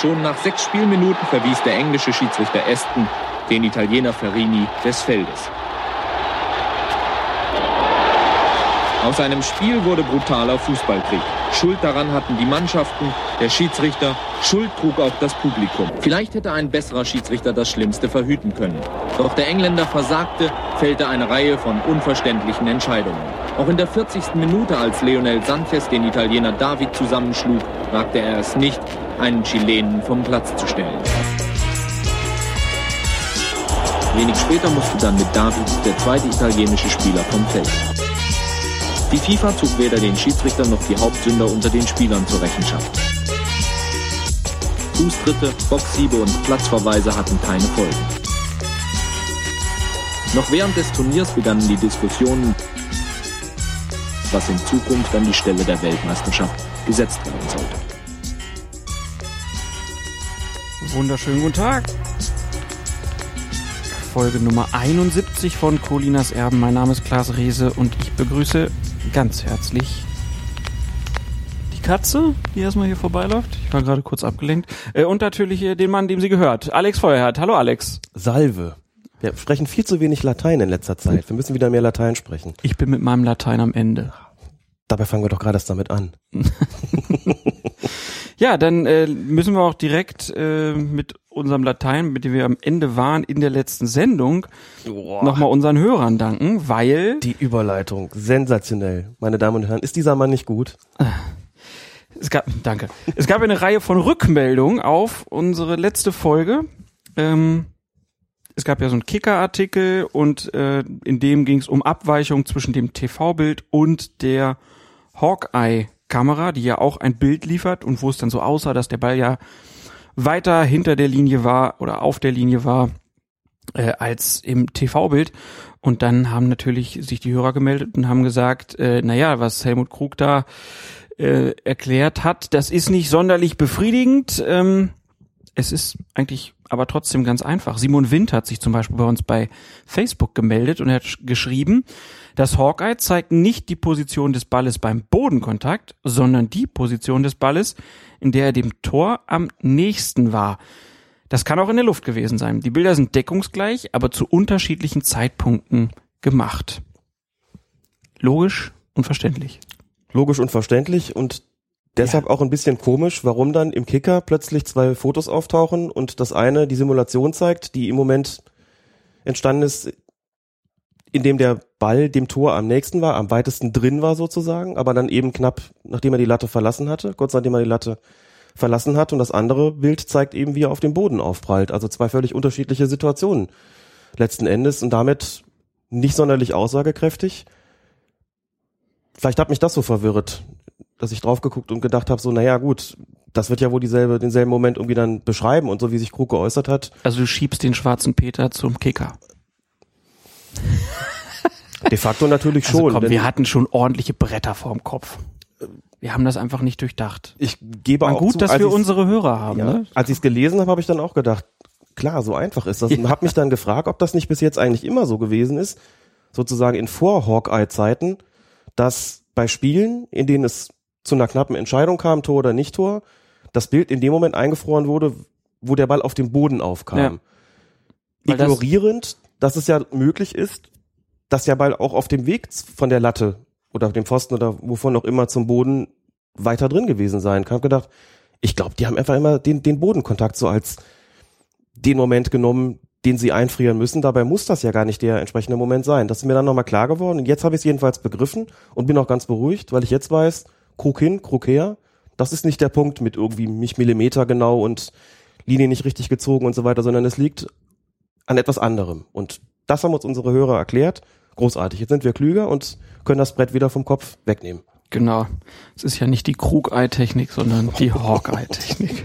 Schon nach sechs Spielminuten verwies der englische Schiedsrichter Aston den Italiener Ferrini des Feldes. Aus einem Spiel wurde brutaler Fußballkrieg. Schuld daran hatten die Mannschaften, der Schiedsrichter, Schuld trug auch das Publikum. Vielleicht hätte ein besserer Schiedsrichter das Schlimmste verhüten können. Doch der Engländer versagte, fällte eine Reihe von unverständlichen Entscheidungen. Auch in der 40. Minute, als Leonel Sanchez den Italiener David zusammenschlug, wagte er es nicht, einen Chilenen vom Platz zu stellen. Wenig später musste dann mit David der zweite italienische Spieler vom Feld. Die FIFA zog weder den Schiedsrichter noch die Hauptsünder unter den Spielern zur Rechenschaft. Fußtritte, Boxhiebe und Platzverweise hatten keine Folgen. Noch während des Turniers begannen die Diskussionen, was in Zukunft an die Stelle der Weltmeisterschaft gesetzt werden sollte. Wunderschönen guten Tag. Folge Nummer 71 von Colinas Erben. Mein Name ist Klaas Rehse und ich begrüße ganz herzlich die Katze, die erstmal hier vorbeiläuft. Ich war gerade kurz abgelenkt. Äh, und natürlich äh, den Mann, dem sie gehört. Alex Feuerhardt. Hallo Alex. Salve. Wir sprechen viel zu wenig Latein in letzter Zeit. Wir müssen wieder mehr Latein sprechen. Ich bin mit meinem Latein am Ende. Dabei fangen wir doch gerade erst damit an. Ja, dann äh, müssen wir auch direkt äh, mit unserem Latein, mit dem wir am Ende waren in der letzten Sendung, nochmal unseren Hörern danken, weil Die Überleitung, sensationell. Meine Damen und Herren, ist dieser Mann nicht gut? es gab, danke, es gab eine Reihe von Rückmeldungen auf unsere letzte Folge. Ähm, es gab ja so einen Kicker-Artikel und äh, in dem ging es um Abweichung zwischen dem TV-Bild und der Hawkeye-Kamera, die ja auch ein Bild liefert und wo es dann so aussah, dass der Ball ja weiter hinter der Linie war oder auf der Linie war äh, als im TV-Bild. Und dann haben natürlich sich die Hörer gemeldet und haben gesagt, äh, naja, was Helmut Krug da äh, erklärt hat, das ist nicht sonderlich befriedigend. Ähm, es ist eigentlich aber trotzdem ganz einfach. Simon Wind hat sich zum Beispiel bei uns bei Facebook gemeldet und er hat geschrieben, das Hawkeye zeigt nicht die Position des Balles beim Bodenkontakt, sondern die Position des Balles, in der er dem Tor am nächsten war. Das kann auch in der Luft gewesen sein. Die Bilder sind deckungsgleich, aber zu unterschiedlichen Zeitpunkten gemacht. Logisch und verständlich. Logisch und verständlich und deshalb auch ein bisschen komisch, warum dann im Kicker plötzlich zwei Fotos auftauchen und das eine die Simulation zeigt, die im Moment entstanden ist, in dem der Ball dem Tor am nächsten war, am weitesten drin war sozusagen, aber dann eben knapp, nachdem er die Latte verlassen hatte, kurz nachdem er die Latte verlassen hat und das andere Bild zeigt eben, wie er auf dem Boden aufprallt. Also zwei völlig unterschiedliche Situationen letzten Endes und damit nicht sonderlich aussagekräftig. Vielleicht hat mich das so verwirrt, dass ich drauf geguckt und gedacht habe, so, naja gut, das wird ja wohl dieselbe, denselben Moment irgendwie dann beschreiben und so wie sich Krug geäußert hat. Also du schiebst den schwarzen Peter zum Kicker. De facto natürlich Also schon. komm, denn wir hatten schon ordentliche Bretter vorm Kopf. Wir haben das einfach nicht durchdacht. ich gebe War auch gut, zu, dass wir unsere Hörer haben, ja, ne? Als ich es gelesen habe, habe ich dann auch gedacht, klar, so einfach ist das. Und habe mich dann gefragt, ob das nicht bis jetzt eigentlich immer so gewesen ist, sozusagen in Vor-Hawkeye-Zeiten, dass bei Spielen, in denen es zu einer knappen Entscheidung kam, Tor oder nicht Tor, das Bild in dem Moment eingefroren wurde, wo der Ball auf dem Boden aufkam. Ja. Weil das- Ignorierend, dass es ja möglich ist, dass der Ball auch auf dem Weg von der Latte oder dem Pfosten oder wovon auch immer zum Boden weiter drin gewesen sein kann. Hab gedacht, ich glaube, die haben einfach immer den, den Bodenkontakt so als den Moment genommen, den sie einfrieren müssen. Dabei muss das ja gar nicht der entsprechende Moment sein. Das ist mir dann nochmal klar geworden. Und jetzt habe ich es jedenfalls begriffen und bin auch ganz beruhigt, weil ich jetzt weiß, Krug hin, Krug her, das ist nicht der Punkt mit irgendwie mich Millimeter genau und Linie nicht richtig gezogen und so weiter, sondern es liegt an etwas anderem. Und das haben uns unsere Hörer erklärt. Großartig. Jetzt sind wir klüger und können das Brett wieder vom Kopf wegnehmen. Genau. Es ist ja nicht die Krug-Eye-Technik, sondern die Hawkeye-Technik.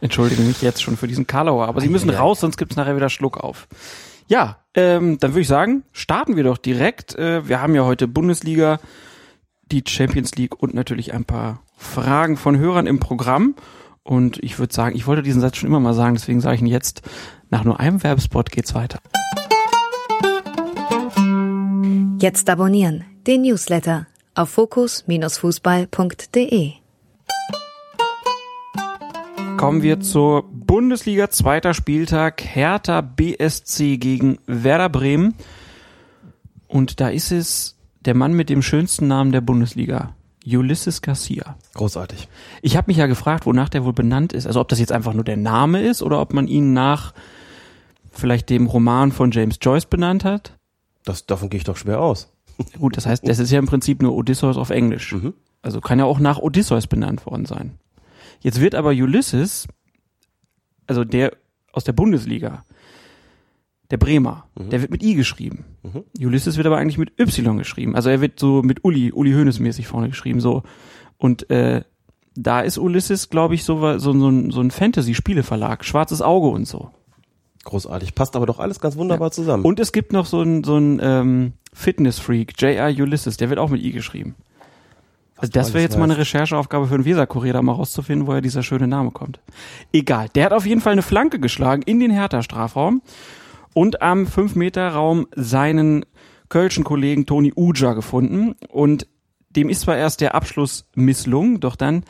Entschuldige mich jetzt schon für diesen Karlauer, aber Sie müssen raus, sonst gibt's nachher wieder Schluck auf. Ja, ähm, dann würde ich sagen, starten wir doch direkt. Äh, wir haben ja heute Bundesliga, die Champions League und natürlich ein paar Fragen von Hörern im Programm. Und ich würde sagen, ich wollte diesen Satz schon immer mal sagen, deswegen sage ich ihn jetzt. Nach nur einem Werbespot geht's weiter. Jetzt abonnieren. Den Newsletter auf fokus-fußball.de. Kommen wir zur Bundesliga, zweiter Spieltag, Hertha BSC gegen Werder Bremen. Und da ist es der Mann mit dem schönsten Namen der Bundesliga, Ulysses Garcia. Großartig. Ich habe mich ja gefragt, wonach der wohl benannt ist. Also ob das jetzt einfach nur der Name ist oder ob man ihn nach vielleicht dem Roman von James Joyce benannt hat. Das, davon gehe ich doch schwer aus. Gut, das heißt, das ist ja im Prinzip nur Odysseus auf Englisch. Mhm. Also kann ja auch nach Odysseus benannt worden sein. Jetzt wird aber Ulysses, also der aus der Bundesliga, der Bremer, der wird mit I geschrieben. Ulysses wird aber eigentlich mit Y geschrieben. Also er wird so mit Uli, Uli Hoeneß mäßig vorne geschrieben, so. Und äh, da ist Ulysses, glaube ich, so, so, so ein, so ein Fantasy-Spieleverlag, Schwarzes Auge und so. Großartig. Passt aber doch alles ganz wunderbar zusammen. Und es gibt noch so ein, so ein ähm, Fitness-Freak, J.R. Ulysses, der wird auch mit I geschrieben. Also das wäre jetzt mal eine. Rechercheaufgabe für den Weser-Kurier, da mal rauszufinden, woher dieser schöne Name kommt. Egal, der hat auf jeden Fall eine Flanke geschlagen in den Hertha-Strafraum und am 5-Meter-Raum seinen kölschen Kollegen Toni Uja gefunden und dem ist zwar erst der Abschluss misslungen, doch dann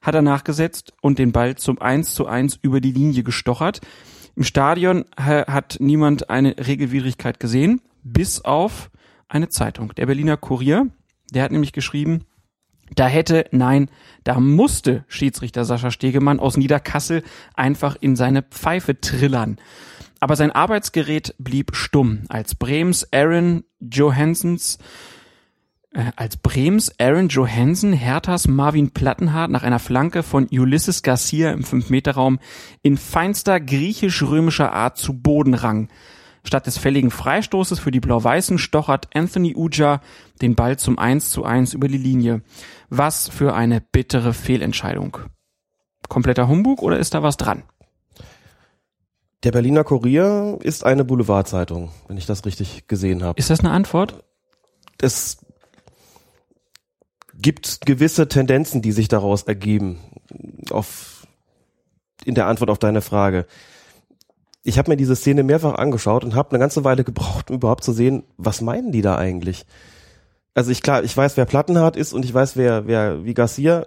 hat er nachgesetzt und den Ball zum 1 zu 1 über die Linie gestochert. Im Stadion ha- hat niemand eine Regelwidrigkeit gesehen, bis auf eine Zeitung. Der Berliner Kurier, der hat nämlich geschrieben, da hätte, nein, da musste Schiedsrichter Sascha Stegemann aus Niederkassel einfach in seine Pfeife trillern. Aber sein Arbeitsgerät blieb stumm, als Brems Aaron Johansens äh, als Brems Aaron Johansen Herthas Marvin Plattenhardt nach einer Flanke von Ulysses Garcia im 5-Meter-Raum in feinster griechisch-römischer Art zu Boden rang. Statt des fälligen Freistoßes für die Blau-Weißen stochert Anthony Uja den Ball zum 1 zu 1 über die Linie. Was für eine bittere Fehlentscheidung. Kompletter Humbug oder ist da was dran? Der Berliner Kurier ist eine Boulevardzeitung, wenn ich das richtig gesehen habe. Ist das eine Antwort? Es gibt gewisse Tendenzen, die sich daraus ergeben, auf, in der Antwort auf deine Frage. Ich habe mir diese Szene mehrfach angeschaut und habe eine ganze Weile gebraucht, um überhaupt zu sehen, was meinen die da eigentlich? Also ich klar, ich weiß, wer Plattenhardt ist und ich weiß, wer, wer wie Garcia,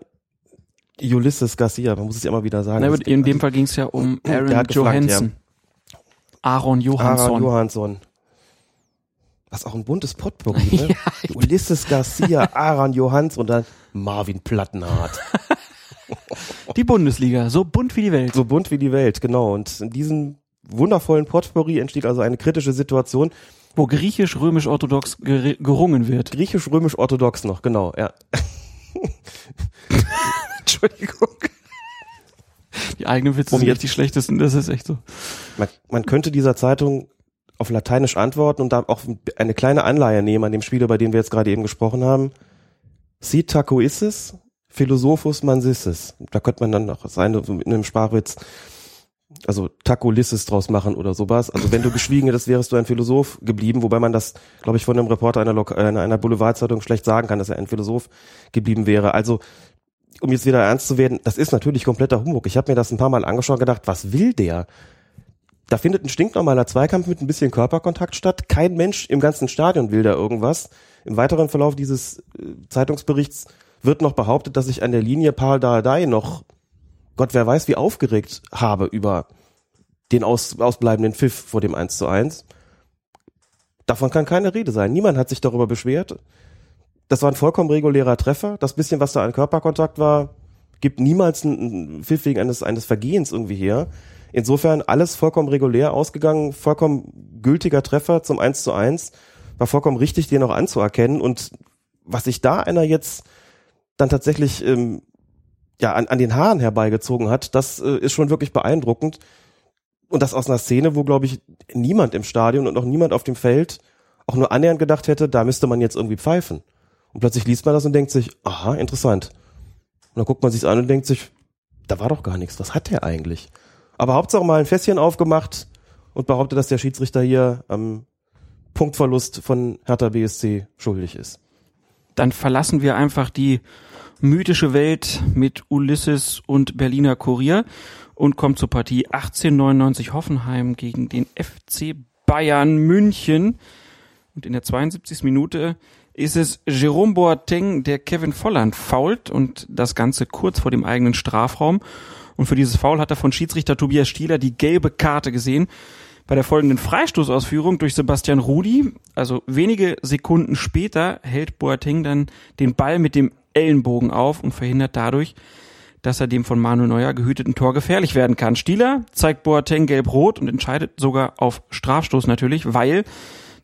Ulysses Garcia, man muss es ja immer wieder sagen. Na, in dem Fall ging es ja um Aaron hat geflankt, Johansson. Aaron Aaron Johansson. Was auch ein buntes Potpourri, ne? Ulysses Garcia, Aaron Johansson und dann Marvin Plattenhardt. Die Bundesliga, so bunt wie die Welt. So bunt wie die Welt, genau. Und in diesem wundervollen Potpourri entsteht also eine kritische Situation. Wo griechisch-römisch-orthodox ger- gerungen wird. Griechisch-römisch-orthodox noch, genau, ja. Entschuldigung. Die eigenen Witze Um sind jetzt- die schlechtesten, das ist echt so. Man, man könnte dieser Zeitung auf Lateinisch antworten und da auch eine kleine Anleihe nehmen an dem Spiel, über den wir jetzt gerade eben gesprochen haben. Si tacoissis, philosophus mansissis. Da könnte man dann noch sein, so mit einem Sprachwitz, also Tacolissis draus machen oder sowas. Also wenn du geschwiegen hättest, wärst du ein Philosoph geblieben, wobei man das, glaube ich, von einem Reporter einer, Lok einer, einer Boulevardzeitung schlecht sagen kann, dass er ein Philosoph geblieben wäre. Also um jetzt wieder ernst zu werden, das ist natürlich kompletter Humbug. Ich habe mir das ein paar Mal angeschaut und gedacht, was will der? Da findet ein stinknormaler Zweikampf mit ein bisschen Körperkontakt statt. Kein Mensch im ganzen Stadion will da irgendwas. Im weiteren Verlauf dieses äh, Zeitungsberichts wird noch behauptet, dass ich an der Linie Paul Dardai noch, Gott wer weiß, wie aufgeregt habe über den aus, ausbleibenden Pfiff vor dem 1 zu 1. Davon kann keine Rede sein. Niemand hat sich darüber beschwert. Das war ein vollkommen regulärer Treffer. Das bisschen, was da an Körperkontakt war, gibt niemals einen Pfiff wegen eines, eines Vergehens irgendwie her. Insofern alles vollkommen regulär ausgegangen, vollkommen gültiger Treffer zum 1 zu 1. War vollkommen richtig, den auch anzuerkennen. Und was sich da einer jetzt dann tatsächlich ähm, ja, an, an den Haaren herbeigezogen hat, das äh, ist schon wirklich beeindruckend. Und das aus einer Szene, wo, glaube ich, niemand im Stadion und auch niemand auf dem Feld auch nur annähernd gedacht hätte, da müsste man jetzt irgendwie pfeifen. Und plötzlich liest man das und denkt sich, aha, interessant. Und dann guckt man sich's an und denkt sich, da war doch gar nichts, was hat der eigentlich? Aber Hauptsache mal ein Fässchen aufgemacht und behauptet, dass der Schiedsrichter hier am Punktverlust von Hertha BSC schuldig ist. Dann verlassen wir einfach die mythische Welt mit Ulysses und Berliner Kurier und kommen zur Partie 1899 Hoffenheim gegen den FC Bayern München. Und in der 72. Minute ist es Jerome Boateng, der Kevin Volland fault und das Ganze kurz vor dem eigenen Strafraum. Und für dieses Foul hat er von Schiedsrichter Tobias Stieler die gelbe Karte gesehen. Bei der folgenden Freistoßausführung durch Sebastian Rudi, also wenige Sekunden später, hält Boateng dann den Ball mit dem Ellenbogen auf und verhindert dadurch, dass er dem von Manuel Neuer gehüteten Tor gefährlich werden kann. Stieler zeigt Boateng gelb-rot und entscheidet sogar auf Strafstoß natürlich, weil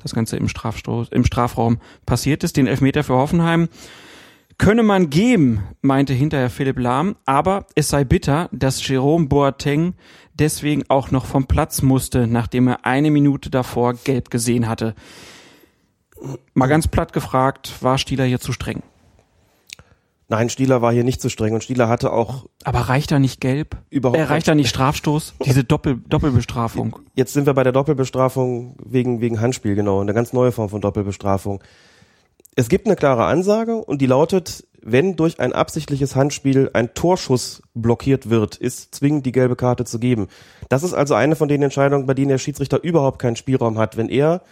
das Ganze im Strafstoß, im Strafraum passiert ist. Den Elfmeter für Hoffenheim könne man geben, meinte hinterher Philipp Lahm, aber es sei bitter, dass Jerome Boateng deswegen auch noch vom Platz musste, nachdem er eine Minute davor gelb gesehen hatte. Mal ganz platt gefragt, war Stieler hier zu streng? Nein, Stieler war hier nicht zu streng und Stieler hatte auch. Aber reicht da nicht gelb? Überhaupt äh, reicht da nicht Strafstoß? Diese Doppel Doppelbestrafung. Jetzt sind wir bei der Doppelbestrafung wegen, wegen Handspiel, genau. Eine ganz neue Form von Doppelbestrafung. Es gibt eine klare Ansage und die lautet, wenn durch ein absichtliches Handspiel ein Torschuss blockiert wird, ist zwingend die gelbe Karte zu geben. Das ist also eine von den Entscheidungen, bei denen der Schiedsrichter überhaupt keinen Spielraum hat. Wenn er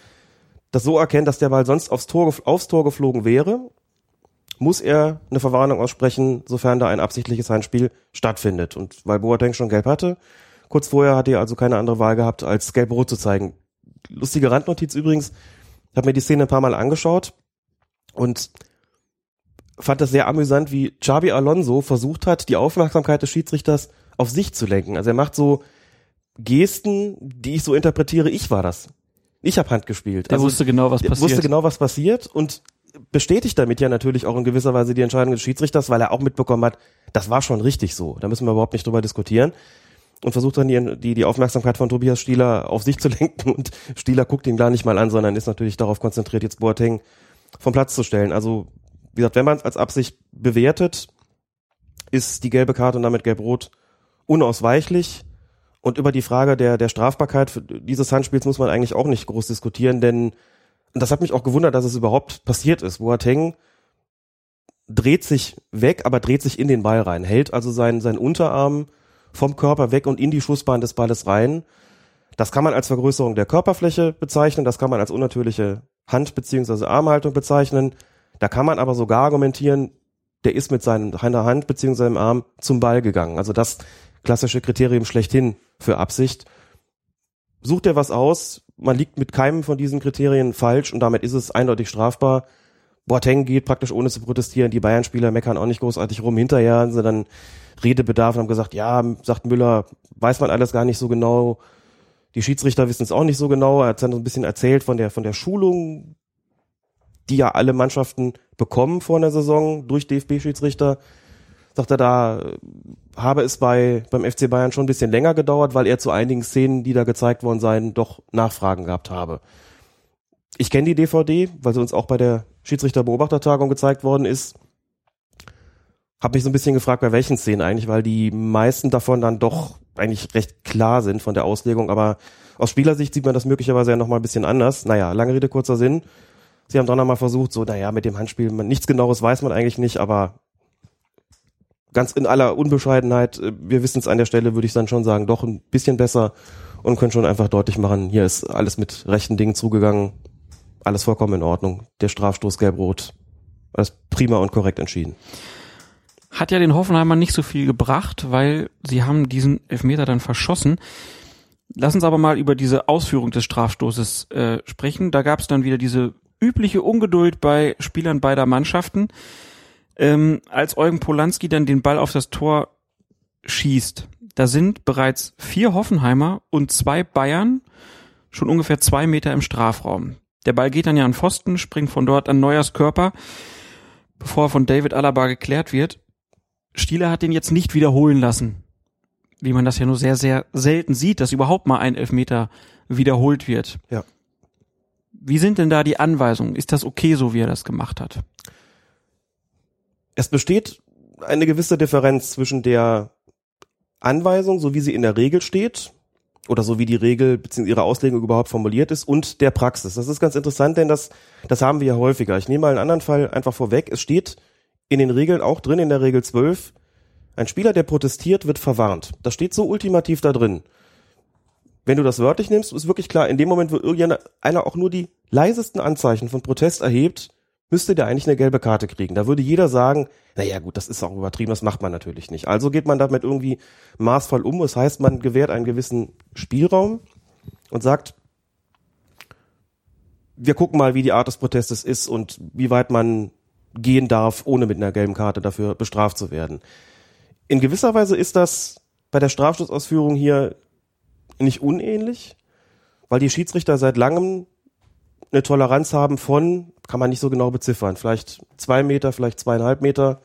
das so erkennt, dass der Ball sonst aufs Tor, aufs Tor geflogen wäre muss er eine Verwarnung aussprechen, sofern da ein absichtliches Handspiel stattfindet. Und weil Boateng schon gelb hatte, kurz vorher hat er also keine andere Wahl gehabt, als gelb-rot zu zeigen. Lustige Randnotiz übrigens, ich habe mir die Szene ein paar Mal angeschaut und fand das sehr amüsant, wie Xabi Alonso versucht hat, die Aufmerksamkeit des Schiedsrichters auf sich zu lenken. Also er macht so Gesten, die ich so interpretiere, ich war das. Ich habe Hand gespielt. Er also, wusste genau, was passiert. wusste genau, was passiert und bestätigt damit ja natürlich auch in gewisser Weise die Entscheidung des Schiedsrichters, weil er auch mitbekommen hat, das war schon richtig so. Da müssen wir überhaupt nicht drüber diskutieren. Und versucht dann die, die, die Aufmerksamkeit von Tobias Stieler auf sich zu lenken und Stieler guckt ihn gar nicht mal an, sondern ist natürlich darauf konzentriert, jetzt Boateng vom Platz zu stellen. Also, wie gesagt, wenn man es als Absicht bewertet, ist die gelbe Karte und damit gelb-rot unausweichlich. Und über die Frage der, der Strafbarkeit dieses Handspiels muss man eigentlich auch nicht groß diskutieren, denn das hat mich auch gewundert, dass es überhaupt passiert ist. Boateng dreht sich weg, aber dreht sich in den Ball rein, hält also seinen, seinen Unterarm vom Körper weg und in die Schussbahn des Balles rein. Das kann man als Vergrößerung der Körperfläche bezeichnen, das kann man als unnatürliche Hand- bzw. Armhaltung bezeichnen. Da kann man aber sogar argumentieren, der ist mit seiner Hand bzw. seinem Arm zum Ball gegangen. Also das klassische Kriterium schlechthin für Absicht. Sucht er was aus, man liegt mit keinem von diesen Kriterien falsch und damit ist es eindeutig strafbar. Boateng geht praktisch ohne zu protestieren. Die Bayern-Spieler meckern auch nicht großartig rum. Hinterher haben sie dann Redebedarf und haben gesagt, ja, sagt Müller, weiß man alles gar nicht so genau. Die Schiedsrichter wissen es auch nicht so genau. Er hat dann so ein bisschen erzählt von der, von der Schulung, die ja alle Mannschaften bekommen vor einer Saison durch DFB-Schiedsrichter sagt er, da habe es bei beim FC Bayern schon ein bisschen länger gedauert, weil er zu einigen Szenen, die da gezeigt worden seien, doch Nachfragen gehabt habe. Ich kenne die DVD, weil sie uns auch bei der Schiedsrichterbeobachtertagung gezeigt worden ist. Habe mich so ein bisschen gefragt, bei welchen Szenen eigentlich, weil die meisten davon dann doch eigentlich recht klar sind von der Auslegung, aber aus Spielersicht sieht man das möglicherweise ja nochmal ein bisschen anders. Naja, lange Rede, kurzer Sinn. Sie haben dann nochmal versucht, so, naja, mit dem Handspiel, man, nichts genaues weiß man eigentlich nicht, aber ganz in aller Unbescheidenheit, äh, wir wissen es an der Stelle, würde ich dann schon sagen, doch ein bisschen besser und können schon einfach deutlich machen, hier ist alles mit rechten Dingen zugegangen, alles vollkommen in Ordnung. Der Strafstoß gelb-rot, alles prima und korrekt entschieden. Hat ja den Hoffenheimer nicht so viel gebracht, weil sie haben diesen Elfmeter dann verschossen. Lass uns aber mal über diese Ausführung des Strafstoßes äh, sprechen. Da gab es dann wieder diese übliche Ungeduld bei Spielern beider Mannschaften ähm, als Eugen Polanski dann den Ball auf das Tor schießt, da sind bereits vier Hoffenheimer und zwei Bayern schon ungefähr zwei Meter im Strafraum. Der Ball geht dann ja an Pfosten, springt von dort an Neuers Körper, bevor er von David Alaba geklärt wird. Stieler hat den jetzt nicht wiederholen lassen. Wie man das ja nur sehr, sehr selten sieht, dass überhaupt mal ein Elfmeter wiederholt wird. Ja. Wie sind denn da die Anweisungen? Ist das okay, so wie er das gemacht hat? Es besteht eine gewisse Differenz zwischen der Anweisung, so wie sie in der Regel steht, oder so wie die Regel bzw. ihre Auslegung überhaupt formuliert ist, und der Praxis. Das ist ganz interessant, denn das, das haben wir ja häufiger. Ich nehme mal einen anderen Fall einfach vorweg. Es steht in den Regeln auch drin, in der Regel 12, ein Spieler, der protestiert, wird verwarnt. Das steht so ultimativ da drin. Wenn du das wörtlich nimmst, ist wirklich klar, in dem Moment, wo irgendeiner auch nur die leisesten Anzeichen von Protest erhebt, müsste der eigentlich eine gelbe Karte kriegen. Da würde jeder sagen, naja gut, das ist auch übertrieben, das macht man natürlich nicht. Also geht man damit irgendwie maßvoll um. Das heißt, man gewährt einen gewissen Spielraum und sagt, wir gucken mal, wie die Art des Protestes ist und wie weit man gehen darf, ohne mit einer gelben Karte dafür bestraft zu werden. In gewisser Weise ist das bei der Strafschlussausführung hier nicht unähnlich, weil die Schiedsrichter seit langem eine Toleranz haben von, kann man nicht so genau beziffern, vielleicht zwei Meter, vielleicht zweieinhalb Meter,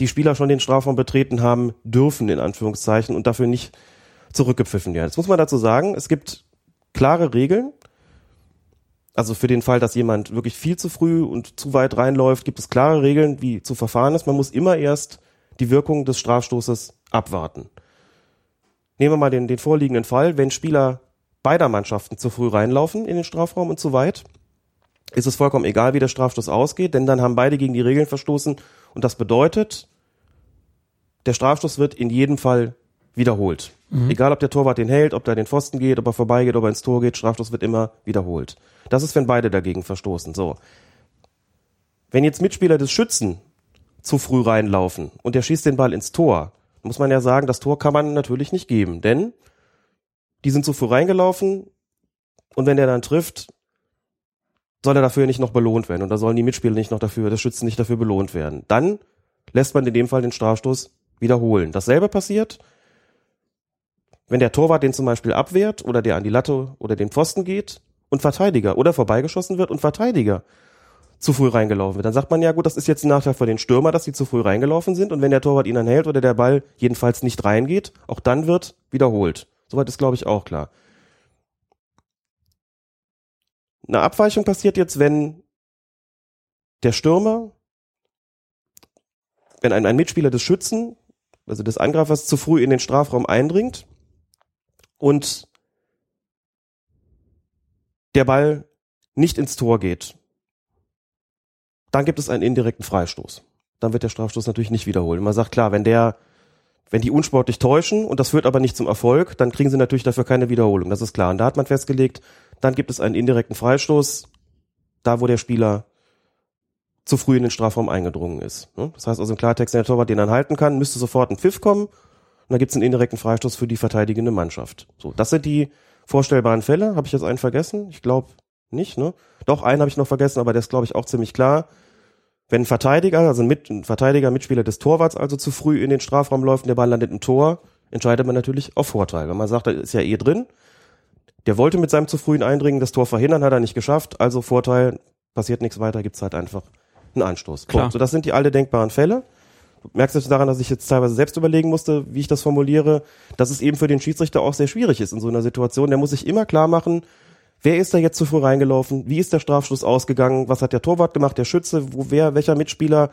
die Spieler schon den Strafraum betreten haben dürfen, in Anführungszeichen, und dafür nicht zurückgepfiffen werden. Jetzt muss man dazu sagen, es gibt klare Regeln. Also für den Fall, dass jemand wirklich viel zu früh und zu weit reinläuft, gibt es klare Regeln, wie zu verfahren ist. Man muss immer erst die Wirkung des Strafstoßes abwarten. Nehmen wir mal den, den vorliegenden Fall, wenn Spieler beider Mannschaften zu früh reinlaufen in den Strafraum und zu weit, ist es vollkommen egal, wie der Strafstoß ausgeht, denn dann haben beide gegen die Regeln verstoßen und das bedeutet, der Strafstoß wird in jedem Fall wiederholt. Mhm. Egal, ob der Torwart den hält, ob der den Pfosten geht, ob er vorbeigeht, ob er ins Tor geht, Strafstoß wird immer wiederholt. Das ist, wenn beide dagegen verstoßen. So. Wenn jetzt Mitspieler des Schützen zu früh reinlaufen und der schießt den Ball ins Tor, muss man ja sagen, das Tor kann man natürlich nicht geben, denn die sind zu früh reingelaufen und wenn der dann trifft, soll er dafür nicht noch belohnt werden und da sollen die Mitspieler nicht noch dafür, das Schützen nicht dafür belohnt werden. Dann lässt man in dem Fall den Strafstoß wiederholen. Dasselbe passiert, wenn der Torwart den zum Beispiel abwehrt oder der an die Latte oder den Pfosten geht und Verteidiger oder vorbeigeschossen wird und Verteidiger zu früh reingelaufen wird. Dann sagt man ja gut, das ist jetzt ein Nachteil für den Stürmer, dass sie zu früh reingelaufen sind und wenn der Torwart ihn dann hält oder der Ball jedenfalls nicht reingeht, auch dann wird wiederholt. Soweit ist, glaube ich, auch klar. Eine Abweichung passiert jetzt, wenn der Stürmer, wenn ein, ein Mitspieler des Schützen, also des Angreifers, zu früh in den Strafraum eindringt und der Ball nicht ins Tor geht. Dann gibt es einen indirekten Freistoß. Dann wird der Strafstoß natürlich nicht wiederholt. Man sagt klar, wenn der wenn die unsportlich täuschen und das führt aber nicht zum Erfolg, dann kriegen sie natürlich dafür keine Wiederholung. Das ist klar. Und da hat man festgelegt, dann gibt es einen indirekten Freistoß, da wo der Spieler zu früh in den Strafraum eingedrungen ist. Ne? Das heißt also im Klartext, wenn der Torwart den dann halten kann, müsste sofort ein Pfiff kommen und dann gibt es einen indirekten Freistoß für die verteidigende Mannschaft. So, das sind die vorstellbaren Fälle. Habe ich jetzt einen vergessen? Ich glaube nicht. Ne? Doch, einen habe ich noch vergessen, aber der ist, glaube ich, auch ziemlich klar. Wenn ein Verteidiger, also ein, Mit, ein Verteidiger, Mitspieler des Torwarts also zu früh in den Strafraum läuft und der Ball landet im Tor, entscheidet man natürlich auf Vorteil. Wenn man sagt, da ist ja eh drin, der wollte mit seinem zu frühen Eindringen das Tor verhindern, hat er nicht geschafft, also Vorteil, passiert nichts weiter, gibt's halt einfach einen Anstoß. Klar. So, das sind die alle denkbaren Fälle. Du merkst du daran, dass ich jetzt teilweise selbst überlegen musste, wie ich das formuliere, dass es eben für den Schiedsrichter auch sehr schwierig ist in so einer Situation. Der muss sich immer klar machen, Wer ist da jetzt zu früh reingelaufen? Wie ist der Strafschluss ausgegangen? Was hat der Torwart gemacht? Der Schütze? Wo, wer, welcher Mitspieler?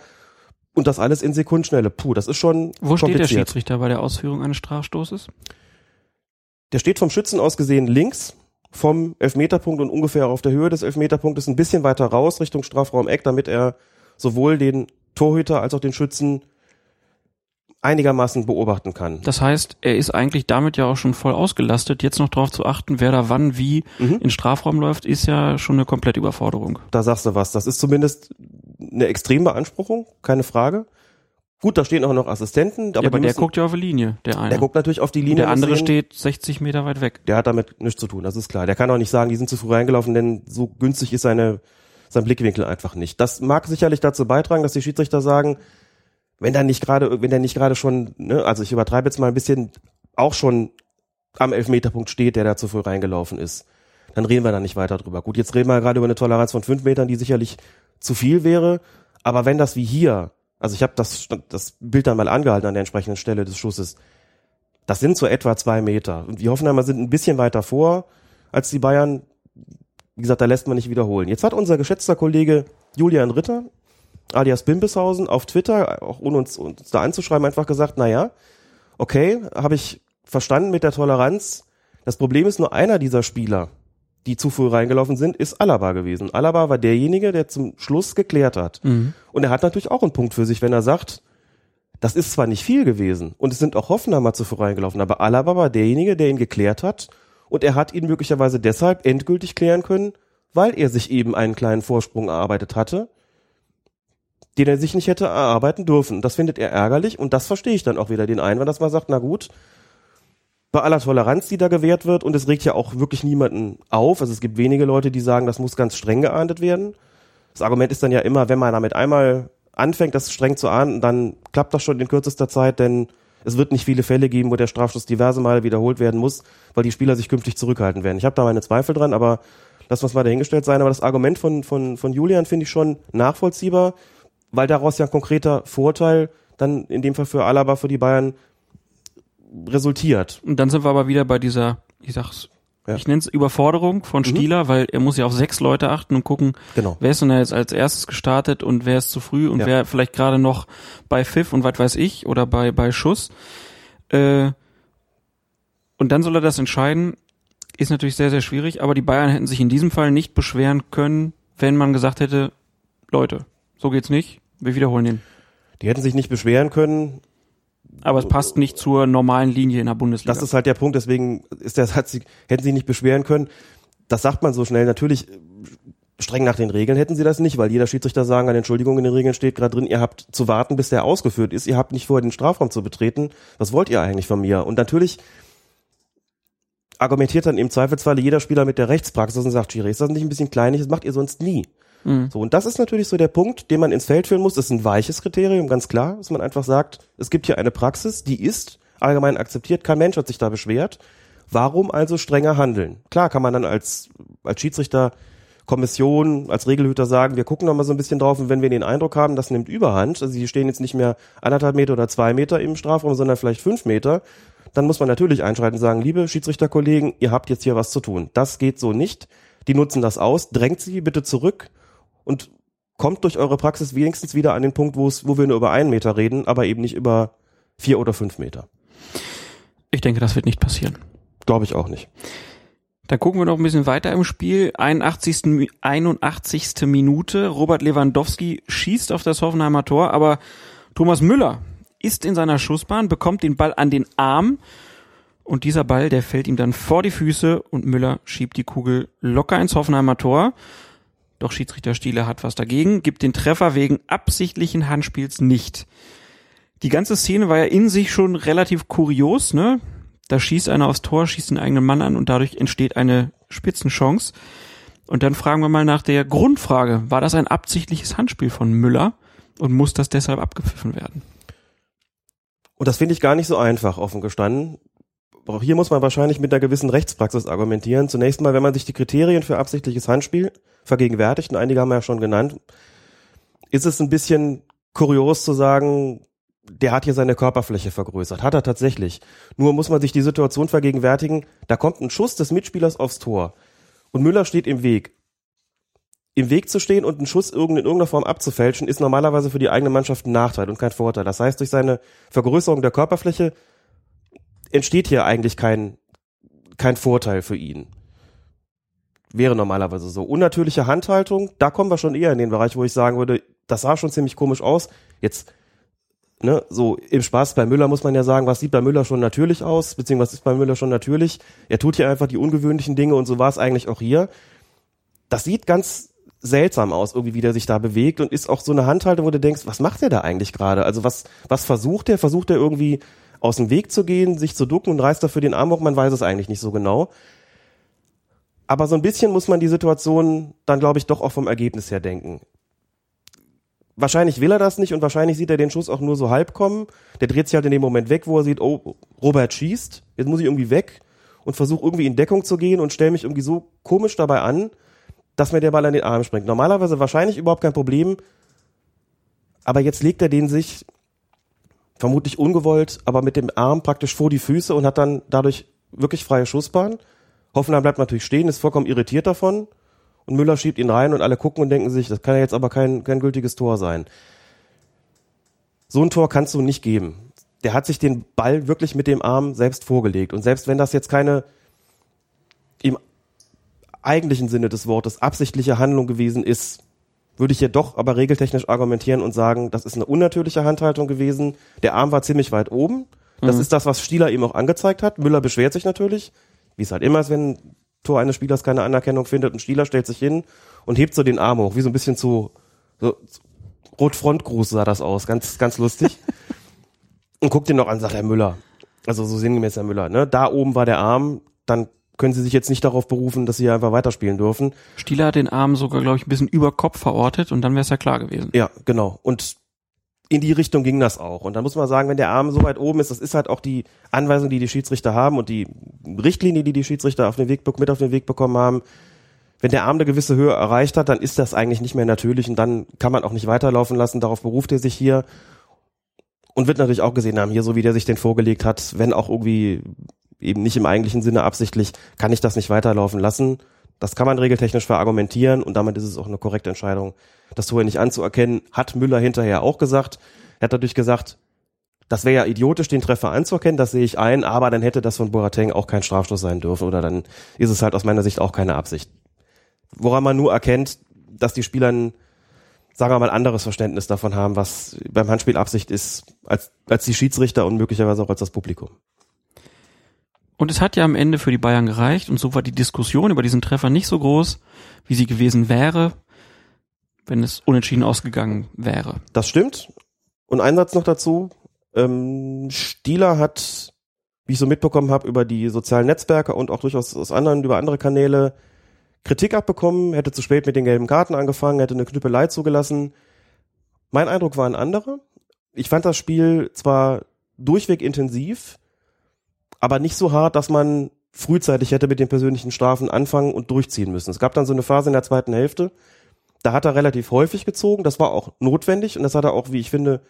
Und das alles in Sekundenschnelle. Puh, das ist schon Wo steht der Schiedsrichter bei der Ausführung eines Strafstoßes? Der steht vom Schützen aus gesehen links vom Elfmeterpunkt und ungefähr auf der Höhe des Elfmeterpunktes ein bisschen weiter raus Richtung Strafraum Eck, damit er sowohl den Torhüter als auch den Schützen einigermaßen beobachten kann. Das heißt, er ist eigentlich damit ja auch schon voll ausgelastet. Jetzt noch darauf zu achten, wer da wann wie mhm. in Strafraum läuft, ist ja schon eine komplette Überforderung. Da sagst du was. Das ist zumindest eine extreme Beanspruchung, keine Frage. Gut, da stehen auch noch Assistenten. Aber, ja, aber der müssen, guckt ja auf die Linie, der eine. Der guckt natürlich auf die Linie. Und der andere sehen, steht 60 Meter weit weg. Der hat damit nichts zu tun, das ist klar. Der kann auch nicht sagen, die sind zu früh reingelaufen, denn so günstig ist seine, sein Blickwinkel einfach nicht. Das mag sicherlich dazu beitragen, dass die Schiedsrichter sagen, wenn er nicht gerade, wenn er nicht gerade schon, ne, also ich übertreibe jetzt mal ein bisschen, auch schon am Elfmeterpunkt steht, der da zu früh reingelaufen ist, dann reden wir da nicht weiter drüber. Gut, jetzt reden wir gerade über eine Toleranz von fünf Metern, die sicherlich zu viel wäre, aber wenn das wie hier, also ich habe das, das Bild dann mal angehalten an der entsprechenden Stelle des Schusses, das sind so etwa zwei Meter. Und die Hoffenheimer sind ein bisschen weiter vor als die Bayern. Wie gesagt, da lässt man nicht wiederholen. Jetzt hat unser geschätzter Kollege Julian Ritter alias Bimbishausen auf Twitter, auch ohne uns, uns da anzuschreiben, einfach gesagt, na ja, okay, habe ich verstanden mit der Toleranz. Das Problem ist nur einer dieser Spieler, die zu früh reingelaufen sind, ist Alaba gewesen. Alaba war derjenige, der zum Schluss geklärt hat. Mhm. Und er hat natürlich auch einen Punkt für sich, wenn er sagt, das ist zwar nicht viel gewesen und es sind auch Hoffenheimer zu früh reingelaufen, aber Alaba war derjenige, der ihn geklärt hat und er hat ihn möglicherweise deshalb endgültig klären können, weil er sich eben einen kleinen Vorsprung erarbeitet hatte den er sich nicht hätte erarbeiten dürfen. Das findet er ärgerlich und das verstehe ich dann auch wieder den Einwand, dass man sagt, na gut, bei aller Toleranz, die da gewährt wird und es regt ja auch wirklich niemanden auf. Also es gibt wenige Leute, die sagen, das muss ganz streng geahndet werden. Das Argument ist dann ja immer, wenn man damit einmal anfängt, das streng zu ahnden, dann klappt das schon in kürzester Zeit, denn es wird nicht viele Fälle geben, wo der Strafstoß diverse Male wiederholt werden muss, weil die Spieler sich künftig zurückhalten werden. Ich habe da meine Zweifel dran, aber das muss mal dahingestellt sein. Aber das Argument von, von, von Julian finde ich schon nachvollziehbar, weil daraus ja ein konkreter Vorteil dann in dem Fall für Alaba, für die Bayern resultiert. Und dann sind wir aber wieder bei dieser, ich sag's, Ja. ich nenne es Überforderung von Stieler, weil er muss ja auf sechs Leute achten und gucken, Genau. wer ist denn jetzt als erstes gestartet und wer ist zu früh und Ja. wer vielleicht gerade noch bei Pfiff und was weiß ich oder bei, bei Schuss. Äh, und dann soll er das entscheiden, ist natürlich sehr, sehr schwierig, aber die Bayern hätten sich in diesem Fall nicht beschweren können, wenn man gesagt hätte, Leute, so geht's nicht, wir wiederholen den. Die hätten sich nicht beschweren können. Aber es passt nicht zur normalen Linie in der Bundesliga. Das ist halt der Punkt, deswegen ist der Satz, sie hätten sie nicht beschweren können. Das sagt man so schnell. Natürlich, streng nach den Regeln hätten sie das nicht, weil jeder Schiedsrichter sagen kann, Entschuldigung, in den Regeln steht gerade drin, ihr habt zu warten, bis der ausgeführt ist. Ihr habt nicht vorher den Strafraum zu betreten. Was wollt ihr eigentlich von mir? Und natürlich argumentiert dann im Zweifelsfall jeder Spieler mit der Rechtspraxis und sagt, Schiri, ist das nicht ein bisschen kleinig? Das macht ihr sonst nie. So, und das ist natürlich so der Punkt, den man ins Feld führen muss. Das ist ein weiches Kriterium, ganz klar, dass man einfach sagt, es gibt hier eine Praxis, die ist allgemein akzeptiert, kein Mensch hat sich da beschwert. Warum also strenger handeln? Klar kann man dann als, als Schiedsrichter, Kommission, als Regelhüter sagen, wir gucken noch mal so ein bisschen drauf und wenn wir den Eindruck haben, das nimmt Überhand, also die stehen jetzt nicht mehr anderthalb Meter oder zwei Meter im Strafraum, sondern vielleicht fünf Meter, dann muss man natürlich einschreiten und sagen, liebe Schiedsrichterkollegen, ihr habt jetzt hier was zu tun. Das geht so nicht. Die nutzen das aus, drängt sie bitte zurück und kommt durch eure Praxis wenigstens wieder an den Punkt, wo es, wo wir nur über einen Meter reden, aber eben nicht über vier oder fünf Meter. ich denke, das wird nicht passieren. Glaube ich auch nicht. Dann gucken wir noch ein bisschen weiter im Spiel. 81. Mi- 81. Minute. Robert Lewandowski schießt auf das Hoffenheimer Tor, aber Thomas Müller ist in seiner Schussbahn, bekommt den Ball an den Arm und dieser Ball, der fällt ihm dann vor die Füße und Müller schiebt die Kugel locker ins Hoffenheimer Tor. Doch Schiedsrichter Stiele hat was dagegen, gibt den Treffer wegen absichtlichen Handspiels nicht. Die ganze Szene war ja in sich schon relativ kurios, ne? Da schießt einer aufs Tor, schießt den eigenen Mann an und dadurch entsteht eine Spitzenchance. Und dann fragen wir mal nach der Grundfrage. War das ein absichtliches Handspiel von Müller und muss das deshalb abgepfiffen werden? Und das finde ich gar nicht so einfach, offen gestanden. Auch hier muss man wahrscheinlich mit einer gewissen Rechtspraxis argumentieren. Zunächst mal, wenn man sich die Kriterien für absichtliches Handspiel vergegenwärtigt, und einige haben wir ja schon genannt, ist es ein bisschen kurios zu sagen, der hat hier seine Körperfläche vergrößert. Hat er tatsächlich. Nur muss man sich die Situation vergegenwärtigen, da kommt ein Schuss des Mitspielers aufs Tor und Müller steht im Weg. Im Weg zu stehen und einen Schuss in irgendeiner Form abzufälschen, ist normalerweise für die eigene Mannschaft ein Nachteil und kein Vorteil. Das heißt, durch seine Vergrößerung der Körperfläche entsteht hier eigentlich kein, kein Vorteil für ihn. Wäre normalerweise so. Unnatürliche Handhaltung, da kommen wir schon eher in den Bereich, wo ich sagen würde, das sah schon ziemlich komisch aus. Jetzt, ne, so im Spaß bei Müller muss man ja sagen, was sieht bei Müller schon natürlich aus, beziehungsweise was ist bei Müller schon natürlich. Er tut hier einfach die ungewöhnlichen Dinge und so war es eigentlich auch hier. Das sieht ganz seltsam aus, irgendwie, wie der sich da bewegt und ist auch so eine Handhaltung, wo du denkst, was macht der da eigentlich gerade? Also was, was versucht er? Versucht er irgendwie aus dem Weg zu gehen, sich zu ducken und reißt dafür den Arm hoch? Man weiß es eigentlich nicht so genau. Aber so ein bisschen muss man die Situation dann, glaube ich, doch auch vom Ergebnis her denken. Wahrscheinlich will er das nicht und wahrscheinlich sieht er den Schuss auch nur so halb kommen. Der dreht sich halt in dem Moment weg, wo er sieht, oh, Robert schießt, jetzt muss ich irgendwie weg und versuche irgendwie in Deckung zu gehen und stelle mich irgendwie so komisch dabei an, dass mir der Ball an den Arm springt. Normalerweise wahrscheinlich überhaupt kein Problem, aber jetzt legt er den sich vermutlich ungewollt, aber mit dem Arm praktisch vor die Füße und hat dann dadurch wirklich freie Schussbahn. Hoffenheim bleibt natürlich stehen, ist vollkommen irritiert davon und Müller schiebt ihn rein und alle gucken und denken sich, das kann ja jetzt aber kein, kein gültiges Tor sein. So ein Tor kannst du nicht geben. Der hat sich den Ball wirklich mit dem Arm selbst vorgelegt und selbst wenn das jetzt keine im eigentlichen Sinne des Wortes absichtliche Handlung gewesen ist, würde ich hier doch aber regeltechnisch argumentieren und sagen, das ist eine unnatürliche Handhaltung gewesen. Der Arm war ziemlich weit oben. Das ist das, was Stieler ihm auch angezeigt hat. Müller beschwert sich natürlich, wie es halt immer ist, wenn ein Tor eines Spielers keine Anerkennung findet. Ein Stieler stellt sich hin und hebt so den Arm hoch, wie so ein bisschen zu, so, Rotfrontgruß sah das aus, ganz, ganz lustig. und guckt ihn noch an, sagt Herr Müller. Also so sinngemäß Herr Müller, ne? Da oben war der Arm, dann können sie sich jetzt nicht darauf berufen, dass sie einfach weiterspielen dürfen. Stieler hat den Arm sogar, glaube ich, ein bisschen über Kopf verortet und dann wäre es ja klar gewesen. Ja, genau. Und in die Richtung ging das auch. Und dann muss man sagen, wenn der Arm so weit oben ist, das ist halt auch die Anweisung, die die Schiedsrichter haben und die Richtlinie, die die Schiedsrichter auf den Weg, mit auf den Weg bekommen haben. Wenn der Arm eine gewisse Höhe erreicht hat, dann ist das eigentlich nicht mehr natürlich und dann kann man auch nicht weiterlaufen lassen. Darauf beruft er sich hier und wird natürlich auch gesehen haben, hier so wie der sich den vorgelegt hat, wenn auch irgendwie eben nicht im eigentlichen Sinne absichtlich, kann ich das nicht weiterlaufen lassen. Das kann man regeltechnisch verargumentieren und damit ist es auch eine korrekte Entscheidung, das Tor nicht anzuerkennen. Hat Müller hinterher auch gesagt. Er hat dadurch gesagt, das wäre ja idiotisch, den Treffer anzuerkennen, das sehe ich ein, aber dann hätte das von Boateng auch kein Strafstoß sein dürfen oder dann ist es halt aus meiner Sicht auch keine Absicht. Woran man nur erkennt, dass die Spieler ein, sagen wir mal, anderes Verständnis davon haben, was beim Handspiel Absicht ist, als, als die Schiedsrichter und möglicherweise auch als das Publikum. Und es hat ja am Ende für die Bayern gereicht und so war die Diskussion über diesen Treffer nicht so groß, wie sie gewesen wäre, wenn es unentschieden ausgegangen wäre. Das stimmt. Und ein Satz noch dazu. Ähm, Stieler hat, wie ich so mitbekommen habe, über die sozialen Netzwerke und auch durchaus aus anderen, über andere Kanäle Kritik abbekommen, hätte zu spät mit den gelben Karten angefangen, hätte eine Knüppelei zugelassen. Mein Eindruck war ein anderer. Ich fand das Spiel zwar durchweg intensiv, aber nicht so hart, dass man frühzeitig hätte mit den persönlichen Strafen anfangen und durchziehen müssen. Es gab dann so eine Phase in der zweiten Hälfte, da hat er relativ häufig gezogen, das war auch notwendig und das hat er auch, wie ich finde,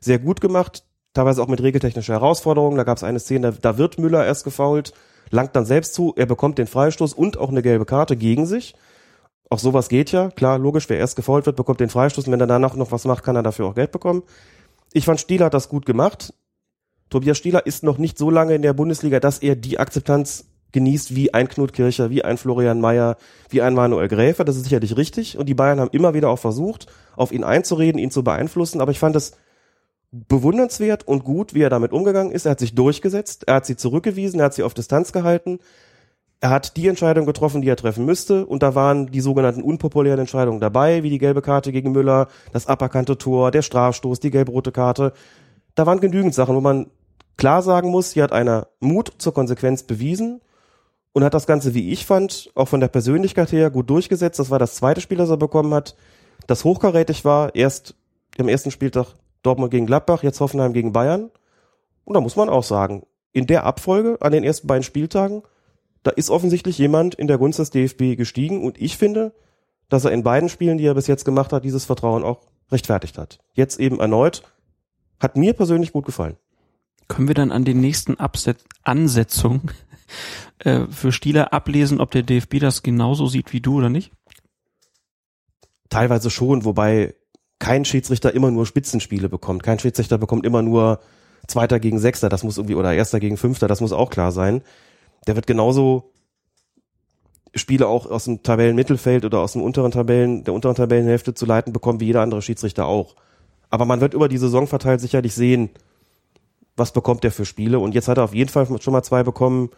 sehr gut gemacht, teilweise auch mit regeltechnischer Herausforderung. Da gab es eine Szene, da, wird Müller erst gefault, langt dann selbst zu, er bekommt den Freistoß und auch eine gelbe Karte gegen sich. Auch sowas geht ja, klar, logisch, wer erst gefault wird, bekommt den Freistoß und wenn er danach noch was macht, kann er dafür auch Geld bekommen. Ich fand, Stieler hat das gut gemacht. Tobias Stieler ist noch nicht so lange in der Bundesliga, dass er die Akzeptanz genießt wie ein Knut Kircher, wie ein Florian Mayer, wie ein Manuel Gräfer. Das ist sicherlich richtig. Und die Bayern haben immer wieder auch versucht, auf ihn einzureden, ihn zu beeinflussen. Aber ich fand es bewundernswert und gut, wie er damit umgegangen ist. Er hat sich durchgesetzt, er hat sie zurückgewiesen, er hat sie auf Distanz gehalten. Er hat die Entscheidung getroffen, die er treffen müsste. Und da waren die sogenannten unpopulären Entscheidungen dabei, wie die gelbe Karte gegen Müller, das aberkannte Tor, der Strafstoß, die gelb-rote Karte. Da waren genügend Sachen, wo man klar sagen muss, hier hat einer Mut zur Konsequenz bewiesen und hat das Ganze, wie ich fand, auch von der Persönlichkeit her gut durchgesetzt. Das war das zweite Spiel, das er bekommen hat, das hochkarätig war. Erst im ersten Spieltag Dortmund gegen Gladbach, jetzt Hoffenheim gegen Bayern. Und da muss man auch sagen, in der Abfolge an den ersten beiden Spieltagen, da ist offensichtlich jemand in der Gunst des DFB gestiegen und ich finde, dass er in beiden Spielen, die er bis jetzt gemacht hat, dieses Vertrauen auch rechtfertigt hat. Jetzt eben erneut. Hat mir persönlich gut gefallen. Können wir dann an den nächsten Abset Ansetzungen äh, für Stieler ablesen, ob der DFB das genauso sieht wie du oder nicht? Teilweise schon, wobei kein Schiedsrichter immer nur Spitzenspiele bekommt. Kein Schiedsrichter bekommt immer nur Zweiter gegen Sechster, das muss irgendwie, oder Erster gegen Fünfter, das muss auch klar sein. Der wird genauso Spiele auch aus dem Tabellenmittelfeld oder aus dem unteren Tabellen, der unteren Tabellenhälfte zu leiten bekommen, wie jeder andere Schiedsrichter auch. Aber man wird über die Saison verteilt sicherlich sehen, was bekommt er für Spiele. Und jetzt hat er auf jeden Fall schon mal zwei bekommen,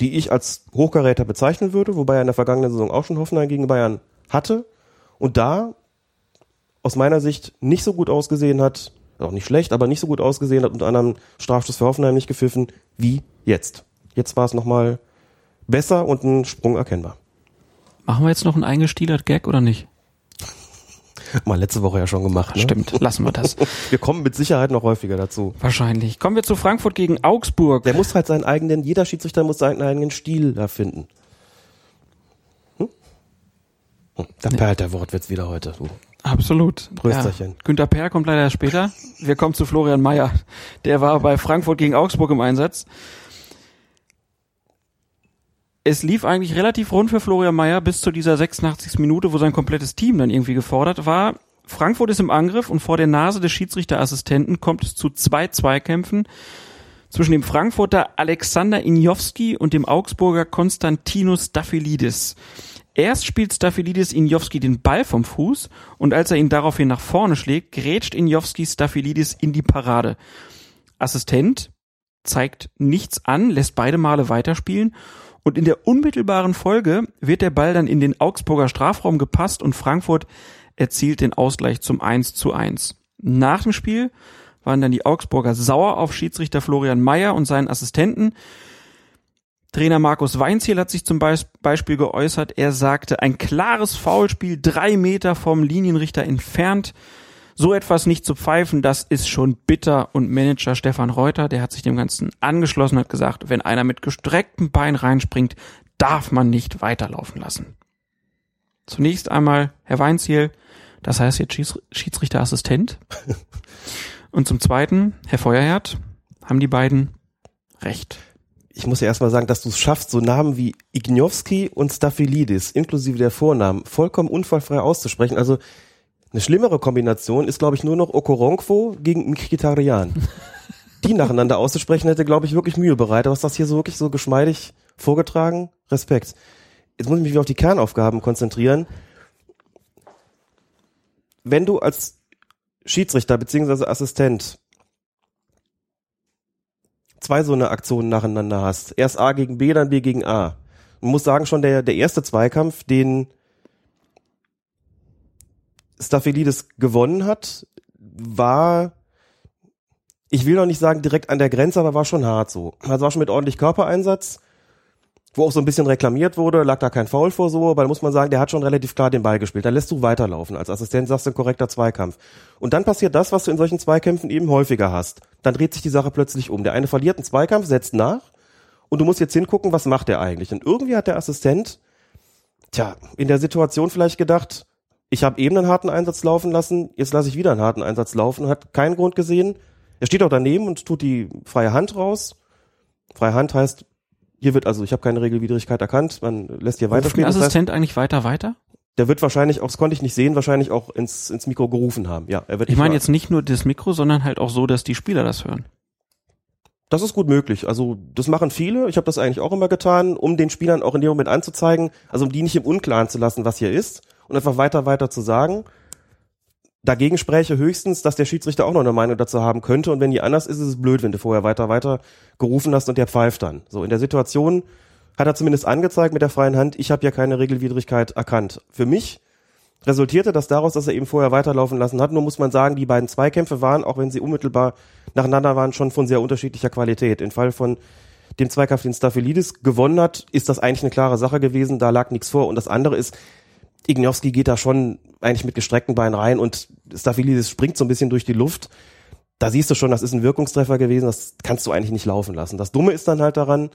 die ich als Hochkaräter bezeichnen würde, wobei er in der vergangenen Saison auch schon Hoffenheim gegen Bayern hatte. Und da aus meiner Sicht nicht so gut ausgesehen hat, auch nicht schlecht, aber nicht so gut ausgesehen hat, unter anderem Strafstoß für Hoffenheim nicht gepfiffen, wie jetzt. Jetzt war es nochmal besser und ein Sprung erkennbar. Machen wir jetzt noch einen eingestielert Gag oder nicht? Mal letzte Woche ja schon gemacht. Ne? Stimmt, lassen wir das. wir kommen mit Sicherheit noch häufiger dazu. Wahrscheinlich. Kommen wir zu Frankfurt gegen Augsburg. Der muss halt seinen eigenen, jeder Schiedsrichter muss seinen eigenen Stil erfinden. Hm? Hm, da perlt der Wortwitz wieder heute. Du. Absolut. Prösterchen. Ja. Günter Perr kommt leider später. Wir kommen zu Florian Mayer. Der war bei Frankfurt gegen Augsburg im Einsatz. Es lief eigentlich relativ rund für Florian Mayer bis zu dieser 86. Minute, wo sein komplettes Team dann irgendwie gefordert war. Frankfurt ist im Angriff und vor der Nase des Schiedsrichterassistenten kommt es zu zwei Zweikämpfen zwischen dem Frankfurter Alexander Injowski und dem Augsburger Konstantinos Staphylidis. Erst spielt Staphylidis Injowski den Ball vom Fuß und als er ihn daraufhin nach vorne schlägt, grätscht Injowski Staphylidis in die Parade. Assistent zeigt nichts an, lässt beide Male weiterspielen und in der unmittelbaren Folge wird der Ball dann in den Augsburger Strafraum gepasst und Frankfurt erzielt den Ausgleich zum 1 zu 1. Nach dem Spiel waren dann die Augsburger sauer auf Schiedsrichter Florian Mayer und seinen Assistenten. Trainer Markus Weinziel hat sich zum Beispiel geäußert. Er sagte, ein klares Foulspiel drei Meter vom Linienrichter entfernt. So etwas nicht zu pfeifen, das ist schon bitter. Und Manager Stefan Reuter, der hat sich dem Ganzen angeschlossen, hat gesagt, wenn einer mit gestrecktem Bein reinspringt, darf man nicht weiterlaufen lassen. Zunächst einmal, Herr Weinziel, das heißt jetzt Schiedsrichterassistent. Und zum Zweiten, Herr Feuerherd, haben die beiden recht. Ich muss ja erstmal sagen, dass du es schaffst, so Namen wie Ignowski und Staphylidis, inklusive der Vornamen, vollkommen unfallfrei auszusprechen. Also eine schlimmere Kombination ist, glaube ich, nur noch Okoronkwo gegen Mkhitaryan. Die nacheinander auszusprechen, hätte, glaube ich, wirklich Mühe bereitet. Was das hier so wirklich so geschmeidig vorgetragen? Respekt. Jetzt muss ich mich wieder auf die Kernaufgaben konzentrieren. Wenn du als Schiedsrichter beziehungsweise Assistent zwei so eine Aktionen nacheinander hast, erst A gegen B, dann B gegen A. Man muss sagen, schon der, der erste Zweikampf, den Staphylidis gewonnen hat, war, ich will noch nicht sagen direkt an der Grenze, aber war schon hart so. Also war schon mit ordentlich Körpereinsatz wo auch so ein bisschen reklamiert wurde, lag da kein Foul vor so, aber da muss man sagen, der hat schon relativ klar den Ball gespielt. Da lässt du weiterlaufen. Als Assistent sagst du ein korrekter Zweikampf. Und dann passiert das, was du in solchen Zweikämpfen eben häufiger hast. Dann dreht sich die Sache plötzlich um. Der eine verliert einen Zweikampf, setzt nach und du musst jetzt hingucken, was macht der eigentlich. Und irgendwie hat der Assistent, tja, in der Situation vielleicht gedacht, ich habe eben einen harten Einsatz laufen lassen, jetzt lasse ich wieder einen harten Einsatz laufen, hat keinen Grund gesehen. Er steht auch daneben und tut die freie Hand raus. Freie Hand heißt, hier wird also, ich habe keine Regelwidrigkeit erkannt, man lässt hier weiterspielen. Ruft der Assistent das heißt, eigentlich weiter, weiter? Der wird wahrscheinlich auch, das konnte ich nicht sehen, wahrscheinlich auch ins, ins Mikro gerufen haben. Ja, er wird ich meine jetzt nicht nur das Mikro, sondern halt auch so, dass die Spieler das hören. Das ist gut möglich. Also das machen viele. Ich habe das eigentlich auch immer getan, um den Spielern auch in dem Moment anzuzeigen, also um die nicht im Unklaren zu lassen, was hier ist und einfach weiter, weiter zu sagen. Dagegen spräche höchstens, dass der Schiedsrichter auch noch eine Meinung dazu haben könnte. Und wenn die anders ist, ist es blöd, wenn du vorher weiter, weiter gerufen hast und der pfeift dann. So, in der Situation hat er zumindest angezeigt mit der freien Hand, ich habe ja keine Regelwidrigkeit erkannt. Für mich resultierte das daraus, dass er eben vorher weiterlaufen lassen hat. Nur muss man sagen, die beiden Zweikämpfe waren, auch wenn sie unmittelbar nacheinander waren, schon von sehr unterschiedlicher Qualität. Im Fall von dem Zweikampf, den Staphylidis gewonnen hat, ist das eigentlich eine klare Sache gewesen. Da lag nichts vor. Und das andere ist, Ignowski geht da schon eigentlich mit gestreckten Beinen rein und Staphylidis springt so ein bisschen durch die Luft. Da siehst du schon, das ist ein Wirkungstreffer gewesen, das kannst du eigentlich nicht laufen lassen. Das Dumme ist dann halt daran,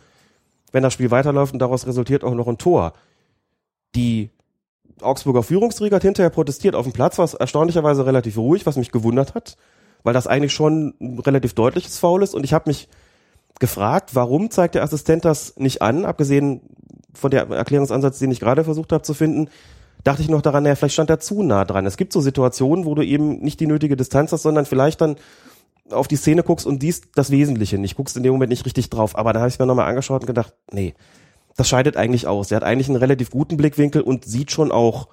wenn das Spiel weiterläuft und daraus resultiert auch noch ein Tor. Die Augsburger Führungsträger hat hinterher protestiert auf dem Platz, was erstaunlicherweise relativ ruhig, was mich gewundert hat, weil das eigentlich schon ein relativ deutliches Foul ist und ich habe mich gefragt, warum zeigt der Assistent das nicht an, abgesehen von der Erklärungsansatz, den ich gerade versucht habe zu finden, dachte ich noch daran, naja, vielleicht stand er zu nah dran. Es gibt so Situationen, wo du eben nicht die nötige Distanz hast, sondern vielleicht dann auf die Szene guckst und siehst das Wesentliche nicht, guckst in dem Moment nicht richtig drauf. Aber da habe ich mir nochmal angeschaut und gedacht, nee, das scheidet eigentlich aus. Er hat eigentlich einen relativ guten Blickwinkel und sieht schon auch,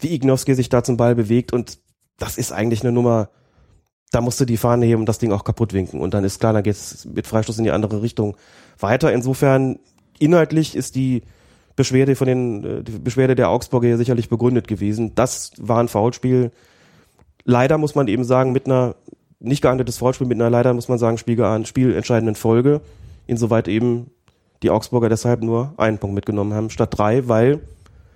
wie Ignowski sich da zum Ball bewegt und das ist eigentlich eine Nummer, da musst du die Fahne heben und das Ding auch kaputt winken. Und dann ist klar, dann geht's mit Freistoß in die andere Richtung weiter. Insofern, inhaltlich ist die Beschwerde von den äh, die Beschwerde der Augsburger ja sicherlich begründet gewesen. Das war ein Foulspiel. Leider muss man eben sagen, mit einer nicht geahndetes Foulspiel, mit einer leider muss man sagen, spielentscheidenden Folge, insoweit eben die Augsburger deshalb nur einen Punkt mitgenommen haben, statt drei, weil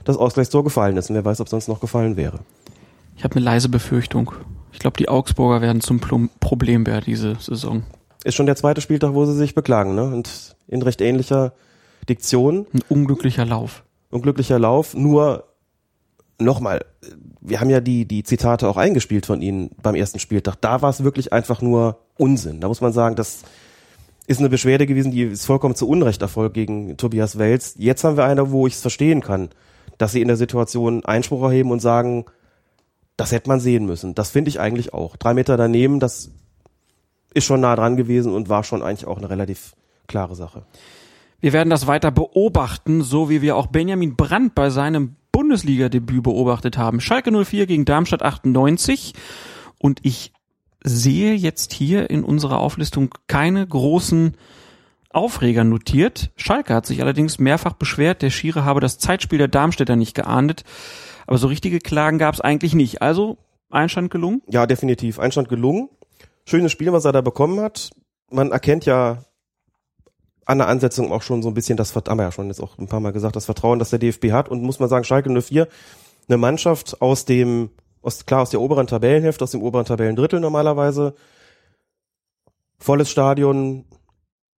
das Ausgleichstor gefallen ist. Und wer weiß, ob sonst noch gefallen wäre. Ich habe eine leise Befürchtung. Ich glaube, die Augsburger werden zum Problembär diese Saison. Ist schon der zweite Spieltag, wo sie sich beklagen, ne? Und in recht ähnlicher Diktion. Ein unglücklicher Lauf. Unglücklicher Lauf. Nur nochmal, wir haben ja die, die Zitate auch eingespielt von Ihnen beim ersten Spieltag. Da war es wirklich einfach nur Unsinn. Da muss man sagen, das ist eine Beschwerde gewesen, die ist vollkommen zu Unrecht erfolgt gegen Tobias Wels. Jetzt haben wir eine, wo ich es verstehen kann, dass sie in der Situation Einspruch erheben und sagen, das hätte man sehen müssen. Das finde ich eigentlich auch. Drei Meter daneben, das ist schon nah dran gewesen und war schon eigentlich auch eine relativ klare Sache. Wir werden das weiter beobachten, so wie wir auch Benjamin Brandt bei seinem Bundesliga-Debüt beobachtet haben. Schalke 04 gegen Darmstadt 98. Und ich sehe jetzt hier in unserer Auflistung keine großen Aufreger notiert. Schalke hat sich allerdings mehrfach beschwert, der Schire habe das Zeitspiel der Darmstädter nicht geahndet. Aber so richtige Klagen gab es eigentlich nicht. Also Einstand gelungen? Ja, definitiv. Einstand gelungen. Schönes Spiel, was er da bekommen hat. Man erkennt ja an der Ansetzung auch schon so ein bisschen das, haben wir ja schon jetzt auch ein paar Mal gesagt, das Vertrauen, das der DFB hat. Und muss man sagen, Schalke 04, eine Mannschaft aus dem, aus, klar aus der oberen Tabellenhälfte, aus dem oberen Tabellendrittel normalerweise. Volles Stadion,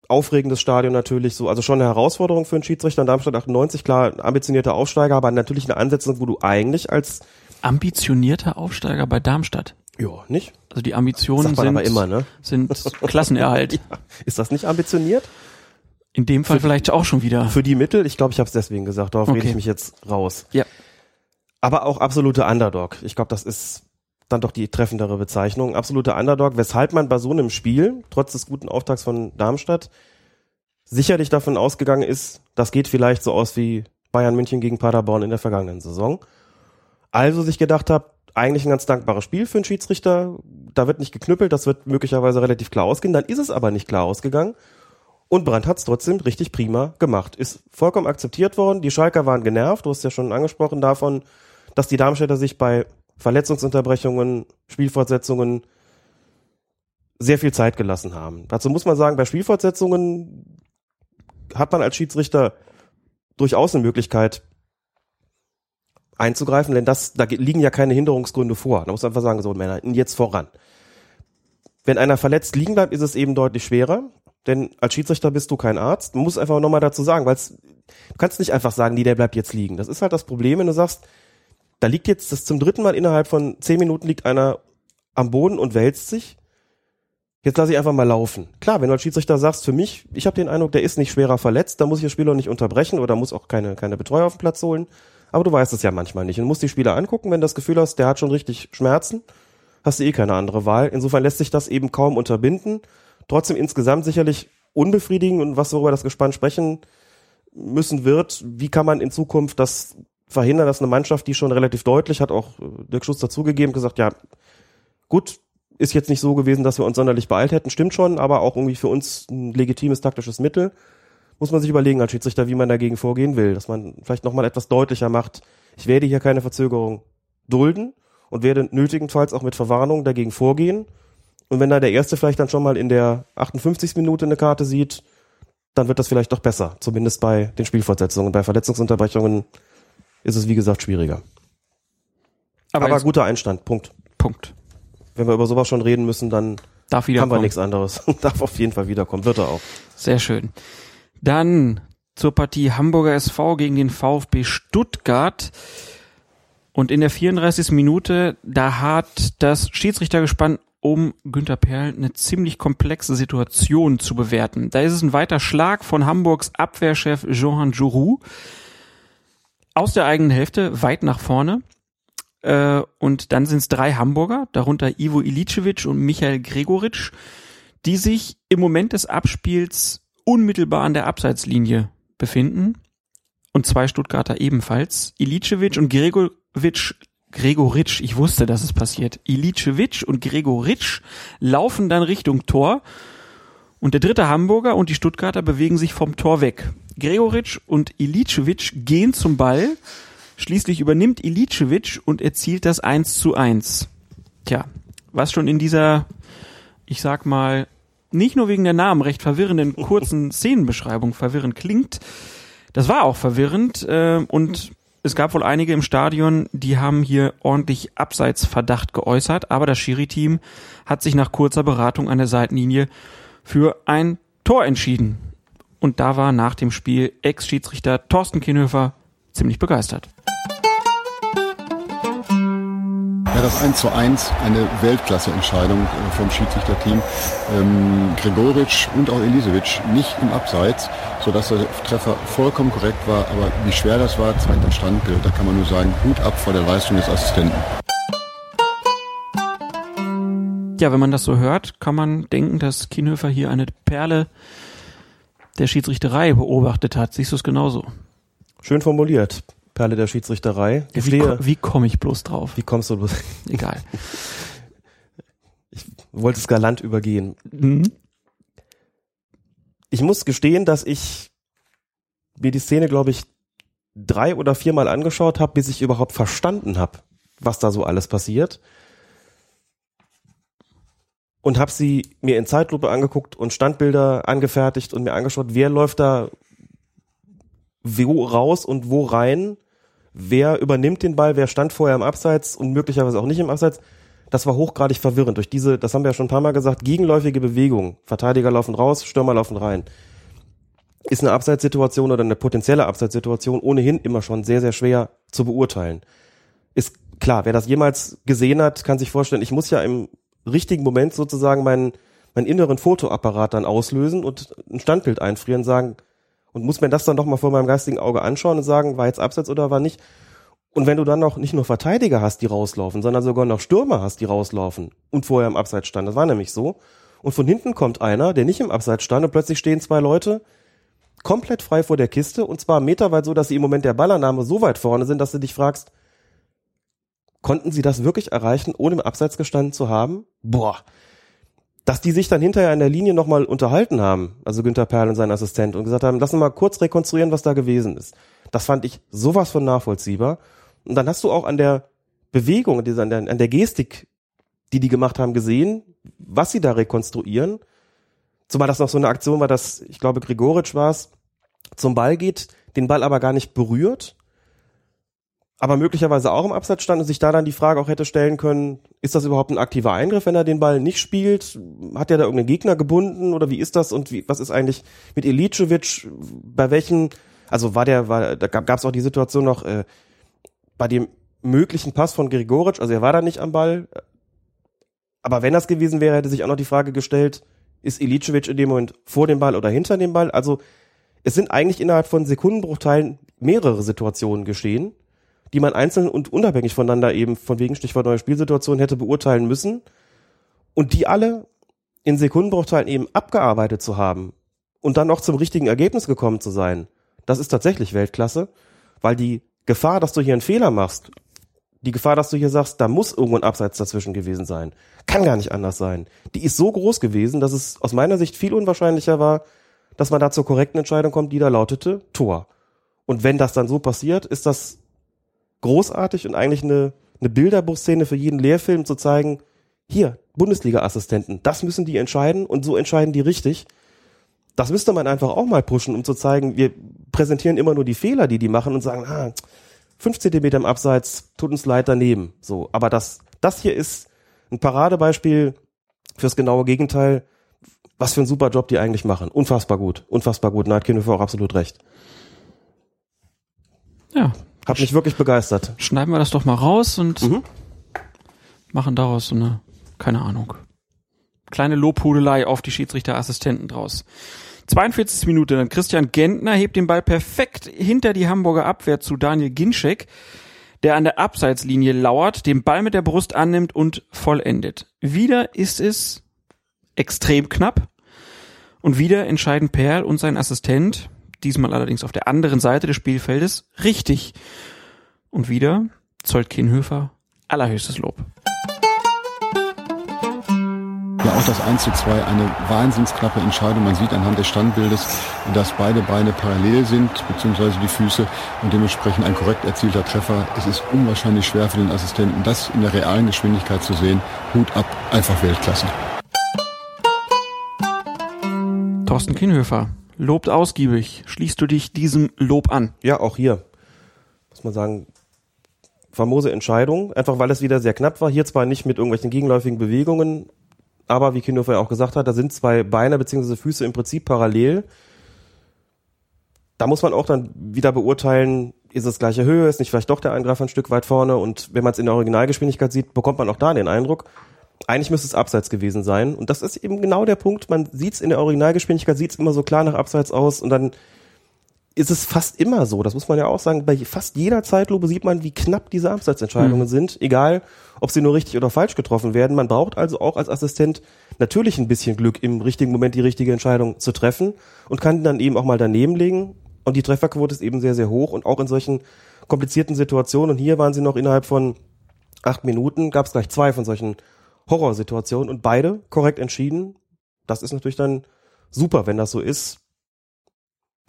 aufregendes Stadion natürlich so, also schon eine Herausforderung für einen Schiedsrichter in Darmstadt 98, klar, ambitionierter Aufsteiger, aber natürlich eine Ansetzung, wo du eigentlich als Ambitionierter Aufsteiger bei Darmstadt. ja, nicht? Also die Ambitionen sind, immer, ne? sind Klassenerhalt. Ist das nicht ambitioniert? In dem Fall vielleicht auch schon wieder. Für die Mittel, ich glaube, ich habe es deswegen gesagt, darauf Okay. rede ich mich jetzt raus. Ja. Aber auch absolute Underdog. Ich glaube, das ist dann doch die treffendere Bezeichnung. Absolute Underdog, weshalb man bei so einem Spiel, trotz des guten Auftrags von Darmstadt, sicherlich davon ausgegangen ist, das geht vielleicht so aus wie Bayern München gegen Paderborn in der vergangenen Saison. Also sich gedacht habe, eigentlich ein ganz dankbares Spiel für einen Schiedsrichter. Da wird nicht geknüppelt, das wird möglicherweise relativ klar ausgehen. Dann ist es aber nicht klar ausgegangen. Und Brandt hat es trotzdem richtig prima gemacht. Ist vollkommen akzeptiert worden. Die Schalker waren genervt. Du hast ja schon angesprochen davon, dass die Darmstädter sich bei Verletzungsunterbrechungen, Spielfortsetzungen sehr viel Zeit gelassen haben. Dazu muss man sagen, bei Spielfortsetzungen hat man als Schiedsrichter durchaus eine Möglichkeit einzugreifen, denn das, da liegen ja keine Hinderungsgründe vor. Da muss man einfach sagen, so Männer, jetzt voran. Wenn einer verletzt liegen bleibt, ist es eben deutlich schwerer, denn als Schiedsrichter bist du kein Arzt. Man muss einfach nochmal dazu sagen, weil du kannst nicht einfach sagen, nee, der bleibt jetzt liegen. Das ist halt das Problem, wenn du sagst, da liegt jetzt, das zum dritten Mal innerhalb von zehn Minuten liegt einer am Boden und wälzt sich. Jetzt lasse ich einfach mal laufen. Klar, wenn du als Schiedsrichter sagst, für mich, ich habe den Eindruck, der ist nicht schwerer verletzt, da muss ich das Spiel auch nicht unterbrechen oder muss auch keine, keine Betreuer auf den Platz holen. Aber du weißt es ja manchmal nicht. Und musst die Spieler angucken, wenn du das Gefühl hast, der hat schon richtig Schmerzen, hast du eh keine andere Wahl. Insofern lässt sich das eben kaum unterbinden. Trotzdem insgesamt sicherlich unbefriedigend und was worüber das Gespann sprechen müssen wird, wie kann man in Zukunft das verhindern, dass eine Mannschaft, die schon relativ deutlich, hat auch äh, Dirk Schuster zugegeben, gesagt, ja, gut, ist jetzt nicht so gewesen, dass wir uns sonderlich beeilt hätten, stimmt schon, aber auch irgendwie für uns ein legitimes taktisches Mittel. Muss man sich überlegen als Schiedsrichter, wie man dagegen vorgehen will, dass man vielleicht nochmal etwas deutlicher macht, ich werde hier keine Verzögerung dulden und werde nötigenfalls auch mit Verwarnung dagegen vorgehen. Und wenn da der Erste vielleicht dann schon mal in der 58. Minute eine Karte sieht, dann wird das vielleicht doch besser. Zumindest bei den Spielfortsetzungen. Bei Verletzungsunterbrechungen ist es, wie gesagt, schwieriger. Aber, Aber guter Einstand, Punkt. Punkt. Wenn wir über sowas schon reden müssen, dann Darf haben wir nichts anderes. Darf auf jeden Fall wiederkommen. Wird er auch. Sehr schön. Dann zur Partie Hamburger SV gegen den VfB Stuttgart. Und in der 34. Minute, da hat das Schiedsrichtergespann um Günter Perl eine ziemlich komplexe Situation zu bewerten. Da ist es ein weiter Schlag von Hamburgs Abwehrchef Johan Jourou aus der eigenen Hälfte weit nach vorne. Äh, und dann sind es drei Hamburger, darunter Ivo Ilicevic und Michael Gregoritsch, die sich im Moment des Abspiels unmittelbar an der Abseitslinie befinden. Und zwei Stuttgarter ebenfalls. Ilicevic und Gregoritsch, Gregoritsch, ich wusste, dass es passiert. Ilicevic und Gregoritsch laufen dann Richtung Tor. Und der dritte Hamburger und die Stuttgarter bewegen sich vom Tor weg. Gregoritsch und Ilicevic gehen zum Ball. Schließlich übernimmt Ilicevic und erzielt das 1 zu 1. Tja, was schon in dieser, ich sag mal, nicht nur wegen der Namen recht verwirrenden kurzen Szenenbeschreibung verwirrend klingt, das war auch verwirrend äh, und es gab wohl einige im Stadion, die haben hier ordentlich Abseitsverdacht geäußert, aber das Schiri-Team hat sich nach kurzer Beratung an der Seitenlinie für ein Tor entschieden. Und da war nach dem Spiel Ex-Schiedsrichter Thorsten Kienhöfer ziemlich begeistert. Ja, das 1 zu 1, eine Weltklasse-Entscheidung äh, vom Schiedsrichterteam. Ähm, Gregoritsch und auch Elisevic nicht im Abseits, sodass der Treffer vollkommen korrekt war. Aber wie schwer das war, zeigt das Standbild. Da kann man nur sagen, Hut ab vor der Leistung des Assistenten. Ja, wenn man das so hört, kann man denken, dass Kienhöfer hier eine Perle der Schiedsrichterei beobachtet hat. Siehst du es genauso? Schön formuliert. Perle der Schiedsrichterei. Wie, Gestehe. ko wie komme ich bloß drauf? Wie kommst du bloß? Egal. Ich wollte es galant übergehen. Mhm. Ich muss gestehen, dass ich mir die Szene, glaube ich, drei oder viermal angeschaut habe, bis ich überhaupt verstanden habe, was da so alles passiert. Und habe sie mir in Zeitlupe angeguckt und Standbilder angefertigt und mir angeschaut, wer läuft da wo raus und wo rein, wer übernimmt den Ball, wer stand vorher im Abseits und möglicherweise auch nicht im Abseits. Das war hochgradig verwirrend. Durch diese, das haben wir ja schon ein paar Mal gesagt, gegenläufige Bewegung. Verteidiger laufen raus, Stürmer laufen rein ist eine Abseitssituation oder eine potenzielle Abseitssituation ohnehin immer schon sehr, sehr schwer zu beurteilen. Ist klar, wer das jemals gesehen hat, kann sich vorstellen, ich muss ja im richtigen Moment sozusagen meinen, meinen inneren Fotoapparat dann auslösen und ein Standbild einfrieren, sagen, und muss mir das dann doch mal vor meinem geistigen Auge anschauen und sagen, war jetzt Abseits oder war nicht. Und wenn du dann noch nicht nur Verteidiger hast, die rauslaufen, sondern sogar noch Stürmer hast, die rauslaufen und vorher im Abseits stand, das war nämlich so. Und von hinten kommt einer, der nicht im Abseits stand und plötzlich stehen zwei Leute, komplett frei vor der Kiste und zwar meterweit so, dass sie im Moment der Ballannahme so weit vorne sind, dass du dich fragst, konnten sie das wirklich erreichen, ohne im Abseits gestanden zu haben? Boah. Dass die sich dann hinterher in der Linie nochmal unterhalten haben, also Günther Perl und sein Assistent, und gesagt haben, lass uns mal kurz rekonstruieren, was da gewesen ist. Das fand ich sowas von nachvollziehbar. Und dann hast du auch an der Bewegung, an der, Gestik, die die gemacht haben, gesehen, was sie da rekonstruieren Zumal das noch so eine Aktion war, dass, ich glaube, Gregoritsch war es, zum Ball geht, den Ball aber gar nicht berührt, aber möglicherweise auch im Absatz stand und sich da dann die Frage auch hätte stellen können, ist das überhaupt ein aktiver Eingriff, wenn er den Ball nicht spielt? Hat er da irgendeinen Gegner gebunden oder wie ist das und wie, was ist eigentlich mit Ilicevic? Bei welchen, also war der, war, da gab es auch die Situation noch, äh, bei dem möglichen Pass von Gregoritsch, also er war da nicht am Ball, aber wenn das gewesen wäre, hätte sich auch noch die Frage gestellt, ist Ilicevic in dem Moment vor dem Ball oder hinter dem Ball? Also es sind eigentlich innerhalb von Sekundenbruchteilen mehrere Situationen geschehen, die man einzeln und unabhängig voneinander eben von wegen Stichwort neue Spielsituation hätte beurteilen müssen und die alle in Sekundenbruchteilen eben abgearbeitet zu haben und dann noch zum richtigen Ergebnis gekommen zu sein. Das ist tatsächlich Weltklasse, weil die Gefahr, dass du hier einen Fehler machst die Gefahr, dass du hier sagst, da muss irgendwo ein Abseits dazwischen gewesen sein. Kann gar nicht anders sein. Die ist so groß gewesen, dass es aus meiner Sicht viel unwahrscheinlicher war, dass man da zur korrekten Entscheidung kommt, die da lautete Tor. Und wenn das dann so passiert, ist das großartig und eigentlich eine, eine Bilderbuchszene für jeden Lehrfilm zu zeigen, hier, Bundesliga-Assistenten, das müssen die entscheiden und so entscheiden die richtig. Das müsste man einfach auch mal pushen, um zu zeigen, wir präsentieren immer nur die Fehler, die die machen und sagen, ah, fünf Zentimeter im Abseits, tut uns leid daneben. So, aber das, das hier ist ein Paradebeispiel fürs genaue Gegenteil. Was für ein super Job die eigentlich machen. Unfassbar gut, unfassbar gut. Neidkin hat auch absolut recht. Ja. Hat mich wirklich begeistert. Schneiden wir das doch mal raus und mhm. machen daraus so eine, keine Ahnung, kleine Lobhudelei auf die Schiedsrichterassistenten draus. 42. Minute, dann Christian Gentner hebt den Ball perfekt hinter die Hamburger Abwehr zu Daniel Ginczek, der an der Abseitslinie lauert, den Ball mit der Brust annimmt und vollendet. Wieder ist es extrem knapp und wieder entscheiden Perl und sein Assistent, diesmal allerdings auf der anderen Seite des Spielfeldes, richtig. Und wieder zollt Kienhöfer allerhöchstes Lob ja auch das 1 zu 2 eine wahnsinnsknappe Entscheidung. Man sieht anhand des Standbildes, dass beide Beine parallel sind, beziehungsweise die Füße und dementsprechend ein korrekt erzielter Treffer. Es ist unwahrscheinlich schwer für den Assistenten, das in der realen Geschwindigkeit zu sehen. Hut ab, einfach Weltklasse. Thorsten Kienhöfer lobt ausgiebig. Schließt du dich diesem Lob an? Ja, auch hier. Muss man sagen, famose Entscheidung, einfach weil es wieder sehr knapp war. Hier zwar nicht mit irgendwelchen gegenläufigen Bewegungen, aber wie Kindhofer ja auch gesagt hat, da sind zwei Beine bzw. Füße im Prinzip parallel. Da muss man auch dann wieder beurteilen, ist es gleiche Höhe, ist nicht vielleicht doch der Eingreifer ein Stück weit vorne und wenn man es in der Originalgeschwindigkeit sieht, bekommt man auch da den Eindruck, eigentlich müsste es abseits gewesen sein. Und das ist eben genau der Punkt, man sieht es in der Originalgeschwindigkeit, sieht es immer so klar nach abseits aus. Und dann ist es fast immer so, das muss man ja auch sagen, bei fast jeder Zeitlupe sieht man, wie knapp diese Abseitsentscheidungen mhm. sind, egal ob sie nur richtig oder falsch getroffen werden. Man braucht also auch als Assistent natürlich ein bisschen Glück, im richtigen Moment die richtige Entscheidung zu treffen. Und kann dann eben auch mal daneben legen. Und die Trefferquote ist eben sehr, sehr hoch. Und auch in solchen komplizierten Situationen. Und hier waren sie noch innerhalb von acht Minuten, gab es gleich zwei von solchen Horrorsituationen und beide korrekt entschieden. Das ist natürlich dann super, wenn das so ist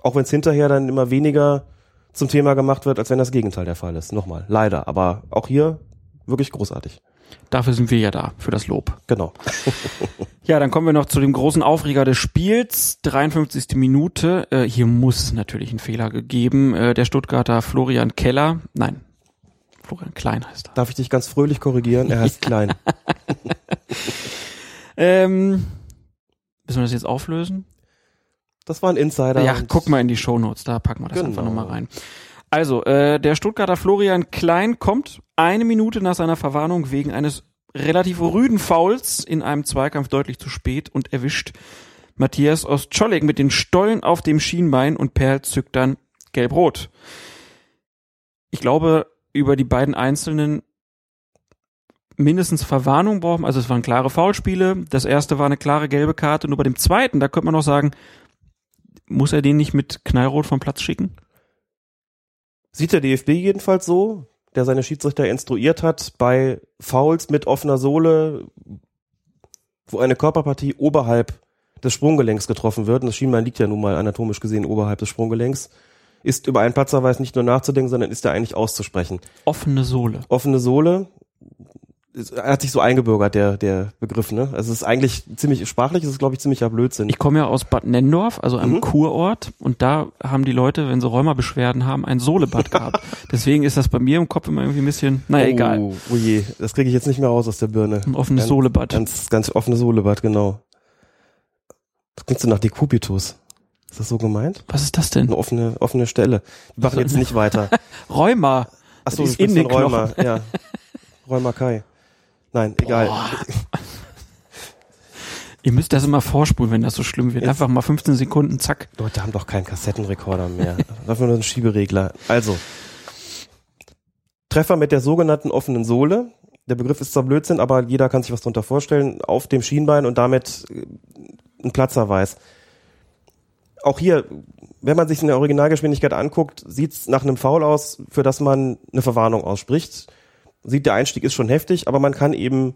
auch wenn es hinterher dann immer weniger zum Thema gemacht wird, als wenn das Gegenteil der Fall ist. Nochmal, leider. Aber auch hier wirklich großartig. Dafür sind wir ja da, für das Lob. Genau. Ja, dann kommen wir noch zu dem großen Aufreger des Spiels. 53. Minute. Äh, hier muss es natürlich einen Fehler gegeben. Äh, der Stuttgarter Florian Keller, nein, Florian Klein heißt er. Darf ich dich ganz fröhlich korrigieren? Er heißt Klein. Ähm, müssen wir das jetzt auflösen? Das war ein Insider. Ja, guck mal in die Shownotes, da packen wir das Genau. einfach nochmal rein. Also, äh, der Stuttgarter Florian Klein kommt eine Minute nach seiner Verwarnung wegen eines relativ rüden Fouls in einem Zweikampf deutlich zu spät und erwischt Matthias Ostscholleg mit den Stollen auf dem Schienbein und Perl zückt dann gelb-rot. Ich glaube, über die beiden Einzelnen mindestens Verwarnung brauchen. Also es waren klare Foulspiele. Das erste war eine klare gelbe Karte. Nur bei dem zweiten, da könnte man noch sagen, muss er den nicht mit Knallrot vom Platz schicken? Sieht der DFB jedenfalls so, der seine Schiedsrichter instruiert hat, bei Fouls mit offener Sohle, wo eine Körperpartie oberhalb des Sprunggelenks getroffen wird, und das Schienbein liegt ja nun mal anatomisch gesehen oberhalb des Sprunggelenks, ist über einen Platzverweis nicht nur nachzudenken, sondern ist er eigentlich auszusprechen. Offene Sohle. Offene Sohle, es hat sich so eingebürgert, der, der Begriff, ne? Also es ist eigentlich ziemlich sprachlich, es ist glaube ich ziemlicher Blödsinn. Ich komme ja aus Bad Nendorf, also einem Mhm. Kurort, und da haben die Leute, wenn sie Rheumabeschwerden haben, ein Sohlebad gehabt. Deswegen ist das bei mir im Kopf immer irgendwie ein bisschen, naja, egal. Oh, oh je, das kriege ich jetzt nicht mehr raus aus der Birne. Ein offenes Ganz- Sohlebad. Ganz, ganz offene Sohlebad, genau. Das klingt so nach Dekubitus. Ist das so gemeint? Was ist das denn? Eine offene, offene Stelle. Wir machen jetzt nicht weiter. Rheuma. Du ist in den Rheuma. Ja. Rheuma Kai. Nein, egal. Ihr müsst das immer vorspulen, wenn das so schlimm wird. Jetzt- Einfach mal 15 Sekunden, zack. Leute haben doch keinen Kassettenrekorder mehr. Dafür nur einen Schieberegler. Also. Treffer mit der sogenannten offenen Sohle. Der Begriff ist zwar Blödsinn, aber jeder kann sich was darunter vorstellen. Auf dem Schienbein und damit äh, ein Platzerweis. Auch hier, wenn man sich in der Originalgeschwindigkeit anguckt, sieht es nach einem Foul aus, für das man eine Verwarnung ausspricht. Sieht, der Einstieg ist schon heftig, aber man kann eben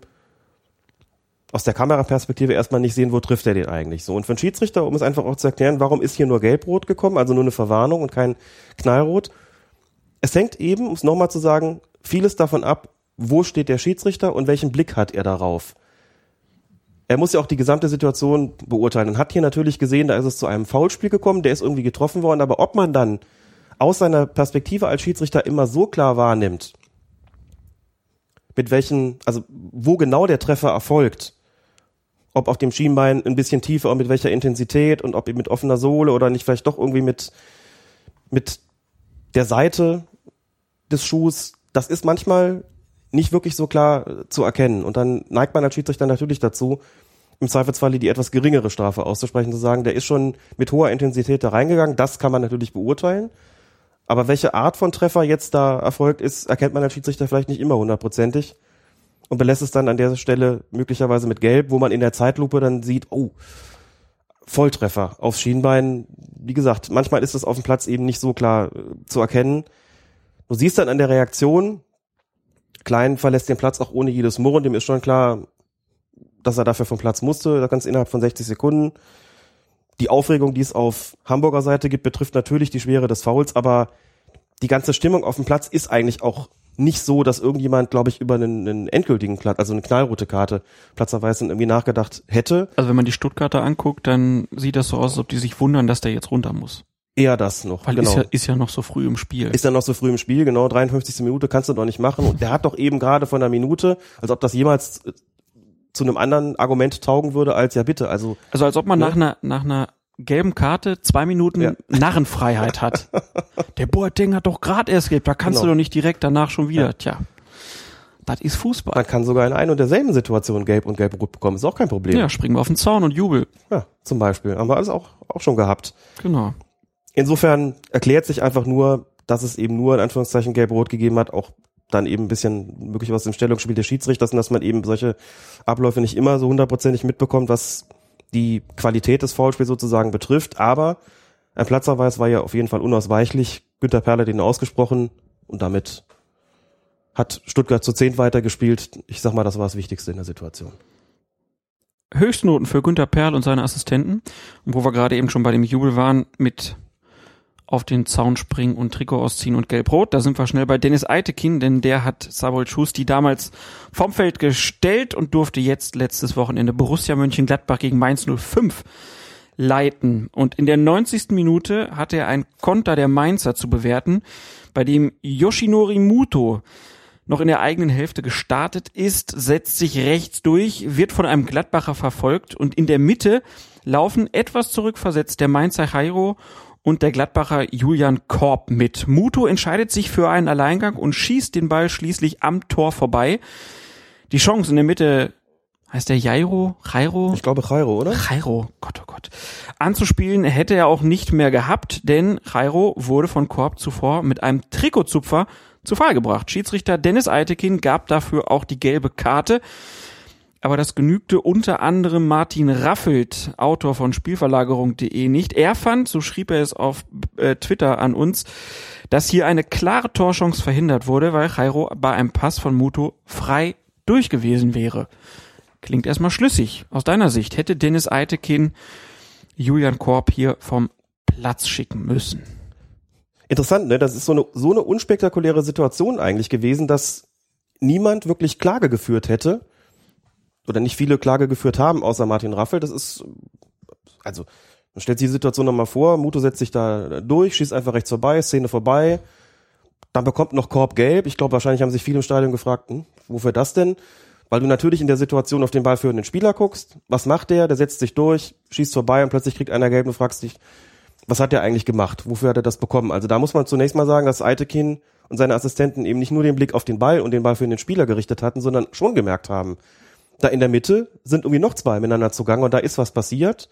aus der Kameraperspektive erstmal nicht sehen, wo trifft er den eigentlich so. Und für einen Schiedsrichter, um es einfach auch zu erklären, warum ist hier nur Gelbrot gekommen, also nur eine Verwarnung und kein Knallrot. Es hängt eben, um es nochmal zu sagen, vieles davon ab, wo steht der Schiedsrichter und welchen Blick hat er darauf. Er muss ja auch die gesamte Situation beurteilen und hat hier natürlich gesehen, da ist es zu einem Foulspiel gekommen, der ist irgendwie getroffen worden, aber ob man dann aus seiner Perspektive als Schiedsrichter immer so klar wahrnimmt, mit welchen, also wo genau der Treffer erfolgt, ob auf dem Schienbein ein bisschen tiefer und mit welcher Intensität und ob mit offener Sohle oder nicht vielleicht doch irgendwie mit, mit der Seite des Schuhs, das ist manchmal nicht wirklich so klar äh, zu erkennen. Und dann neigt man als Schiedsrichter natürlich dazu, im Zweifelsfalle die etwas geringere Strafe auszusprechen, zu sagen, der ist schon mit hoher Intensität da reingegangen, das kann man natürlich beurteilen. Aber welche Art von Treffer jetzt da erfolgt ist, erkennt man als Schiedsrichter vielleicht nicht immer hundertprozentig und belässt es dann an der Stelle möglicherweise mit Gelb, wo man in der Zeitlupe dann sieht, oh, Volltreffer aufs Schienbein. Wie gesagt, manchmal ist es auf dem Platz eben nicht so klar äh, zu erkennen. Du siehst dann an der Reaktion, Klein verlässt den Platz auch ohne jedes Murren, dem ist schon klar, dass er dafür vom Platz musste, das Ganze innerhalb von 60 Sekunden. Die Aufregung, die es auf Hamburger Seite gibt, betrifft natürlich die Schwere des Fouls, aber die ganze Stimmung auf dem Platz ist eigentlich auch nicht so, dass irgendjemand, glaube ich, über einen, einen endgültigen Platz, also eine knallrote Karte, platzerweise irgendwie nachgedacht hätte. Also wenn man die Stuttgarter anguckt, dann sieht das so aus, als ob die sich wundern, dass der jetzt runter muss. Eher das noch. Weil genau. ist, ja, ist ja noch so früh im Spiel. ist ja noch so früh im Spiel, genau, 53. Minute kannst du doch nicht machen. Und der hat doch eben gerade von der Minute, als ob das jemals äh, zu einem anderen Argument taugen würde, als ja bitte, also Also als ob man Ne? nach einer nach einer gelben Karte zwei Minuten Ja. Narrenfreiheit hat. Der Boateng hat doch gerade erst gelb, da kannst Genau. du doch nicht direkt danach schon wieder. Tja, das ist Fußball. man kann sogar in ein und derselben Situation gelb und gelb-rot bekommen, ist auch kein Problem. Ja, springen wir auf den Zaun und jubel. ja zum Beispiel. Haben wir alles auch, auch schon gehabt. Genau. Insofern erklärt sich einfach nur, dass es eben nur in Anführungszeichen gelb-rot gegeben hat, auch dann eben ein bisschen möglich was im Stellungsspiel des Schiedsrichters dass man eben solche Abläufe nicht immer so hundertprozentig mitbekommt, was die Qualität des Foulspiels sozusagen betrifft. Aber ein Platzerweis war ja auf jeden Fall unausweichlich. Günter Perle hat ihn ausgesprochen und damit hat Stuttgart zu zehn weitergespielt. Ich sag mal, das war das Wichtigste in der Situation. Höchstnoten für Günter Perl und seine Assistenten. Und wo wir gerade eben schon bei dem Jubel waren, mit auf den Zaun springen und Trikot ausziehen und gelb-rot. Da sind wir schnell bei Dennis Eitekin, denn der hat Sabol Schusti damals vom Feld gestellt und durfte jetzt letztes Wochenende Borussia Mönchengladbach gegen Mainz 05 leiten. Und in der 90. Minute hatte er ein Konter der Mainzer zu bewerten, bei dem Yoshinori Muto noch in der eigenen Hälfte gestartet ist, setzt sich rechts durch, wird von einem Gladbacher verfolgt und in der Mitte laufen etwas zurückversetzt der Mainzer Jairo und der Gladbacher Julian Korb mit. Muto entscheidet sich für einen Alleingang und schießt den Ball schließlich am Tor vorbei. Die Chance in der Mitte heißt der Jairo, Jairo? Ich glaube Jairo, oder? Jairo, Gott, oh Gott. Anzuspielen hätte er auch nicht mehr gehabt, denn Jairo wurde von Korb zuvor mit einem Trikotzupfer zu Fall gebracht. Schiedsrichter Dennis Eitekin gab dafür auch die gelbe Karte. Aber das genügte unter anderem Martin Raffelt, Autor von Spielverlagerung.de nicht. Er fand, so schrieb er es auf äh, Twitter an uns, dass hier eine klare Torchance verhindert wurde, weil Jairo bei einem Pass von Muto frei durch gewesen wäre. Klingt erstmal schlüssig. Aus deiner Sicht hätte Dennis Eitekin Julian Korb hier vom Platz schicken müssen. Interessant, ne? Das ist so eine, so eine unspektakuläre Situation eigentlich gewesen, dass niemand wirklich Klage geführt hätte oder nicht viele Klage geführt haben, außer Martin Raffel. Das ist, also, man stellt sich die Situation nochmal vor, Muto setzt sich da durch, schießt einfach rechts vorbei, Szene vorbei, dann bekommt noch Korb gelb. Ich glaube, wahrscheinlich haben sich viele im Stadion gefragt, hm, wofür das denn? Weil du natürlich in der Situation auf den ballführenden Spieler guckst. Was macht der? Der setzt sich durch, schießt vorbei und plötzlich kriegt einer gelb und fragst dich, was hat er eigentlich gemacht? Wofür hat er das bekommen? Also da muss man zunächst mal sagen, dass Eitekin und seine Assistenten eben nicht nur den Blick auf den Ball und den Ball für den Spieler gerichtet hatten, sondern schon gemerkt haben, da in der Mitte sind irgendwie noch zwei miteinander zugange und da ist was passiert.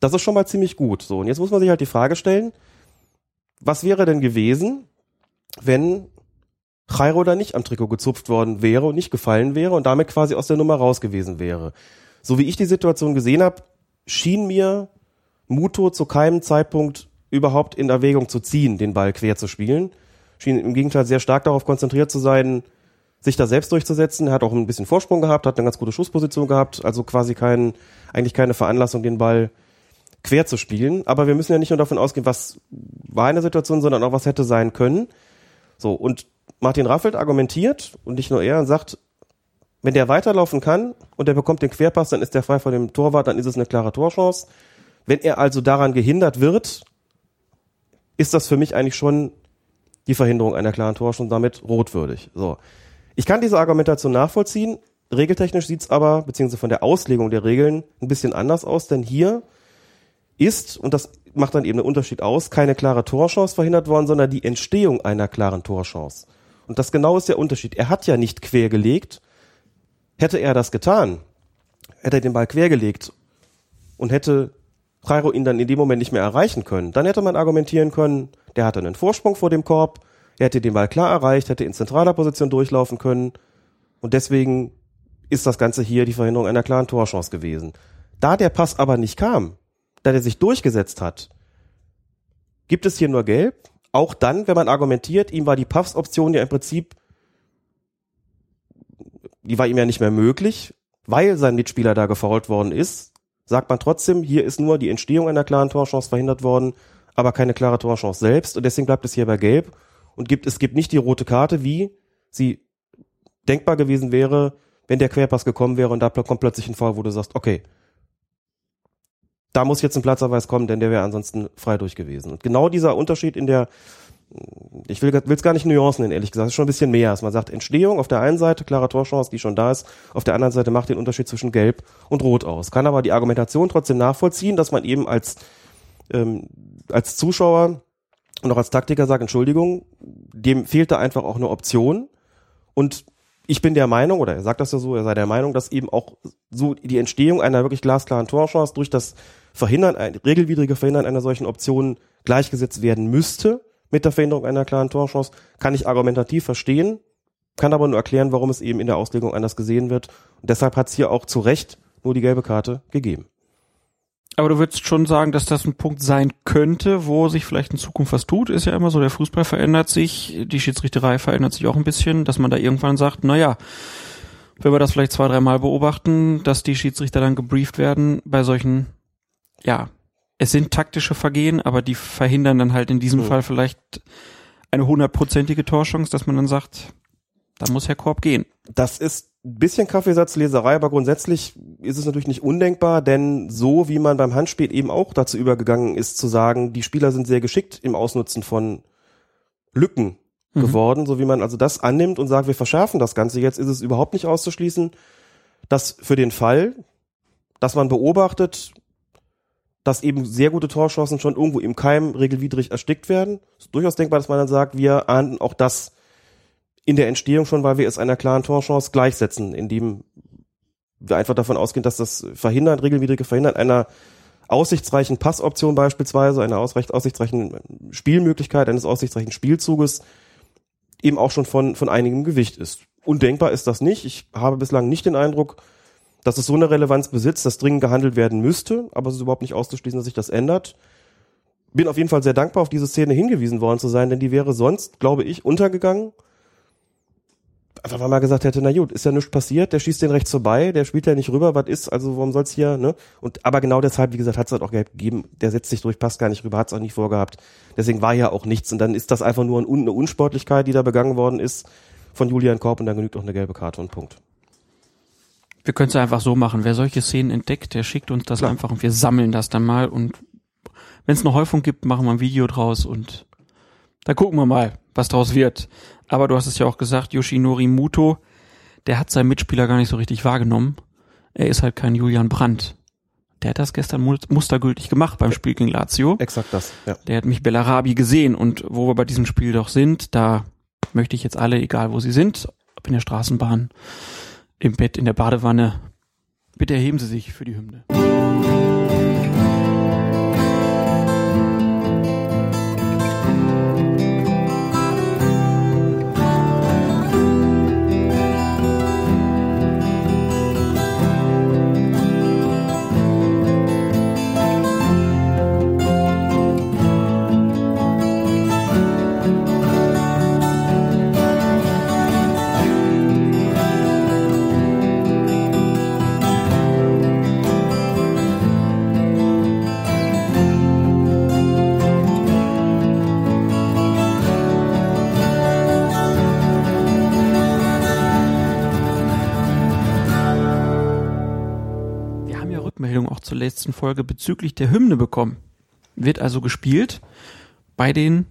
Das ist schon mal ziemlich gut. So, und jetzt muss man sich halt die Frage stellen, was wäre denn gewesen, wenn Jairo da nicht am Trikot gezupft worden wäre und nicht gefallen wäre und damit quasi aus der Nummer raus gewesen wäre. So wie ich die Situation gesehen habe, schien mir Muto zu keinem Zeitpunkt überhaupt in Erwägung zu ziehen, den Ball quer zu spielen. Schien im Gegenteil sehr stark darauf konzentriert zu sein, sich da selbst durchzusetzen. Er hat auch ein bisschen Vorsprung gehabt, hat eine ganz gute Schussposition gehabt, also quasi kein, eigentlich keine Veranlassung, den Ball quer zu spielen. Aber wir müssen ja nicht nur davon ausgehen, was war eine Situation, sondern auch was hätte sein können. So, und Martin Raffelt argumentiert, und nicht nur er, und sagt, wenn der weiterlaufen kann und der bekommt den Querpass, dann ist der frei vor dem Torwart, dann ist es eine klare Torchance. Wenn er also daran gehindert wird, ist das für mich eigentlich schon die Verhinderung einer klaren Torchance und damit rotwürdig. So. Ich kann diese Argumentation nachvollziehen. Regeltechnisch sieht's aber, beziehungsweise von der Auslegung der Regeln, ein bisschen anders aus, denn hier ist, und das macht dann eben einen Unterschied aus, keine klare Torchance verhindert worden, sondern die Entstehung einer klaren Torchance. Und das genau ist der Unterschied. Er hat ja nicht quergelegt. Hätte er das getan, hätte er den Ball quergelegt und hätte Jairo ihn dann in dem Moment nicht mehr erreichen können, dann hätte man argumentieren können, der hatte einen Vorsprung vor dem Korb, er hätte den Ball klar erreicht, hätte in zentraler Position durchlaufen können und deswegen ist das Ganze hier die Verhinderung einer klaren Torchance gewesen. Da der Pass aber nicht kam, da der sich durchgesetzt hat, gibt es hier nur Gelb. Auch dann, wenn man argumentiert, ihm war die Passoption ja im Prinzip, die war ihm ja nicht mehr möglich, weil sein Mitspieler da gefault worden ist sagt man trotzdem, hier ist nur die Entstehung einer klaren Torchance verhindert worden, aber keine klare Torchance selbst und deswegen bleibt es hier bei Gelb und gibt, es gibt nicht die rote Karte, wie sie denkbar gewesen wäre, wenn der Querpass gekommen wäre und da kommt plötzlich ein Fall, wo du sagst, okay, da muss jetzt ein Platzerweis kommen, denn der wäre ansonsten frei durch gewesen. Und genau dieser Unterschied in der ich will es gar nicht Nuancen nennen, ehrlich gesagt. Es ist schon ein bisschen mehr. Als man sagt, Entstehung auf der einen Seite, klare Torchance, die schon da ist. Auf der anderen Seite macht den Unterschied zwischen Gelb und Rot aus. Kann aber die Argumentation trotzdem nachvollziehen, dass man eben als, ähm, als Zuschauer und auch als Taktiker sagt, Entschuldigung, dem fehlt da einfach auch eine Option. Und ich bin der Meinung, oder er sagt das ja so, er sei der Meinung, dass eben auch so die Entstehung einer wirklich glasklaren Torchance durch das Verhindern, ein regelwidrige Verhindern einer solchen Option gleichgesetzt werden müsste mit der Verhinderung einer klaren Torchance, kann ich argumentativ verstehen, kann aber nur erklären, warum es eben in der Auslegung anders gesehen wird. Und deshalb hat es hier auch zu Recht nur die gelbe Karte gegeben. Aber du würdest schon sagen, dass das ein Punkt sein könnte, wo sich vielleicht in Zukunft was tut. Ist ja immer so, der Fußball verändert sich, die Schiedsrichterei verändert sich auch ein bisschen, dass man da irgendwann sagt, na ja, wenn wir das vielleicht zwei, dreimal beobachten, dass die Schiedsrichter dann gebrieft werden bei solchen, ja, es sind taktische Vergehen, aber die verhindern dann halt in diesem Mhm. Fall vielleicht eine hundertprozentige Torchance, dass man dann sagt, da muss Herr Korb gehen. Das ist ein bisschen Kaffeesatzleserei, aber grundsätzlich ist es natürlich nicht undenkbar, denn so wie man beim Handspiel eben auch dazu übergegangen ist, zu sagen, die Spieler sind sehr geschickt im Ausnutzen von Lücken Mhm. geworden, so wie man also das annimmt und sagt, wir verschärfen das Ganze jetzt, ist es überhaupt nicht auszuschließen, dass für den Fall, dass man beobachtet, dass eben sehr gute Torchancen schon irgendwo im Keim regelwidrig erstickt werden, ist durchaus denkbar, dass man dann sagt, wir ahnden auch das in der Entstehung schon, weil wir es einer klaren Torchance gleichsetzen, indem wir einfach davon ausgehen, dass das Verhindern, regelwidrige Verhindern einer aussichtsreichen Passoption beispielsweise, einer ausrecht, aussichtsreichen Spielmöglichkeit, eines aussichtsreichen Spielzuges eben auch schon von, von einigem Gewicht ist. Undenkbar ist das nicht. Ich habe bislang nicht den Eindruck, dass es so eine Relevanz besitzt, dass dringend gehandelt werden müsste, aber es ist überhaupt nicht auszuschließen, dass sich das ändert. Bin auf jeden Fall sehr dankbar, auf diese Szene hingewiesen worden zu sein, denn die wäre sonst, glaube ich, untergegangen. Einfach man gesagt hätte, na gut, ist ja nichts passiert, der schießt den rechts vorbei, der spielt ja nicht rüber, was ist, also warum soll's hier, ne? Und aber genau deshalb, wie gesagt, hat's halt auch gelb gegeben, der setzt sich durch, passt gar nicht rüber, hat's auch nicht vorgehabt. Deswegen war ja auch nichts und dann ist das einfach nur ein, eine Unsportlichkeit, die da begangen worden ist von Julian Korb und dann genügt auch eine gelbe Karte und Punkt. Wir können es einfach so machen. Wer solche Szenen entdeckt, der schickt uns das Klar. einfach und wir sammeln das dann mal und wenn es eine Häufung gibt, machen wir ein Video draus und da gucken wir mal, was draus wird. Aber du hast es ja auch gesagt, Yoshinori Muto, der hat seinen Mitspieler gar nicht so richtig wahrgenommen. Er ist halt kein Julian Brandt. Der hat das gestern mu- mustergültig gemacht beim Spiel gegen Lazio. Exakt das, ja. Der hat mich Bellarabi gesehen und wo wir bei diesem Spiel doch sind, da möchte ich jetzt alle, egal wo sie sind, ob in der Straßenbahn, im Bett, in der Badewanne, bitte erheben Sie sich für die Hymne. Auch zur letzten Folge bezüglich der Hymne bekommen. Wird also gespielt bei den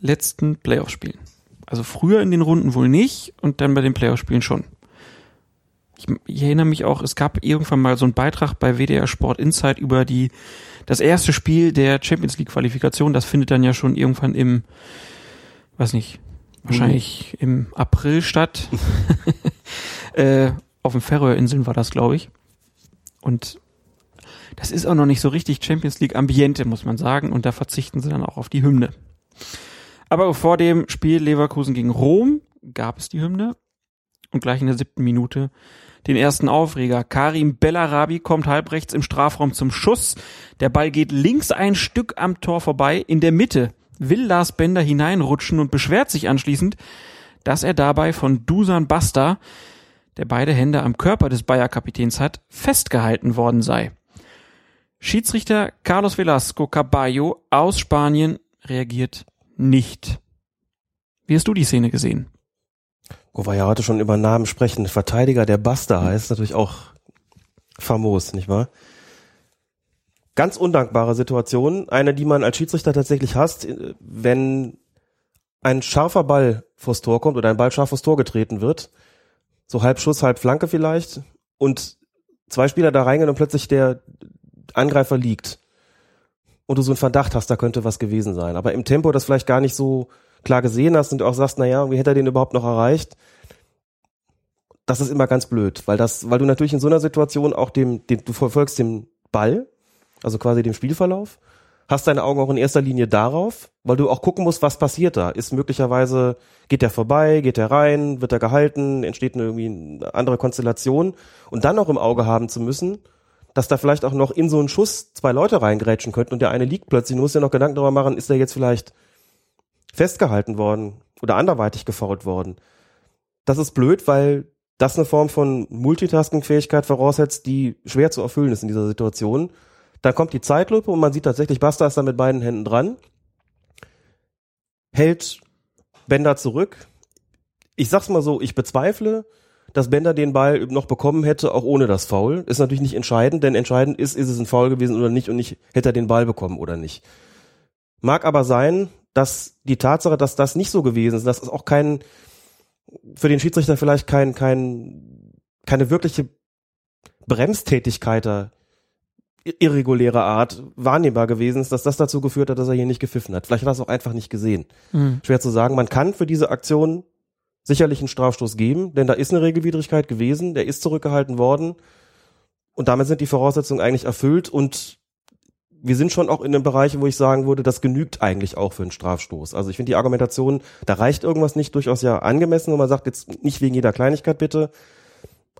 letzten Playoff-Spielen. Also früher in den Runden wohl nicht und dann bei den Playoff-Spielen schon. Ich, ich erinnere mich auch, es gab irgendwann mal so einen Beitrag bei WDR Sport Insight über die das erste Spiel der Champions League Qualifikation. Das findet dann ja schon irgendwann im, weiß nicht, wahrscheinlich im April statt. äh, auf den Färöerinseln war das, glaube ich. Und das ist auch noch nicht so richtig Champions League Ambiente, muss man sagen. Und da verzichten sie dann auch auf die Hymne. Aber vor dem Spiel Leverkusen gegen Rom gab es die Hymne. Und gleich in der siebten Minute den ersten Aufreger. Karim Bellarabi kommt halbrechts im Strafraum zum Schuss. Der Ball geht links ein Stück am Tor vorbei. In der Mitte will Lars Bender hineinrutschen und beschwert sich anschließend, dass er dabei von Dusan Basta, der beide Hände am Körper des Bayer-Kapitäns hat, festgehalten worden sei. Schiedsrichter Carlos Velasco Caballo aus Spanien reagiert nicht. Wie hast du die Szene gesehen? Ja heute schon über Namen sprechen, Verteidiger der Basta heißt natürlich auch famos, nicht wahr? Ganz undankbare Situation, eine, die man als Schiedsrichter tatsächlich hasst, äh, wenn ein scharfer Ball vors Tor kommt oder ein Ball scharf vors Tor getreten wird, so halb Schuss, halb Flanke vielleicht, und zwei Spieler da reingehen und plötzlich der Angreifer liegt. Und du so einen Verdacht hast, da könnte was gewesen sein. Aber im Tempo das vielleicht gar nicht so klar gesehen hast und auch sagst, naja, wie hätte er den überhaupt noch erreicht? Das ist immer ganz blöd, weil das, weil du natürlich in so einer Situation auch dem, dem du verfolgst dem Ball, also quasi dem Spielverlauf, hast deine Augen auch in erster Linie darauf, weil du auch gucken musst, was passiert da. Ist möglicherweise, geht der vorbei, geht der rein, wird er gehalten, entsteht eine, irgendwie eine andere Konstellation und dann noch im Auge haben zu müssen, dass da vielleicht auch noch in so einen Schuss zwei Leute reingrätschen könnten und der eine liegt plötzlich. Du musst dir noch Gedanken darüber machen, ist der jetzt vielleicht festgehalten worden oder anderweitig gefault worden. Das ist blöd, weil das eine Form von Multitasking-Fähigkeit voraussetzt, die schwer zu erfüllen ist in dieser Situation. Dann kommt die Zeitlupe und man sieht tatsächlich, Basta ist da mit beiden Händen dran, hält Bender zurück. Ich sag's mal so, ich bezweifle, dass Bender den Ball noch bekommen hätte, auch ohne das Foul. Ist natürlich nicht entscheidend, denn entscheidend ist, ist es ein Foul gewesen oder nicht und nicht, hätte er den Ball bekommen oder nicht. Mag aber sein, dass die Tatsache, dass das nicht so gewesen ist, dass es auch kein, für den Schiedsrichter vielleicht kein, kein, keine wirkliche Bremstätigkeit da irregulärer Art wahrnehmbar gewesen ist, dass das dazu geführt hat, dass er hier nicht gepfiffen hat. Vielleicht hat er es auch einfach nicht gesehen. Mhm. Schwer zu sagen. Man kann für diese Aktion sicherlich einen Strafstoß geben, denn da ist eine Regelwidrigkeit gewesen, der ist zurückgehalten worden und damit sind die Voraussetzungen eigentlich erfüllt und wir sind schon auch in einem Bereich, wo ich sagen würde, das genügt eigentlich auch für einen Strafstoß. Also ich finde die Argumentation, da reicht irgendwas nicht, durchaus ja angemessen, wo man sagt, jetzt nicht wegen jeder Kleinigkeit bitte,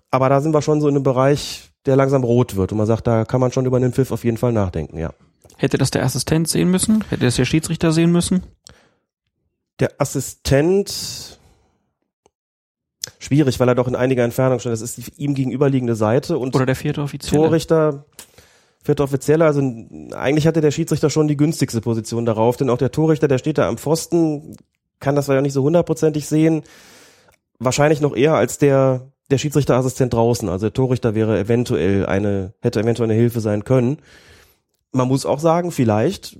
aber da sind wir schon so in einem Bereich, der langsam rot wird und man sagt, da kann man schon über einen Pfiff auf jeden Fall nachdenken, ja. Hätte das der Assistent sehen müssen? Hätte das der Schiedsrichter sehen müssen? Der Assistent schwierig, weil er doch in einiger Entfernung stand. Das ist die ihm gegenüberliegende Seite und Oder der vierte Offizielle? Torrichter, vierter Offizieller, also eigentlich hatte der Schiedsrichter schon die günstigste Position darauf, denn auch der Torrichter, der steht da am Pfosten, kann das ja nicht so hundertprozentig sehen. Wahrscheinlich noch eher als der, der Schiedsrichterassistent draußen. Also der Torrichter wäre eventuell eine, hätte eventuell eine Hilfe sein können. Man muss auch sagen, vielleicht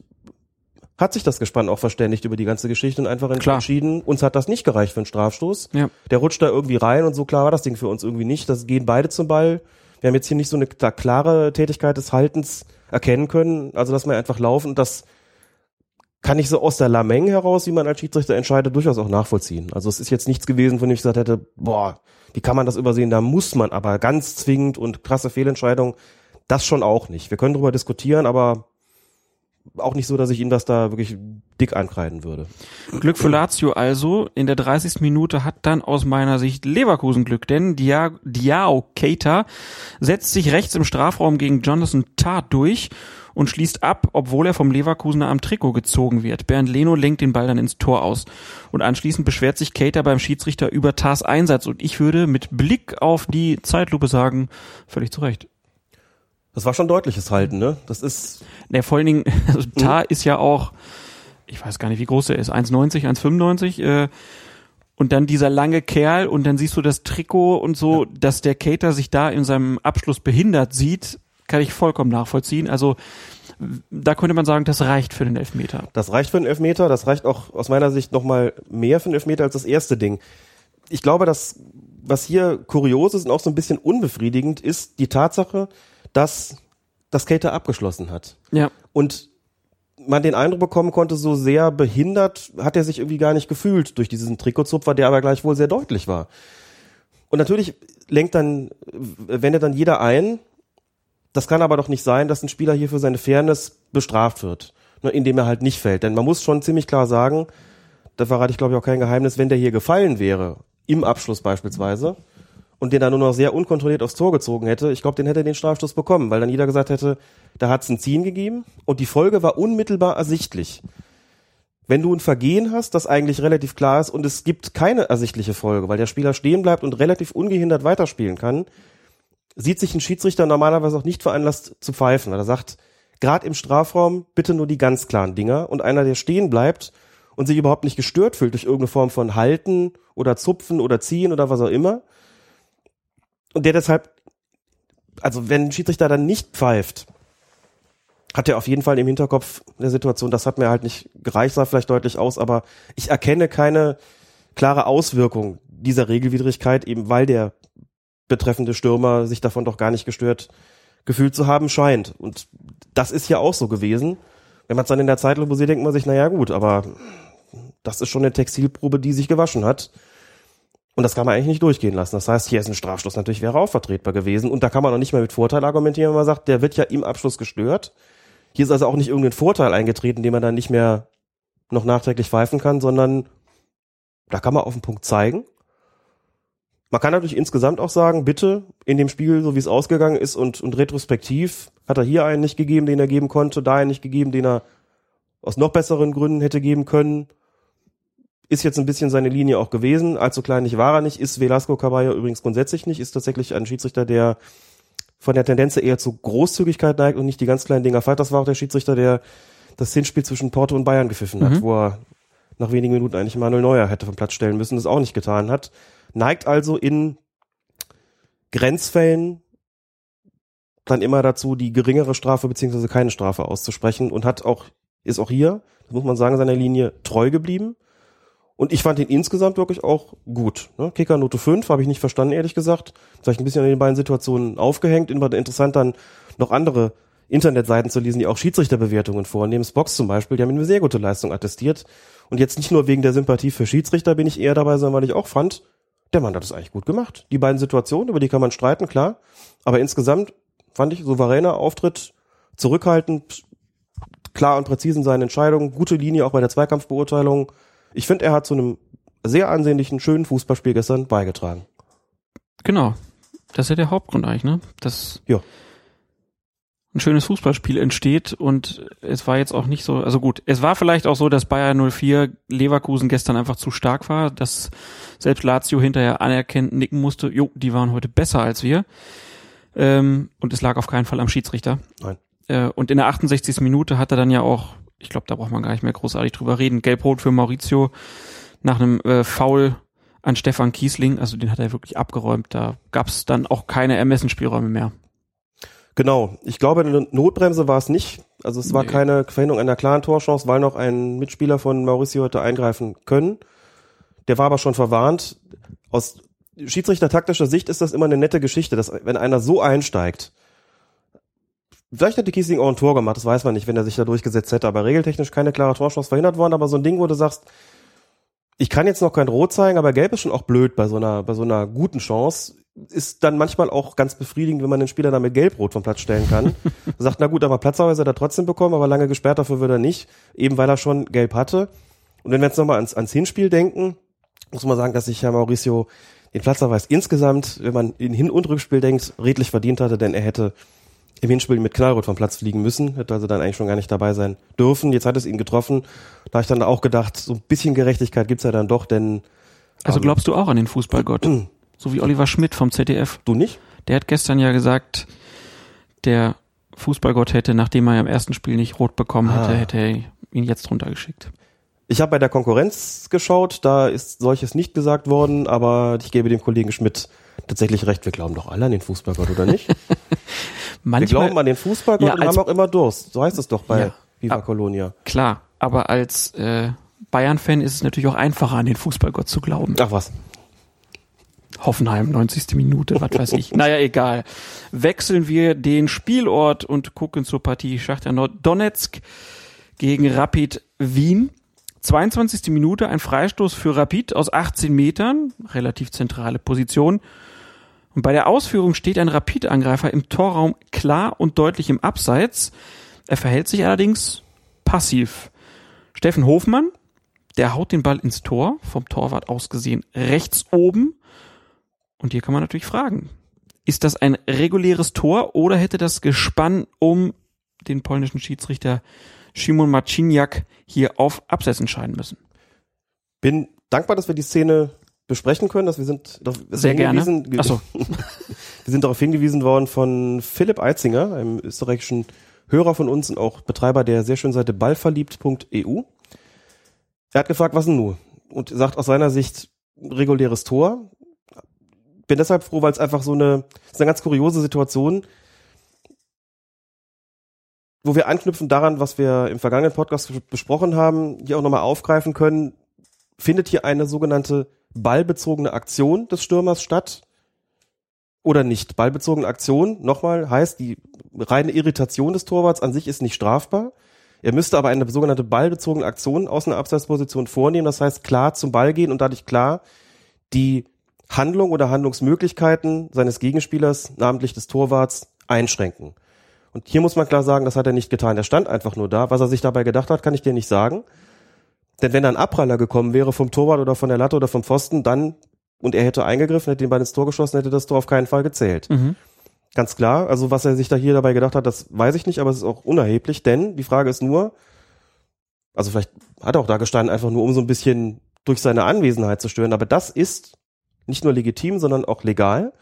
hat sich das Gespann auch verständigt über die ganze Geschichte und einfach Klar. entschieden, uns hat das nicht gereicht für einen Strafstoß. Ja. Der rutscht da irgendwie rein und so klar war das Ding für uns irgendwie nicht. Das gehen beide zum Ball. Wir haben jetzt hier nicht so eine kla- klare Tätigkeit des Haltens erkennen können. Also dass wir einfach laufen und das kann ich so aus der Lameng heraus, wie man als Schiedsrichter entscheidet, durchaus auch nachvollziehen. Also es ist jetzt nichts gewesen, von dem ich gesagt hätte, boah, wie kann man das übersehen? Da muss man aber ganz zwingend und krasse Fehlentscheidung. Das schon auch nicht. Wir können darüber diskutieren, aber auch nicht so, dass ich Ihnen das da wirklich dick ankreiden würde. Glück für Lazio also. In der 30. Minute hat dann aus meiner Sicht Leverkusen Glück, denn Dia Diao Keita setzt sich rechts im Strafraum gegen Jonathan Tah durch und schließt ab, obwohl er vom Leverkusener am Trikot gezogen wird. Bernd Leno lenkt den Ball dann ins Tor aus. Und anschließend beschwert sich Keita beim Schiedsrichter über Tahs Einsatz. Und ich würde mit Blick auf die Zeitlupe sagen, völlig zu Recht. Das war schon deutliches Halten, ne? Das ist, Der vor allen Dingen, also Tah ist ja auch, ich weiß gar nicht, wie groß er ist, 1,90, 1,95, äh, und dann dieser lange Kerl und dann siehst du das Trikot und so, dass der Cater sich da in seinem Abschluss behindert sieht, kann ich vollkommen nachvollziehen. Also da könnte man sagen, das reicht für den Elfmeter. das reicht für einen Elfmeter, das reicht auch aus meiner Sicht nochmal mehr für einen Elfmeter als das erste Ding. Ich glaube, dass, was hier kurios ist und auch so ein bisschen unbefriedigend, ist die Tatsache, dass das Skater abgeschlossen hat. Ja. Und man den Eindruck bekommen konnte, so sehr behindert hat er sich irgendwie gar nicht gefühlt durch diesen Trikotzupfer, der aber gleichwohl sehr deutlich war. Und natürlich lenkt dann, wendet dann jeder ein, das kann aber doch nicht sein, dass ein Spieler hier für seine Fairness bestraft wird, ne, indem er halt nicht fällt. Denn man muss schon ziemlich klar sagen, da verrate ich glaube ich auch kein Geheimnis, wenn der hier gefallen wäre, im Abschluss beispielsweise, und den dann nur noch sehr unkontrolliert aufs Tor gezogen hätte, ich glaube, den hätte den Strafstoß bekommen, weil dann jeder gesagt hätte, da hat es ein Ziehen gegeben und die Folge war unmittelbar ersichtlich. Wenn du ein Vergehen hast, das eigentlich relativ klar ist und es gibt keine ersichtliche Folge, weil der Spieler stehen bleibt und relativ ungehindert weiterspielen kann, sieht sich ein Schiedsrichter normalerweise auch nicht veranlasst zu pfeifen, weil er sagt, gerade im Strafraum bitte nur die ganz klaren Dinger und einer, der stehen bleibt und sich überhaupt nicht gestört fühlt durch irgendeine Form von Halten oder Zupfen oder Ziehen oder was auch immer und der deshalb, also wenn ein Schiedsrichter dann nicht pfeift, hat er auf jeden Fall im Hinterkopf eine Situation, das hat mir halt nicht gereicht, sah vielleicht deutlich aus, aber ich erkenne keine klare Auswirkung dieser Regelwidrigkeit, eben weil der betreffende Stürmer sich davon doch gar nicht gestört gefühlt zu haben scheint. Und das ist ja auch so gewesen. Wenn man es dann in der Zeitlupe sieht, denkt man sich, naja gut, aber das ist schon eine Textilprobe, die sich gewaschen hat. Und das kann man eigentlich nicht durchgehen lassen. Das heißt, hier ist ein Strafstoß natürlich wäre auch vertretbar gewesen. Und da kann man auch nicht mehr mit Vorteil argumentieren, wenn man sagt, der wird ja im Abschluss gestört. Hier ist also auch nicht irgendein Vorteil eingetreten, den man dann nicht mehr noch nachträglich pfeifen kann, sondern da kann man auf den Punkt zeigen. Man kann natürlich insgesamt auch sagen, bitte in dem Spiel, so wie es ausgegangen ist und, und retrospektiv, hat er hier einen nicht gegeben, den er geben konnte, da einen nicht gegeben, den er aus noch besseren Gründen hätte geben können. Ist jetzt ein bisschen seine Linie auch gewesen. Allzu klein nicht war er nicht. Ist Velasco Caballo übrigens grundsätzlich nicht. Ist tatsächlich ein Schiedsrichter, der von der Tendenz eher zu Großzügigkeit neigt und nicht die ganz kleinen Dinger feiert. Das war auch der Schiedsrichter, der das Hinspiel zwischen Porto und Bayern gepfiffen hat, Mhm. wo er nach wenigen Minuten eigentlich Manuel Neuer hätte vom Platz stellen müssen, das auch nicht getan hat. Neigt also in Grenzfällen dann immer dazu, die geringere Strafe beziehungsweise keine Strafe auszusprechen und hat auch, ist auch hier, das muss man sagen, seiner Linie treu geblieben. Und ich fand ihn insgesamt wirklich auch gut. Ne? Kicker Note 5, habe ich nicht verstanden, ehrlich gesagt. Vielleicht ein bisschen an den beiden Situationen aufgehängt. Immer interessant dann noch andere Internetseiten zu lesen, die auch Schiedsrichterbewertungen vornehmen. Box zum Beispiel, die haben eine sehr gute Leistung attestiert. Und jetzt nicht nur wegen der Sympathie für Schiedsrichter bin ich eher dabei, sondern weil ich auch fand, der Mann hat es eigentlich gut gemacht. Die beiden Situationen, über die kann man streiten, klar. Aber insgesamt fand ich souveräner Auftritt, zurückhaltend, klar und präzise in seinen Entscheidungen, gute Linie auch bei der Zweikampfbeurteilung. Ich finde, er hat zu einem sehr ansehnlichen, schönen Fußballspiel gestern beigetragen. Genau. Das ist ja der Hauptgrund eigentlich, ne? Dass Ja. ein schönes Fußballspiel entsteht und es war jetzt auch nicht so, also gut, es war vielleicht auch so, dass Bayern 04 Leverkusen gestern einfach zu stark war, dass selbst Lazio hinterher anerkennt nicken musste, jo, die waren heute besser als wir. Ähm, und es lag auf keinen Fall am Schiedsrichter. Nein. Äh, und in der 68. Minute hat er dann ja auch, ich glaube, da braucht man gar nicht mehr großartig drüber reden, Gelb-Rot für Maurizio nach einem äh, Foul an Stefan Kiesling, also den hat er wirklich abgeräumt. Da gab es dann auch keine Ermessensspielräume mehr. Genau. Ich glaube, eine Notbremse war es nicht. Also es war Nee. keine Verhinderung einer klaren Torchance, weil noch ein Mitspieler von Mauricio hätte eingreifen können. Der war aber schon verwarnt. Aus Schiedsrichter-taktischer Sicht ist das immer eine nette Geschichte, dass wenn einer so einsteigt, vielleicht hätte Kiesling auch ein Tor gemacht, das weiß man nicht, wenn er sich da durchgesetzt hätte, aber regeltechnisch keine klare Torchance verhindert worden, aber so ein Ding, wo du sagst, ich kann jetzt noch kein Rot zeigen, aber Gelb ist schon auch blöd bei so einer, bei so einer guten Chance. Ist dann manchmal auch ganz befriedigend, wenn man den Spieler dann mit Gelb-Rot vom Platz stellen kann. Sagt, na gut, aber Platzauer hat er trotzdem bekommen, aber lange gesperrt dafür wird er nicht, eben weil er schon Gelb hatte. Und wenn wir jetzt nochmal ans, ans Hinspiel denken, muss man sagen, dass sich Herr Mauricio den Platzverweis insgesamt, wenn man in Hin- und Rückspiel denkt, redlich verdient hatte, denn er hätte im Hinspiel mit Knallrot vom Platz fliegen müssen, hätte also dann eigentlich schon gar nicht dabei sein dürfen. Jetzt hat es ihn getroffen. Da habe ich dann auch gedacht, so ein bisschen Gerechtigkeit gibt's ja dann doch, denn Also Ähm, glaubst du auch an den Fußballgott? so wie Oliver Schmidt vom ZDF. du nicht? Der hat gestern ja gesagt, der Fußballgott hätte, nachdem er im ersten Spiel nicht rot bekommen hätte, Ah. hätte er ihn jetzt runtergeschickt. Ich habe bei der Konkurrenz geschaut, da ist solches nicht gesagt worden, aber ich gebe dem Kollegen Schmidt tatsächlich recht. Wir glauben doch alle an den Fußballgott, oder nicht? Wir Manchmal, glauben an den Fußballgott Ja, und haben auch immer Durst. So heißt es doch bei Ja. Viva. Colonia. klar, aber als äh, Bayern-Fan ist es natürlich auch einfacher, an den Fußballgott zu glauben. Ach was. Hoffenheim, 90. Minute, was weiß ich. Naja, egal. Wechseln wir den Spielort und gucken zur Partie Schachter Donetsk gegen Rapid Wien. 22. Minute, ein Freistoß für Rapid aus 18 Metern, relativ zentrale Position. Und bei der Ausführung steht ein Rapid-Angreifer im Torraum klar und deutlich im Abseits. Er verhält sich allerdings passiv. Steffen Hofmann, der haut den Ball ins Tor, vom Torwart aus gesehen rechts oben. Und hier kann man natürlich fragen, ist das ein reguläres Tor oder hätte das Gespann um den polnischen Schiedsrichter Szymon Marciniak hier auf Abseits entscheiden müssen? Bin dankbar, dass wir die Szene besprechen können, dass wir sind darauf Sehr gerne. hingewiesen- Ach so. Wir sind darauf hingewiesen worden von Philipp Eitzinger, einem österreichischen Hörer von uns und auch Betreiber der sehr schönen Seite ballverliebt.eu. Er hat gefragt, was denn nun? Und sagt aus seiner Sicht reguläres Tor. Bin deshalb froh, weil es einfach so eine, ist eine ganz kuriose Situation, wo wir anknüpfen daran, was wir im vergangenen Podcast besprochen haben, hier auch nochmal aufgreifen können. Findet hier eine sogenannte ballbezogene Aktion des Stürmers statt? oder nicht. Ballbezogene Aktion, nochmal, heißt, die reine Irritation des Torwarts an sich ist nicht strafbar. Er müsste aber eine sogenannte ballbezogene Aktion aus einer Abseitsposition vornehmen, das heißt klar zum Ball gehen und dadurch klar die Handlung oder Handlungsmöglichkeiten seines Gegenspielers, namentlich des Torwarts, einschränken. Und hier muss man klar sagen, das hat er nicht getan. Er stand einfach nur da. Was er sich dabei gedacht hat, kann ich dir nicht sagen. Denn wenn da ein Abpraller gekommen wäre vom Torwart oder von der Latte oder vom Pfosten, dann und er hätte eingegriffen, hätte den Ball ins Tor geschossen, hätte das Tor auf keinen Fall gezählt. Mhm. Ganz klar. Also was er sich da hier dabei gedacht hat, das weiß ich nicht, aber es ist auch unerheblich, denn die Frage ist nur, also vielleicht hat er auch da gestanden, einfach nur um so ein bisschen durch seine Anwesenheit zu stören, aber das ist nicht nur legitim, sondern auch legal.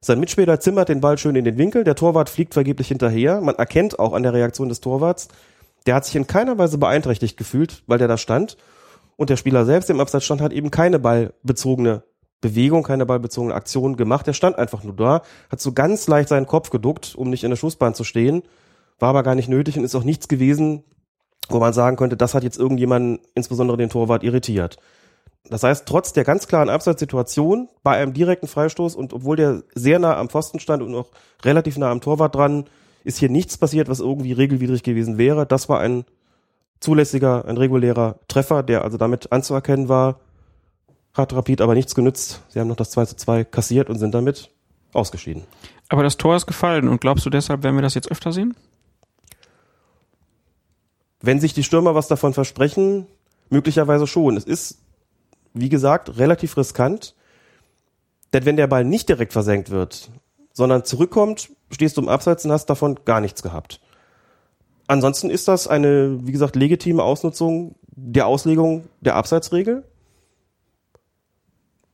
Sein Mitspieler zimmert den Ball schön in den Winkel, der Torwart fliegt vergeblich hinterher. Man erkennt auch an der Reaktion des Torwarts, der hat sich in keiner Weise beeinträchtigt gefühlt, weil der da stand. Und der Spieler selbst, im Abseits stand, hat eben keine ballbezogene Bewegung, keine ballbezogene Aktion gemacht. Der stand einfach nur da, hat so ganz leicht seinen Kopf geduckt, um nicht in der Schussbahn zu stehen, war aber gar nicht nötig und ist auch nichts gewesen, wo man sagen könnte, das hat jetzt irgendjemanden, insbesondere den Torwart, irritiert. Das heißt, trotz der ganz klaren Abseitssituation bei einem direkten Freistoß und obwohl der sehr nah am Pfosten stand und auch relativ nah am Torwart dran, ist hier nichts passiert, was irgendwie regelwidrig gewesen wäre. Das war ein zulässiger, ein regulärer Treffer, der also damit anzuerkennen war. Hat Rapid aber nichts genützt. Sie haben noch das 2 zu 2 kassiert und sind damit ausgeschieden. Aber das Tor ist gefallen und glaubst du deshalb, werden wir das jetzt öfter sehen? Wenn sich die Stürmer was davon versprechen, möglicherweise schon. Es ist, wie gesagt, relativ riskant. Denn wenn der Ball nicht direkt versenkt wird, sondern zurückkommt, stehst du im Abseits und hast davon gar nichts gehabt. Ansonsten ist das eine, wie gesagt, legitime Ausnutzung der Auslegung der Abseitsregel.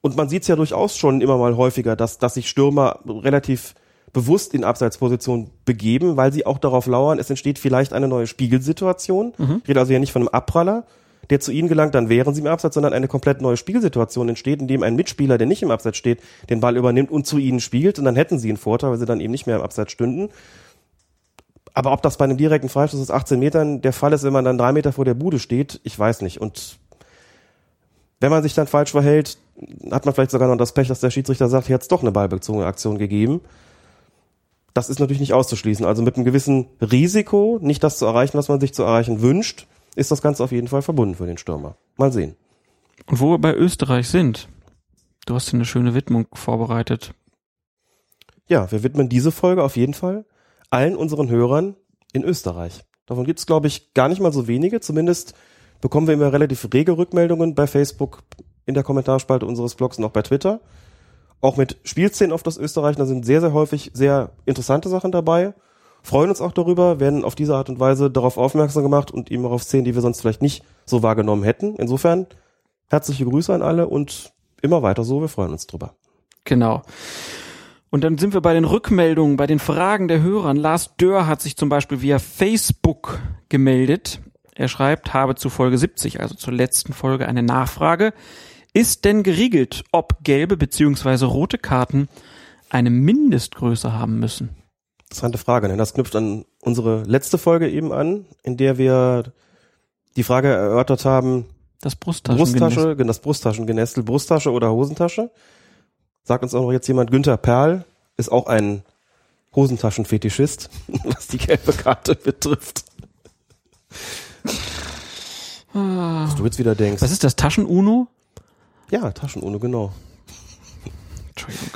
Und man sieht es ja durchaus schon immer mal häufiger, dass, dass sich Stürmer relativ bewusst in Abseitsposition begeben, weil sie auch darauf lauern, es entsteht vielleicht eine neue Spiegelsituation. Mhm. Ich rede also ja nicht von einem Abpraller, der zu ihnen gelangt, dann wären sie im Abseits, sondern eine komplett neue Spielsituation entsteht, in dem ein Mitspieler, der nicht im Abseits steht, den Ball übernimmt und zu ihnen spielt und dann hätten sie einen Vorteil, weil sie dann eben nicht mehr im Abseits stünden. Aber ob das bei einem direkten Freistoß aus 18 Metern der Fall ist, wenn man dann drei Meter vor der Bude steht, ich weiß nicht. Und wenn man sich dann falsch verhält, hat man vielleicht sogar noch das Pech, dass der Schiedsrichter sagt, hier hat es doch eine ballbezogene Aktion gegeben. Das ist natürlich nicht auszuschließen. Also mit einem gewissen Risiko, nicht das zu erreichen, was man sich zu erreichen wünscht, ist das Ganze auf jeden Fall verbunden für den Stürmer. Mal sehen. Und wo wir bei Österreich sind, du hast eine schöne Widmung vorbereitet. Ja, wir widmen diese Folge auf jeden Fall allen unseren Hörern in Österreich. Davon gibt es, glaube ich, gar nicht mal so wenige. Zumindest bekommen wir immer relativ rege Rückmeldungen bei Facebook, in der Kommentarspalte unseres Blogs und auch bei Twitter. Auch mit Spielszenen auf das Österreich, da sind sehr, sehr häufig sehr interessante Sachen dabei freuen uns auch darüber, werden auf diese Art und Weise darauf aufmerksam gemacht und eben auch auf Szenen, die wir sonst vielleicht nicht so wahrgenommen hätten. Insofern herzliche Grüße an alle und immer weiter so, wir freuen uns drüber. Genau. Und dann sind wir bei den Rückmeldungen, bei den Fragen der Hörer. Lars Dörr hat sich zum Beispiel via Facebook gemeldet. Er schreibt, habe zu Folge 70, also zur letzten Folge, eine Nachfrage. Ist denn geregelt, ob gelbe bzw. rote Karten eine Mindestgröße haben müssen? Interessante Frage. Denn das knüpft an unsere letzte Folge eben an, in der wir die Frage erörtert haben, das Brusttaschengenestel. Brusttasche, das Brusttaschengenestel, Brusttasche oder Hosentasche. Sagt uns auch noch jetzt jemand, Günther Perl ist auch ein Hosentaschenfetischist, was die gelbe Karte betrifft. Ah. Was du jetzt wieder denkst. Was ist das, Taschen-Uno? Ja, Taschen-Uno, genau. Entschuldigung.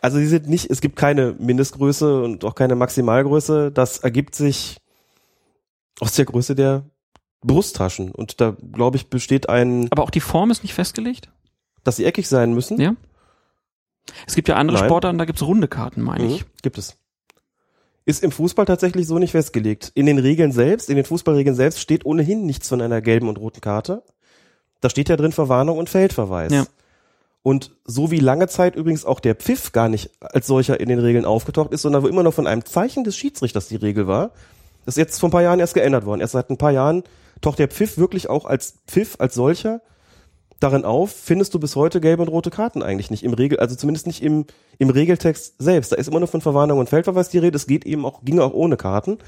Also sie sind nicht, es gibt keine Mindestgröße und auch keine Maximalgröße. Das ergibt sich aus der Größe der Brusttaschen. Und da, glaube ich, besteht ein. Aber auch die Form ist nicht festgelegt? Dass sie eckig sein müssen? Ja. Es gibt ja andere Nein. Sportarten, da gibt's runde Karten, meine mhm, ich. Gibt es. Ist im Fußball tatsächlich so nicht festgelegt. In den Regeln selbst, in den Fußballregeln selbst steht ohnehin nichts von einer gelben und roten Karte. Da steht ja drin Verwarnung und Feldverweis. Ja. Und so wie lange Zeit übrigens auch der Pfiff gar nicht als solcher in den Regeln aufgetaucht ist, sondern wo immer noch von einem Zeichen des Schiedsrichters die Regel war, das ist jetzt vor ein paar Jahren erst geändert worden. Erst seit ein paar Jahren taucht der Pfiff wirklich auch als Pfiff, als solcher darin auf, findest du bis heute gelbe und rote Karten eigentlich nicht im Regel, also zumindest nicht im, im Regeltext selbst. Da ist immer nur von Verwarnung und Feldverweis die Rede. Es geht eben auch, ging auch ohne Karten.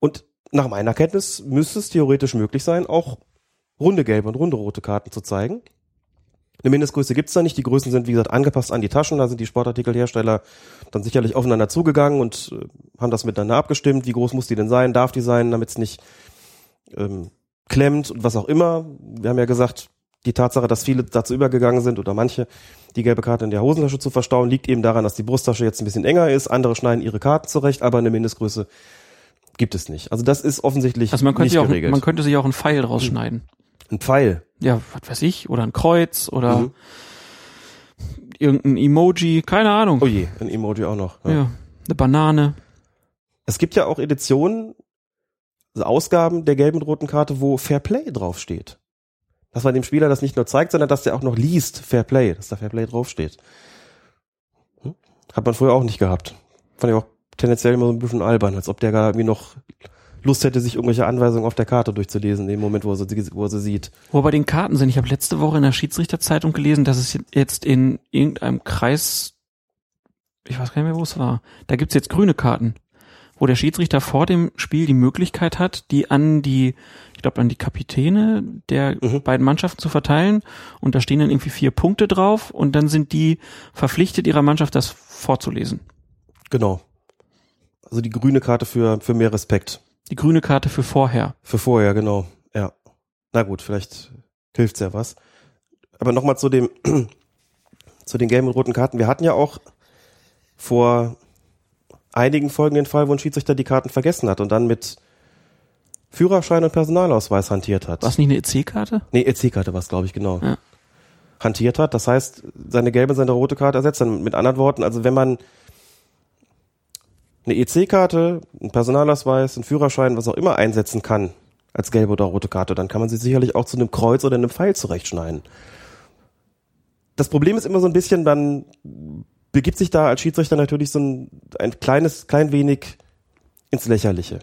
Und nach meiner Kenntnis müsste es theoretisch möglich sein, auch runde gelbe und runde rote Karten zu zeigen. Eine Mindestgröße gibt's da nicht. Die Größen sind, wie gesagt, angepasst an die Taschen. Da sind die Sportartikelhersteller dann sicherlich aufeinander zugegangen und äh, haben das miteinander abgestimmt. Wie groß muss die denn sein? Darf die sein, damit es nicht ähm, klemmt und was auch immer. Wir haben ja gesagt, die Tatsache, dass viele dazu übergegangen sind oder manche die gelbe Karte in der Hosentasche zu verstauen, liegt eben daran, dass die Brusttasche jetzt ein bisschen enger ist. Andere schneiden ihre Karten zurecht, aber eine Mindestgröße gibt es nicht. Also das ist offensichtlich also man könnte nicht auch, geregelt. Man könnte sich auch einen Pfeil rausschneiden. Ein Pfeil? Ja, was weiß ich, oder ein Kreuz oder mhm. irgendein Emoji, keine Ahnung. Oh je, ein Emoji auch noch. Ja. ja, eine Banane. Es gibt ja auch Editionen, also Ausgaben der gelben und roten Karte, wo Fair Play draufsteht. Dass man dem Spieler das nicht nur zeigt, sondern dass der auch noch liest Fair Play, dass da Fair Play draufsteht. Hm? Hat man früher auch nicht gehabt. Fand ich auch tendenziell immer so ein bisschen albern, als ob der gar irgendwie noch Lust hätte, sich irgendwelche Anweisungen auf der Karte durchzulesen, in dem Moment, wo er sie, wo er sie sieht. Wo bei den Karten sind, ich habe letzte Woche in der Schiedsrichterzeitung gelesen, dass es jetzt in irgendeinem Kreis, ich weiß gar nicht mehr, wo es war, da gibt's jetzt grüne Karten, wo der Schiedsrichter vor dem Spiel die Möglichkeit hat, die an die, ich glaube, an die Kapitäne der Mhm. beiden Mannschaften zu verteilen und da stehen dann irgendwie vier Punkte drauf und dann sind die verpflichtet, ihrer Mannschaft das vorzulesen. Genau. Also die grüne Karte für, für mehr Respekt. Die grüne Karte für vorher. Für vorher, genau. Ja. Na gut, vielleicht hilft's ja was. Aber nochmal zu dem, zu den gelben und roten Karten. Wir hatten ja auch vor einigen Folgen den Fall, wo ein Schiedsrichter die Karten vergessen hat und dann mit Führerschein und Personalausweis hantiert hat. War es nicht eine EC-Karte? Nee, EC-Karte war es, glaube ich, genau. Ja. Hantiert hat. Das heißt, seine gelbe, seine rote Karte ersetzt. Dann mit anderen Worten, also wenn man eine EC-Karte, einen Personalausweis, einen Führerschein, was auch immer einsetzen kann als gelbe oder rote Karte, dann kann man sie sicherlich auch zu einem Kreuz oder einem Pfeil zurechtschneiden. Das Problem ist immer so ein bisschen, dann begibt sich da als Schiedsrichter natürlich so ein, ein kleines, klein wenig ins Lächerliche.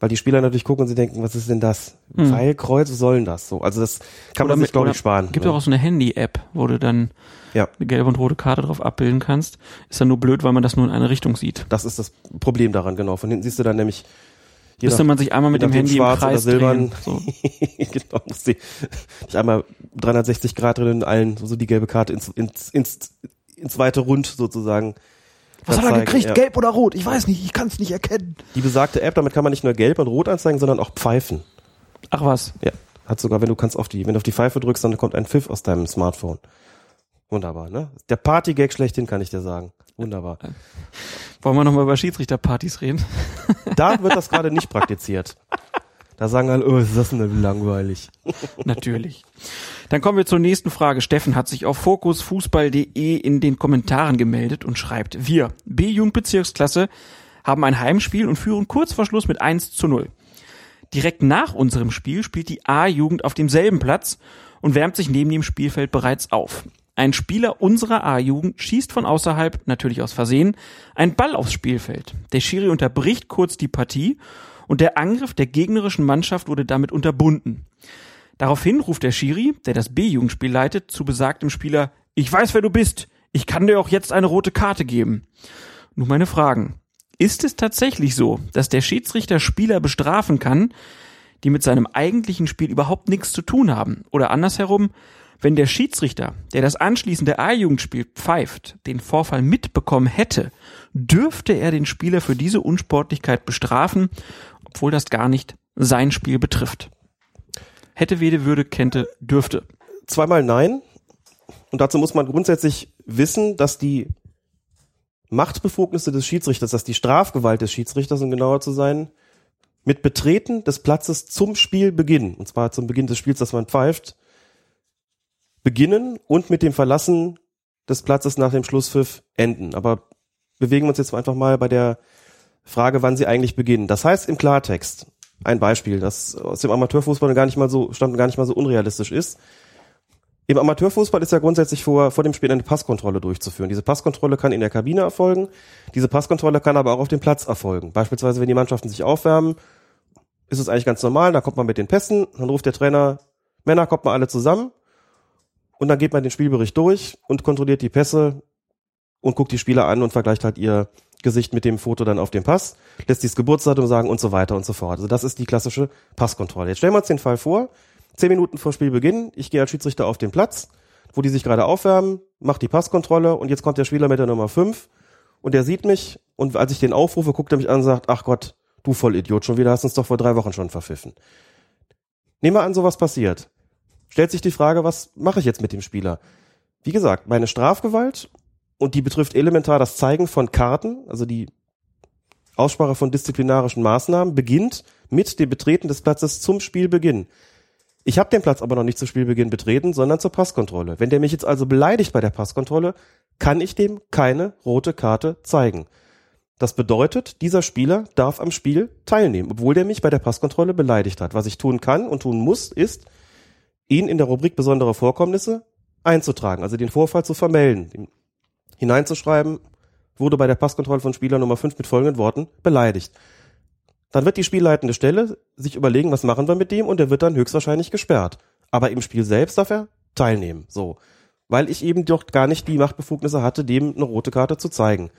Weil die Spieler natürlich gucken und sie denken, was ist denn das? Hm. Pfeil, Kreuz, was soll denn das? So, also das kann man sich, glaube oder ich, sparen. Gibt ne? auch auch so eine Handy-App, wo du dann Ja. eine gelbe und rote Karte drauf abbilden kannst. Ist dann nur blöd, weil man das nur in eine Richtung sieht. Das ist das Problem daran, genau. Von hinten siehst du dann nämlich je Müsste man sich einmal mit dem Handy im schwarz oder Kreis silbern. drehen. So. genau, musst du dich einmal 360 Grad drin in allen, so die gelbe Karte ins, ins, ins, ins weite Rund sozusagen. Was hat er gekriegt? ja. Gelb oder rot? Ich weiß nicht, ich kann es nicht erkennen. Die besagte App, damit kann man nicht nur gelb und rot anzeigen, sondern auch pfeifen. Ach was. Ja. Hat sogar, wenn du kannst auf die, wenn du auf die Pfeife drückst, dann kommt ein Pfiff aus deinem Smartphone. Wunderbar, ne? Der Partygag schlechthin, kann ich dir sagen. Wunderbar. Wollen wir nochmal über Schiedsrichterpartys reden? Da wird das gerade nicht praktiziert. Da sagen alle, oh, ist das denn langweilig. Natürlich. Dann kommen wir zur nächsten Frage. Steffen hat sich auf fokusfußball.de in den Kommentaren gemeldet und schreibt, wir, B-Jugendbezirksklasse, haben ein Heimspiel und führen kurz vor Schluss mit 1 zu 0. Direkt nach unserem Spiel spielt die A-Jugend auf demselben Platz und wärmt sich neben dem Spielfeld bereits auf. Ein Spieler unserer A-Jugend schießt von außerhalb, natürlich aus Versehen, einen Ball aufs Spielfeld. Der Schiri unterbricht kurz die Partie und der Angriff der gegnerischen Mannschaft wurde damit unterbunden. Daraufhin ruft der Schiri, der das B-Jugendspiel leitet, zu besagtem Spieler, ich weiß, wer du bist. Ich kann dir auch jetzt eine rote Karte geben. Nun meine Fragen. Ist es tatsächlich so, dass der Schiedsrichter Spieler bestrafen kann, die mit seinem eigentlichen Spiel überhaupt nichts zu tun haben? Oder andersherum, wenn der Schiedsrichter, der das anschließende A-Jugendspiel pfeift, den Vorfall mitbekommen hätte, dürfte er den Spieler für diese Unsportlichkeit bestrafen, obwohl das gar nicht sein Spiel betrifft. Hätte, Wede, würde, Kente, dürfte. Zweimal nein. Und dazu muss man grundsätzlich wissen, dass die Machtbefugnisse des Schiedsrichters, dass die Strafgewalt des Schiedsrichters, um genauer zu sein, mit Betreten des Platzes zum Spielbeginn, und zwar zum Beginn des Spiels, das man pfeift, beginnen und mit dem Verlassen des Platzes nach dem Schlusspfiff enden. Aber bewegen wir uns jetzt einfach mal bei der Frage, wann sie eigentlich beginnen. Das heißt im Klartext, ein Beispiel, das aus dem Amateurfußball gar nicht mal so, stammt gar nicht mal so unrealistisch ist. Im Amateurfußball ist ja grundsätzlich vor, vor dem Spiel eine Passkontrolle durchzuführen. Diese Passkontrolle kann in der Kabine erfolgen. Diese Passkontrolle kann aber auch auf dem Platz erfolgen. Beispielsweise, wenn die Mannschaften sich aufwärmen, ist es eigentlich ganz normal. Da kommt man mit den Pässen, dann ruft der Trainer, Männer, kommt mal alle zusammen. Und dann geht man den Spielbericht durch und kontrolliert die Pässe und guckt die Spieler an und vergleicht halt ihr Gesicht mit dem Foto dann auf dem Pass, lässt dieses Geburtsdatum sagen und so weiter und so fort. Also das ist die klassische Passkontrolle. Jetzt stellen wir uns den Fall vor, zehn Minuten vor Spielbeginn, ich gehe als Schiedsrichter auf den Platz, wo die sich gerade aufwärmen, mache die Passkontrolle und jetzt kommt der Spieler mit der Nummer 5 und der sieht mich und als ich den aufrufe, guckt er mich an und sagt, ach Gott, du Vollidiot, schon wieder hast uns doch vor drei Wochen schon verpfiffen. Nehmen wir an, sowas passiert. Stellt sich die Frage, was mache ich jetzt mit dem Spieler? Wie gesagt, meine Strafgewalt und die betrifft elementar das Zeigen von Karten, also die Aussprache von disziplinarischen Maßnahmen, beginnt mit dem Betreten des Platzes zum Spielbeginn. Ich habe den Platz aber noch nicht zu Spielbeginn betreten, sondern zur Passkontrolle. Wenn der mich jetzt also beleidigt bei der Passkontrolle, kann ich dem keine rote Karte zeigen. Das bedeutet, dieser Spieler darf am Spiel teilnehmen, obwohl der mich bei der Passkontrolle beleidigt hat. Was ich tun kann und tun muss, ist, ihn in der Rubrik besondere Vorkommnisse einzutragen, also den Vorfall zu vermelden, hineinzuschreiben, wurde bei der Passkontrolle von Spieler Nummer 5 mit folgenden Worten beleidigt. Dann wird die spielleitende Stelle sich überlegen, was machen wir mit dem und der wird dann höchstwahrscheinlich gesperrt. Aber im Spiel selbst darf er teilnehmen. So. Weil ich eben doch gar nicht die Machtbefugnisse hatte, dem eine rote Karte zu zeigen.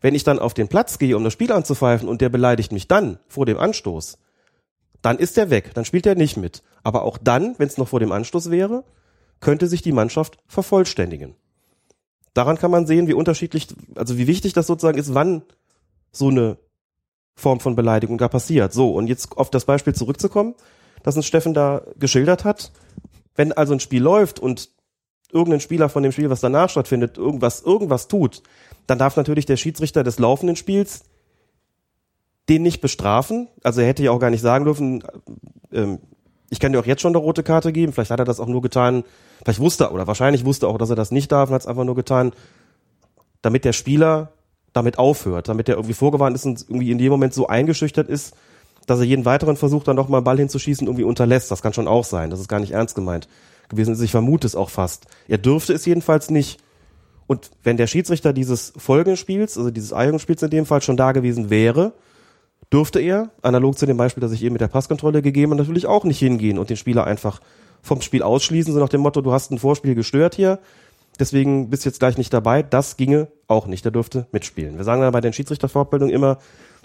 Wenn ich dann auf den Platz gehe, um das Spiel anzupfeifen und der beleidigt mich dann vor dem Anstoß, dann ist er weg, dann spielt er nicht mit. Aber auch dann, wenn es noch vor dem Anstoß wäre, könnte sich die Mannschaft vervollständigen. Daran kann man sehen, wie unterschiedlich, also wie wichtig das sozusagen ist, wann so eine Form von Beleidigung da passiert. So, und jetzt auf das Beispiel zurückzukommen, das uns Steffen da geschildert hat. Wenn also ein Spiel läuft und irgendein Spieler von dem Spiel, was danach stattfindet, irgendwas, irgendwas tut, dann darf natürlich der Schiedsrichter des laufenden Spiels den nicht bestrafen. Also er hätte ja auch gar nicht sagen dürfen, ähm, ich kann dir auch jetzt schon eine rote Karte geben. Vielleicht hat er das auch nur getan, vielleicht wusste er oder wahrscheinlich wusste er auch, dass er das nicht darf und hat es einfach nur getan, damit der Spieler damit aufhört, damit er irgendwie vorgewarnt ist und irgendwie in dem Moment so eingeschüchtert ist, dass er jeden weiteren Versuch dann nochmal Ball hinzuschießen irgendwie unterlässt. Das kann schon auch sein. Das ist gar nicht ernst gemeint gewesen ist. Ich vermute es auch fast. Er dürfte es jedenfalls nicht. Und wenn der Schiedsrichter dieses Folgenspiels, also dieses Eignungsspiels in dem Fall schon da gewesen wäre, dürfte er, analog zu dem Beispiel, das ich eben mit der Passkontrolle gegeben habe, natürlich auch nicht hingehen und den Spieler einfach vom Spiel ausschließen, so nach dem Motto, du hast ein Vorspiel gestört hier, deswegen bist du jetzt gleich nicht dabei. Das ginge auch nicht, der dürfte mitspielen. Wir sagen dann bei den Schiedsrichterfortbildungen immer,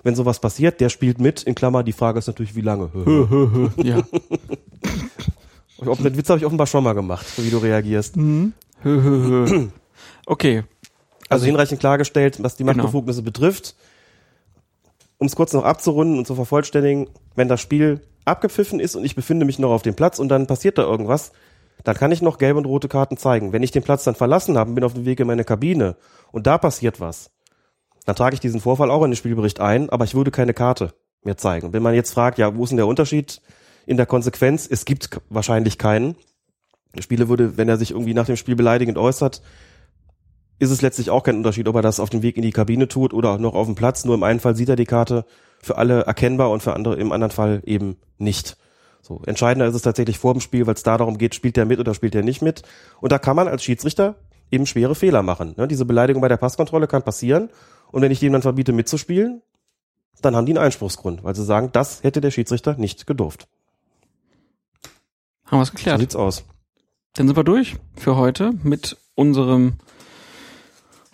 wenn sowas passiert, der spielt mit, in Klammer, die Frage ist natürlich, wie lange. ja. Den Witz habe ich offenbar schon mal gemacht, wie du reagierst. Mhm. okay. Also hinreichend klargestellt, was die Genau. Machtbefugnisse betrifft. Um es kurz noch abzurunden und zu vervollständigen, wenn das Spiel abgepfiffen ist und ich befinde mich noch auf dem Platz und dann passiert da irgendwas, dann kann ich noch gelbe und rote Karten zeigen. Wenn ich den Platz dann verlassen habe und bin auf dem Weg in meine Kabine und da passiert was, dann trage ich diesen Vorfall auch in den Spielbericht ein, aber ich würde keine Karte mehr zeigen. Wenn man jetzt fragt, ja, wo ist denn der Unterschied in der Konsequenz? Es gibt wahrscheinlich keinen. Der Spieler würde, wenn er sich irgendwie nach dem Spiel beleidigend äußert, ist es letztlich auch kein Unterschied, ob er das auf dem Weg in die Kabine tut oder noch auf dem Platz. Nur im einen Fall sieht er die Karte für alle erkennbar und für andere im anderen Fall eben nicht. So, entscheidender ist es tatsächlich vor dem Spiel, weil es da darum geht, spielt der mit oder spielt der nicht mit. Und da kann man als Schiedsrichter eben schwere Fehler machen. Ne? Diese Beleidigung bei der Passkontrolle kann passieren. Und wenn ich dem dann verbiete mitzuspielen, dann haben die einen Einspruchsgrund, weil sie sagen, das hätte der Schiedsrichter nicht gedurft. Haben wir es So geklärt. sieht's aus. Dann sind wir durch für heute mit unserem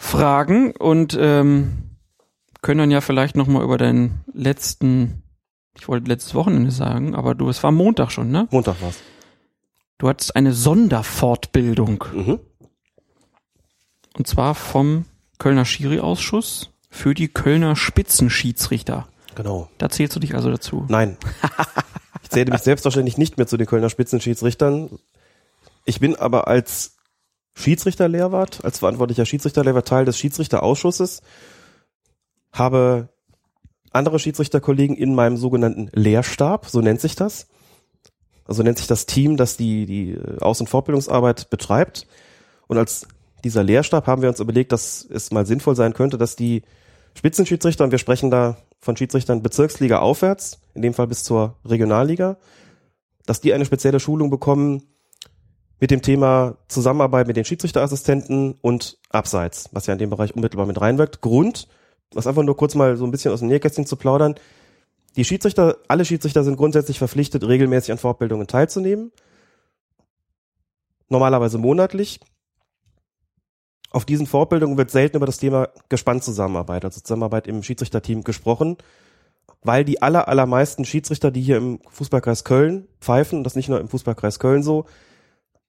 Fragen und ähm, können dann ja vielleicht noch mal über deinen letzten, ich wollte letztes Wochenende sagen, aber du, es war Montag schon, ne? Montag war's. Du hattest eine Sonderfortbildung Mhm. und zwar vom Kölner Schiri-Ausschuss für die Kölner Spitzenschiedsrichter. Genau. Da zählst du dich also dazu. Nein. Ich zähle mich selbstverständlich nicht mehr zu den Kölner Spitzenschiedsrichtern. Ich bin aber als Schiedsrichterlehrwart, als verantwortlicher Schiedsrichterlehrwart Teil des Schiedsrichterausschusses, habe andere Schiedsrichterkollegen in meinem sogenannten Lehrstab, so nennt sich das. Also nennt sich das Team, das die, die äh, Aus- und Fortbildungsarbeit betreibt. Und als dieser Lehrstab haben wir uns überlegt, dass es mal sinnvoll sein könnte, dass die Spitzenschiedsrichter, und wir sprechen da von Schiedsrichtern Bezirksliga aufwärts, in dem Fall bis zur Regionalliga, dass die eine spezielle Schulung bekommen mit dem Thema Zusammenarbeit mit den Schiedsrichterassistenten und Abseits, was ja in dem Bereich unmittelbar mit reinwirkt. Grund, was einfach nur kurz mal so ein bisschen aus dem Nähkästchen zu plaudern, die Schiedsrichter, alle Schiedsrichter sind grundsätzlich verpflichtet, regelmäßig an Fortbildungen teilzunehmen. Normalerweise monatlich. Auf diesen Fortbildungen wird selten über das Thema Gespannzusammenarbeit, also Zusammenarbeit im Schiedsrichterteam gesprochen, weil die aller, allermeisten Schiedsrichter, die hier im Fußballkreis Köln pfeifen, und das nicht nur im Fußballkreis Köln so,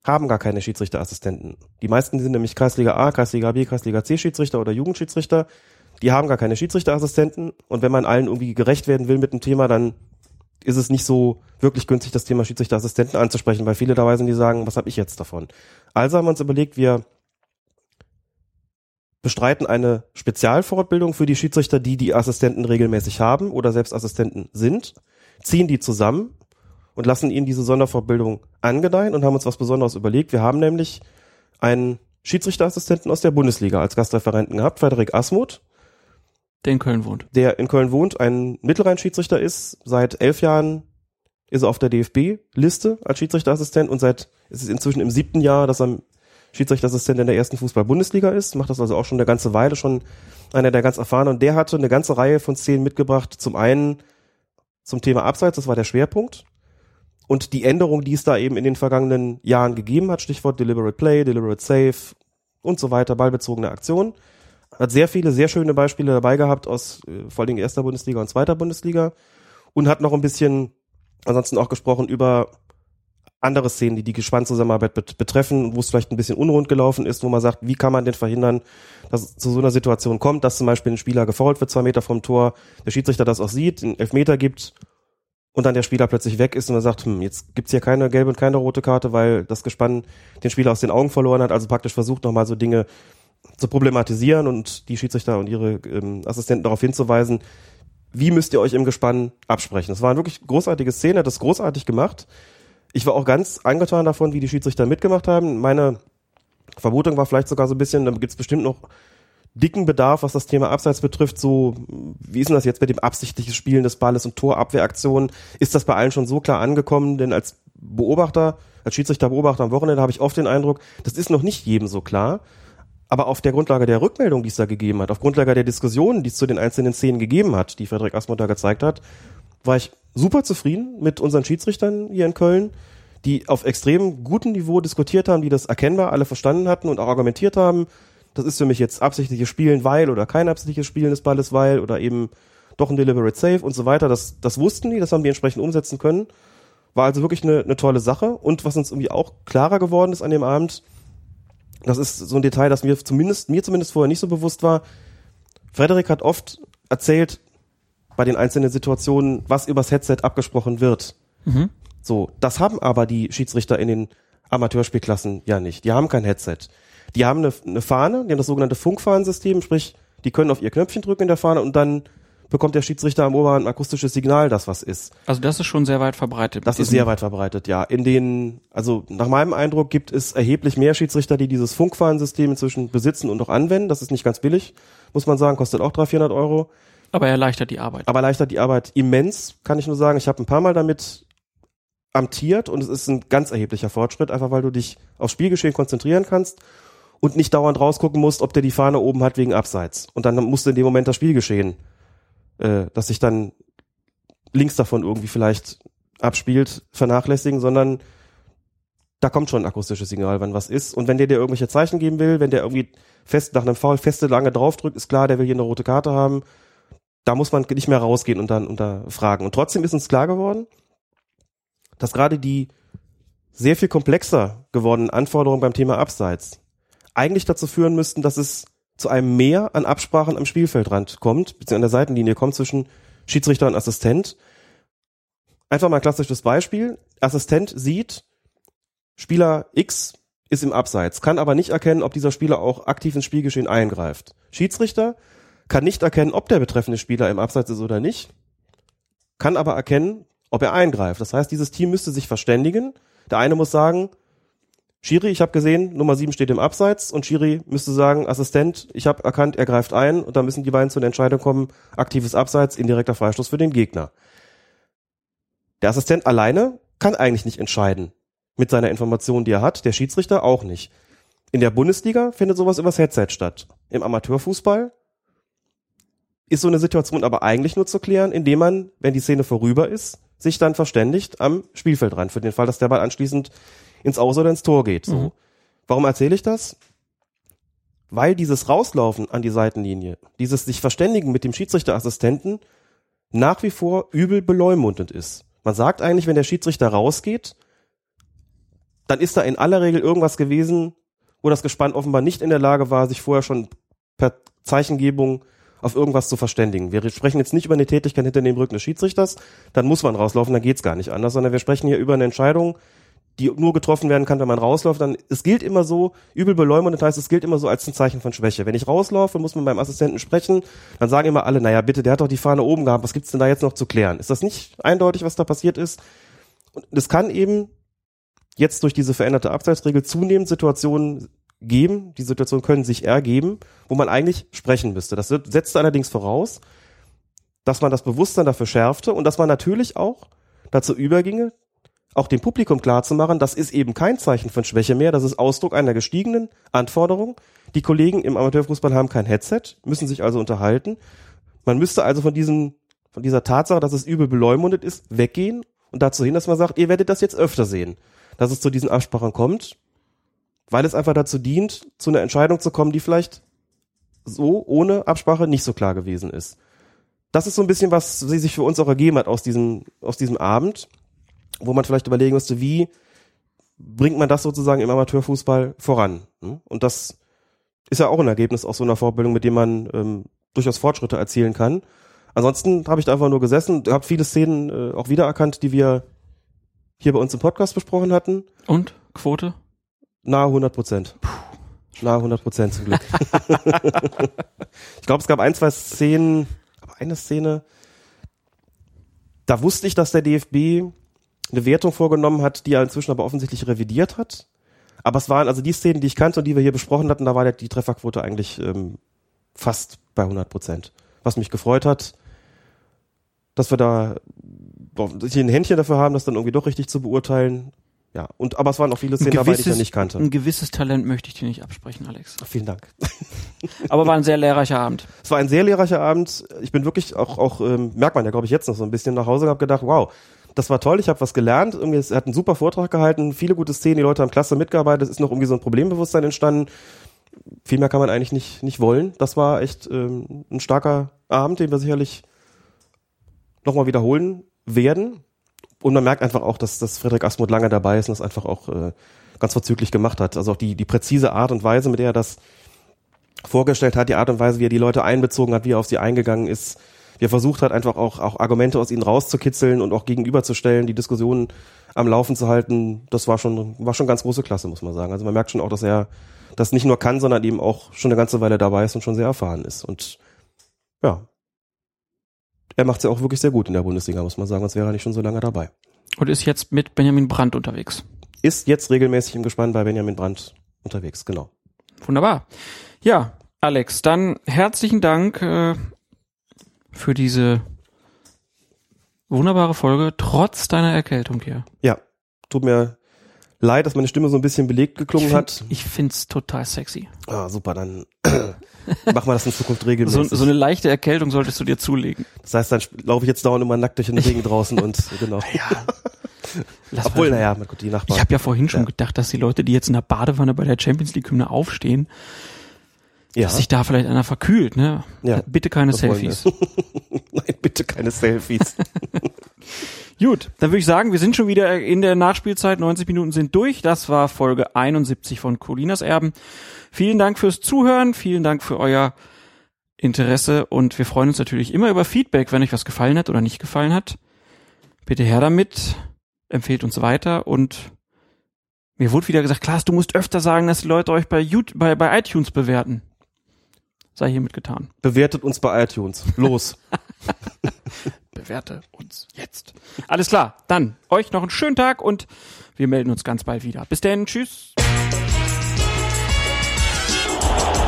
haben gar keine Schiedsrichterassistenten. Die meisten sind nämlich Kreisliga A, Kreisliga B, Kreisliga C Schiedsrichter oder Jugendschiedsrichter. Die haben gar keine Schiedsrichterassistenten und wenn man allen irgendwie gerecht werden will mit dem Thema, dann ist es nicht so wirklich günstig, das Thema Schiedsrichterassistenten anzusprechen, weil viele dabei sind, die sagen, was habe ich jetzt davon? Also haben wir uns überlegt, wir bestreiten eine Spezialfortbildung für die Schiedsrichter, die die Assistenten regelmäßig haben oder selbst Assistenten sind, ziehen die zusammen und lassen ihnen diese Sonderfortbildung angedeihen und haben uns was Besonderes überlegt. Wir haben nämlich einen Schiedsrichterassistenten aus der Bundesliga als Gastreferenten gehabt, Frederik Asmuth, Der in Köln wohnt. der in Köln wohnt, ein Mittelrhein-Schiedsrichter ist. Seit elf Jahren ist er auf der DFB-Liste als Schiedsrichterassistent und seit es ist inzwischen im siebten Jahr, dass er Schiedsrichterassistent in der ersten Fußball-Bundesliga ist, macht das also auch schon eine ganze Weile, schon einer der ganz erfahrenen. Und der hatte eine ganze Reihe von Szenen mitgebracht. Zum einen zum Thema Abseits, das war der Schwerpunkt. Und die Änderung, die es da eben in den vergangenen Jahren gegeben hat, Stichwort Deliberate Play, Deliberate Save und so weiter, ballbezogene Aktion. Hat sehr viele, sehr schöne Beispiele dabei gehabt aus äh, vor allen Dingen erster Bundesliga und zweiter Bundesliga. Und hat noch ein bisschen ansonsten auch gesprochen über andere Szenen, die die Gespannzusammenarbeit bet betreffen, wo es vielleicht ein bisschen unrund gelaufen ist, wo man sagt, wie kann man denn verhindern, dass es zu so einer Situation kommt, dass zum Beispiel ein Spieler gefault wird, zwei Meter vom Tor, der Schiedsrichter das auch sieht, einen Elfmeter gibt und dann der Spieler plötzlich weg ist und er sagt, hm, jetzt gibt's hier keine gelbe und keine rote Karte, weil das Gespann den Spieler aus den Augen verloren hat, also praktisch versucht nochmal so Dinge zu problematisieren und die Schiedsrichter und ihre ähm, Assistenten darauf hinzuweisen, wie müsst ihr euch im Gespann absprechen. Das war eine wirklich großartige Szene, hat das großartig gemacht. Ich war auch ganz angetan davon, wie die Schiedsrichter mitgemacht haben. Meine Vermutung war vielleicht sogar so ein bisschen, da gibt's bestimmt noch dicken Bedarf, was das Thema Abseits betrifft. So, wie ist denn das jetzt mit dem absichtlichen Spielen des Balles und Torabwehraktionen? Ist das bei allen schon so klar angekommen? Denn als Beobachter, als Schiedsrichterbeobachter am Wochenende habe ich oft den Eindruck, das ist noch nicht jedem so klar. Aber auf der Grundlage der Rückmeldung, die es da gegeben hat, auf Grundlage der Diskussionen, die es zu den einzelnen Szenen gegeben hat, die Frederik Asmuth da gezeigt hat, war ich super zufrieden mit unseren Schiedsrichtern hier in Köln, die auf extrem gutem Niveau diskutiert haben, die das erkennbar alle verstanden hatten und auch argumentiert haben. Das ist für mich jetzt absichtliches Spielen, weil oder kein absichtliches Spielen des Balles, weil oder eben doch ein Deliberate Save und so weiter. Das, das wussten die, das haben die entsprechend umsetzen können. War also wirklich eine, eine tolle Sache. Und was uns irgendwie auch klarer geworden ist an dem Abend, das ist so ein Detail, das mir zumindest, mir zumindest vorher nicht so bewusst war. Frederik hat oft erzählt, bei den einzelnen Situationen, was übers Headset abgesprochen wird. Mhm. So, das haben aber die Schiedsrichter in den Amateurspielklassen ja nicht. Die haben kein Headset. Die haben eine, eine Fahne, die haben das sogenannte Funkfahnensystem, sprich, die können auf ihr Knöpfchen drücken in der Fahne und dann bekommt der Schiedsrichter am Oberhand ein akustisches Signal, das was ist. Also das ist schon sehr weit verbreitet. Das ist sehr weit verbreitet, ja. In den, also nach meinem Eindruck gibt es erheblich mehr Schiedsrichter, die dieses Funkfahnensystem inzwischen besitzen und auch anwenden. Das ist nicht ganz billig, muss man sagen, kostet auch 300, 400 Euro. Aber erleichtert die Arbeit. Aber erleichtert die Arbeit immens, kann ich nur sagen. Ich habe ein paar Mal damit amtiert und es ist ein ganz erheblicher Fortschritt, einfach weil du dich aufs Spielgeschehen konzentrieren kannst und nicht dauernd rausgucken musst, ob der die Fahne oben hat wegen Abseits. Und dann musst du in dem Moment das Spielgeschehen, äh, dass sich dann links davon irgendwie vielleicht abspielt, vernachlässigen, sondern da kommt schon ein akustisches Signal, wenn was ist. Und wenn der dir irgendwelche Zeichen geben will, wenn der irgendwie fest nach einem Foul feste lange draufdrückt, ist klar, der will hier eine rote Karte haben. Da muss man nicht mehr rausgehen und dann unter fragen. Und trotzdem ist uns klar geworden, dass gerade die sehr viel komplexer gewordenen Anforderungen beim Thema Abseits eigentlich dazu führen müssten, dass es zu einem Mehr an Absprachen am Spielfeldrand kommt, beziehungsweise an der Seitenlinie kommt zwischen Schiedsrichter und Assistent. Einfach mal ein klassisches Beispiel. Assistent sieht, Spieler X ist im Abseits, kann aber nicht erkennen, ob dieser Spieler auch aktiv ins Spielgeschehen eingreift. Schiedsrichter kann nicht erkennen, ob der betreffende Spieler im Abseits ist oder nicht, kann aber erkennen, ob er eingreift. Das heißt, dieses Team müsste sich verständigen. Der eine muss sagen, Schiri, ich habe gesehen, Nummer 7 steht im Abseits und Schiri müsste sagen, Assistent, ich habe erkannt, er greift ein und dann müssen die beiden zu der Entscheidung kommen, aktives Abseits, indirekter Freistoß für den Gegner. Der Assistent alleine kann eigentlich nicht entscheiden mit seiner Information, die er hat, der Schiedsrichter auch nicht. In der Bundesliga findet sowas übers Headset statt. Im Amateurfußball ist so eine Situation aber eigentlich nur zu klären, indem man, wenn die Szene vorüber ist, sich dann verständigt am Spielfeldrand für den Fall, dass der Ball anschließend ins Aus oder ins Tor geht. So. Mhm. Warum erzähle ich das? Weil dieses Rauslaufen an die Seitenlinie, dieses sich verständigen mit dem Schiedsrichterassistenten nach wie vor übel beleumundend ist. Man sagt eigentlich, wenn der Schiedsrichter rausgeht, dann ist da in aller Regel irgendwas gewesen, wo das Gespann offenbar nicht in der Lage war, sich vorher schon per Zeichengebung auf irgendwas zu verständigen. Wir sprechen jetzt nicht über eine Tätigkeit hinter dem Rücken des Schiedsrichters, dann muss man rauslaufen, dann geht's gar nicht anders, sondern wir sprechen hier über eine Entscheidung, die nur getroffen werden kann, wenn man rausläuft, dann es gilt immer so, übel beleumundend heißt, es gilt immer so als ein Zeichen von Schwäche. Wenn ich rauslaufe, muss man beim Assistenten sprechen, dann sagen immer alle, naja, bitte, der hat doch die Fahne oben gehabt, was gibt's denn da jetzt noch zu klären? Ist das nicht eindeutig, was da passiert ist? Und es kann eben jetzt durch diese veränderte Abseitsregel zunehmend Situationen geben, die Situationen können sich ergeben, wo man eigentlich sprechen müsste. Das setzt allerdings voraus, dass man das Bewusstsein dafür schärfte und dass man natürlich auch dazu überginge, auch dem Publikum klarzumachen, das ist eben kein Zeichen von Schwäche mehr, das ist Ausdruck einer gestiegenen Anforderung. Die Kollegen im Amateurfußball haben kein Headset, müssen sich also unterhalten. Man müsste also von diesem, von dieser Tatsache, dass es übel beleumundet ist, weggehen und dazu hin, dass man sagt, ihr werdet das jetzt öfter sehen, dass es zu diesen Absprachen kommt, weil es einfach dazu dient, zu einer Entscheidung zu kommen, die vielleicht so ohne Absprache nicht so klar gewesen ist. Das ist so ein bisschen, was sie sich für uns auch ergeben hat aus diesem, aus diesem Abend wo man vielleicht überlegen müsste, wie bringt man das sozusagen im Amateurfußball voran? Hm? Und das ist ja auch ein Ergebnis aus so einer Vorbildung, mit dem man ähm, durchaus Fortschritte erzielen kann. Ansonsten habe ich da einfach nur gesessen, habe viele Szenen äh, auch wiedererkannt, die wir hier bei uns im Podcast besprochen hatten. Und Quote? Nahe 100 Prozent. Nahe 100 Prozent zum Glück. ich glaube, es gab ein, zwei Szenen, aber eine Szene, da wusste ich, dass der DFB eine Wertung vorgenommen hat, die er inzwischen aber offensichtlich revidiert hat. Aber es waren also die Szenen, die ich kannte und die wir hier besprochen hatten, da war die Trefferquote eigentlich ähm, fast bei 100 Prozent. Was mich gefreut hat, dass wir da ein Händchen dafür haben, das dann irgendwie doch richtig zu beurteilen. Ja, und aber es waren auch viele Szenen dabei, die ich ja nicht kannte. Ein gewisses Talent möchte ich dir nicht absprechen, Alex. Vielen Dank. aber war ein sehr lehrreicher Abend. Es war ein sehr lehrreicher Abend. Ich bin wirklich auch, auch ähm, merkt man ja, glaube ich, jetzt noch so ein bisschen nach Hause und habe gedacht, wow, das war toll, ich habe was gelernt. Irgendwie, er hat einen super Vortrag gehalten, viele gute Szenen, die Leute haben klasse mitgearbeitet, es ist noch irgendwie so ein Problembewusstsein entstanden. Viel mehr kann man eigentlich nicht, nicht wollen. Das war echt ähm, ein starker Abend, den wir sicherlich nochmal wiederholen werden. Und man merkt einfach auch, dass, dass Friedrich Asmuth lange dabei ist und das einfach auch äh, ganz verzüglich gemacht hat. Also auch die, die präzise Art und Weise, mit der er das vorgestellt hat, die Art und Weise, wie er die Leute einbezogen hat, wie er auf sie eingegangen ist, der versucht hat, einfach auch, auch Argumente aus ihnen rauszukitzeln und auch gegenüberzustellen, die Diskussionen am Laufen zu halten, das war schon, war schon ganz große Klasse, muss man sagen. Also man merkt schon auch, dass er das nicht nur kann, sondern eben auch schon eine ganze Weile dabei ist und schon sehr erfahren ist. Und ja, er macht es ja auch wirklich sehr gut in der Bundesliga, muss man sagen, sonst wäre er nicht schon so lange dabei. Und ist jetzt mit Benjamin Brandt unterwegs. Ist jetzt regelmäßig im Gespann bei Benjamin Brandt unterwegs, genau. Wunderbar. Ja, Alex, dann herzlichen Dank äh, für diese wunderbare Folge, trotz deiner Erkältung hier. Ja, tut mir leid, dass meine Stimme so ein bisschen belegt geklungen ich find, hat. Ich find's total sexy. Ah, super, dann machen wir das in Zukunft regelmäßig. So, so eine leichte Erkältung solltest du dir zulegen. Das heißt, dann laufe ich jetzt dauernd immer nackt durch den Regen draußen und genau. Ja. Lass Obwohl, naja, gut, die Nachbarn. Ich habe ja vorhin schon Ja. gedacht, dass die Leute, die jetzt in der Badewanne bei der Champions League Hymne aufstehen, ja. dass sich da vielleicht einer verkühlt, ne? Ja. Bitte keine. Selfies. Nein, bitte keine Selfies. Gut, dann würde ich sagen, wir sind schon wieder in der Nachspielzeit. 90 Minuten sind durch. Das war Folge 71 von Colinas Erben. Vielen Dank fürs Zuhören. Vielen Dank für euer Interesse. Und wir freuen uns natürlich immer über Feedback, wenn euch was gefallen hat oder nicht gefallen hat. Bitte her damit. Empfehlt uns weiter. Und mir wurde wieder gesagt, Klaas, du musst öfter sagen, dass die Leute euch bei, YouTube, bei, bei iTunes bewerten. Sei hiermit getan. Bewertet uns bei iTunes. Los. bewerte uns jetzt. Alles klar, dann euch noch einen schönen Tag und wir melden uns ganz bald wieder. Bis dann, tschüss.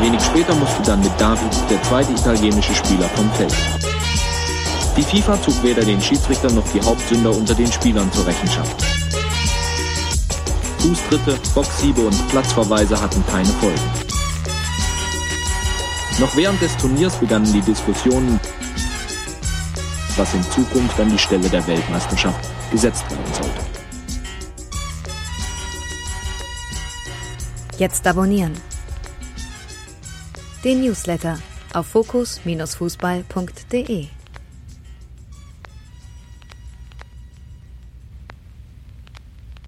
Wenig später musste dann mit David der zweite italienische Spieler vom Feld. Die FIFA zog weder den Schiedsrichter noch die Hauptsünder unter den Spielern zur Rechenschaft. Fußtritte, Boxhiebe und Platzverweise hatten keine Folgen. Noch während des Turniers begannen die Diskussionen, was in Zukunft an die Stelle der Weltmeisterschaft gesetzt werden sollte. Jetzt abonnieren. Den Newsletter auf fokus-fußball.de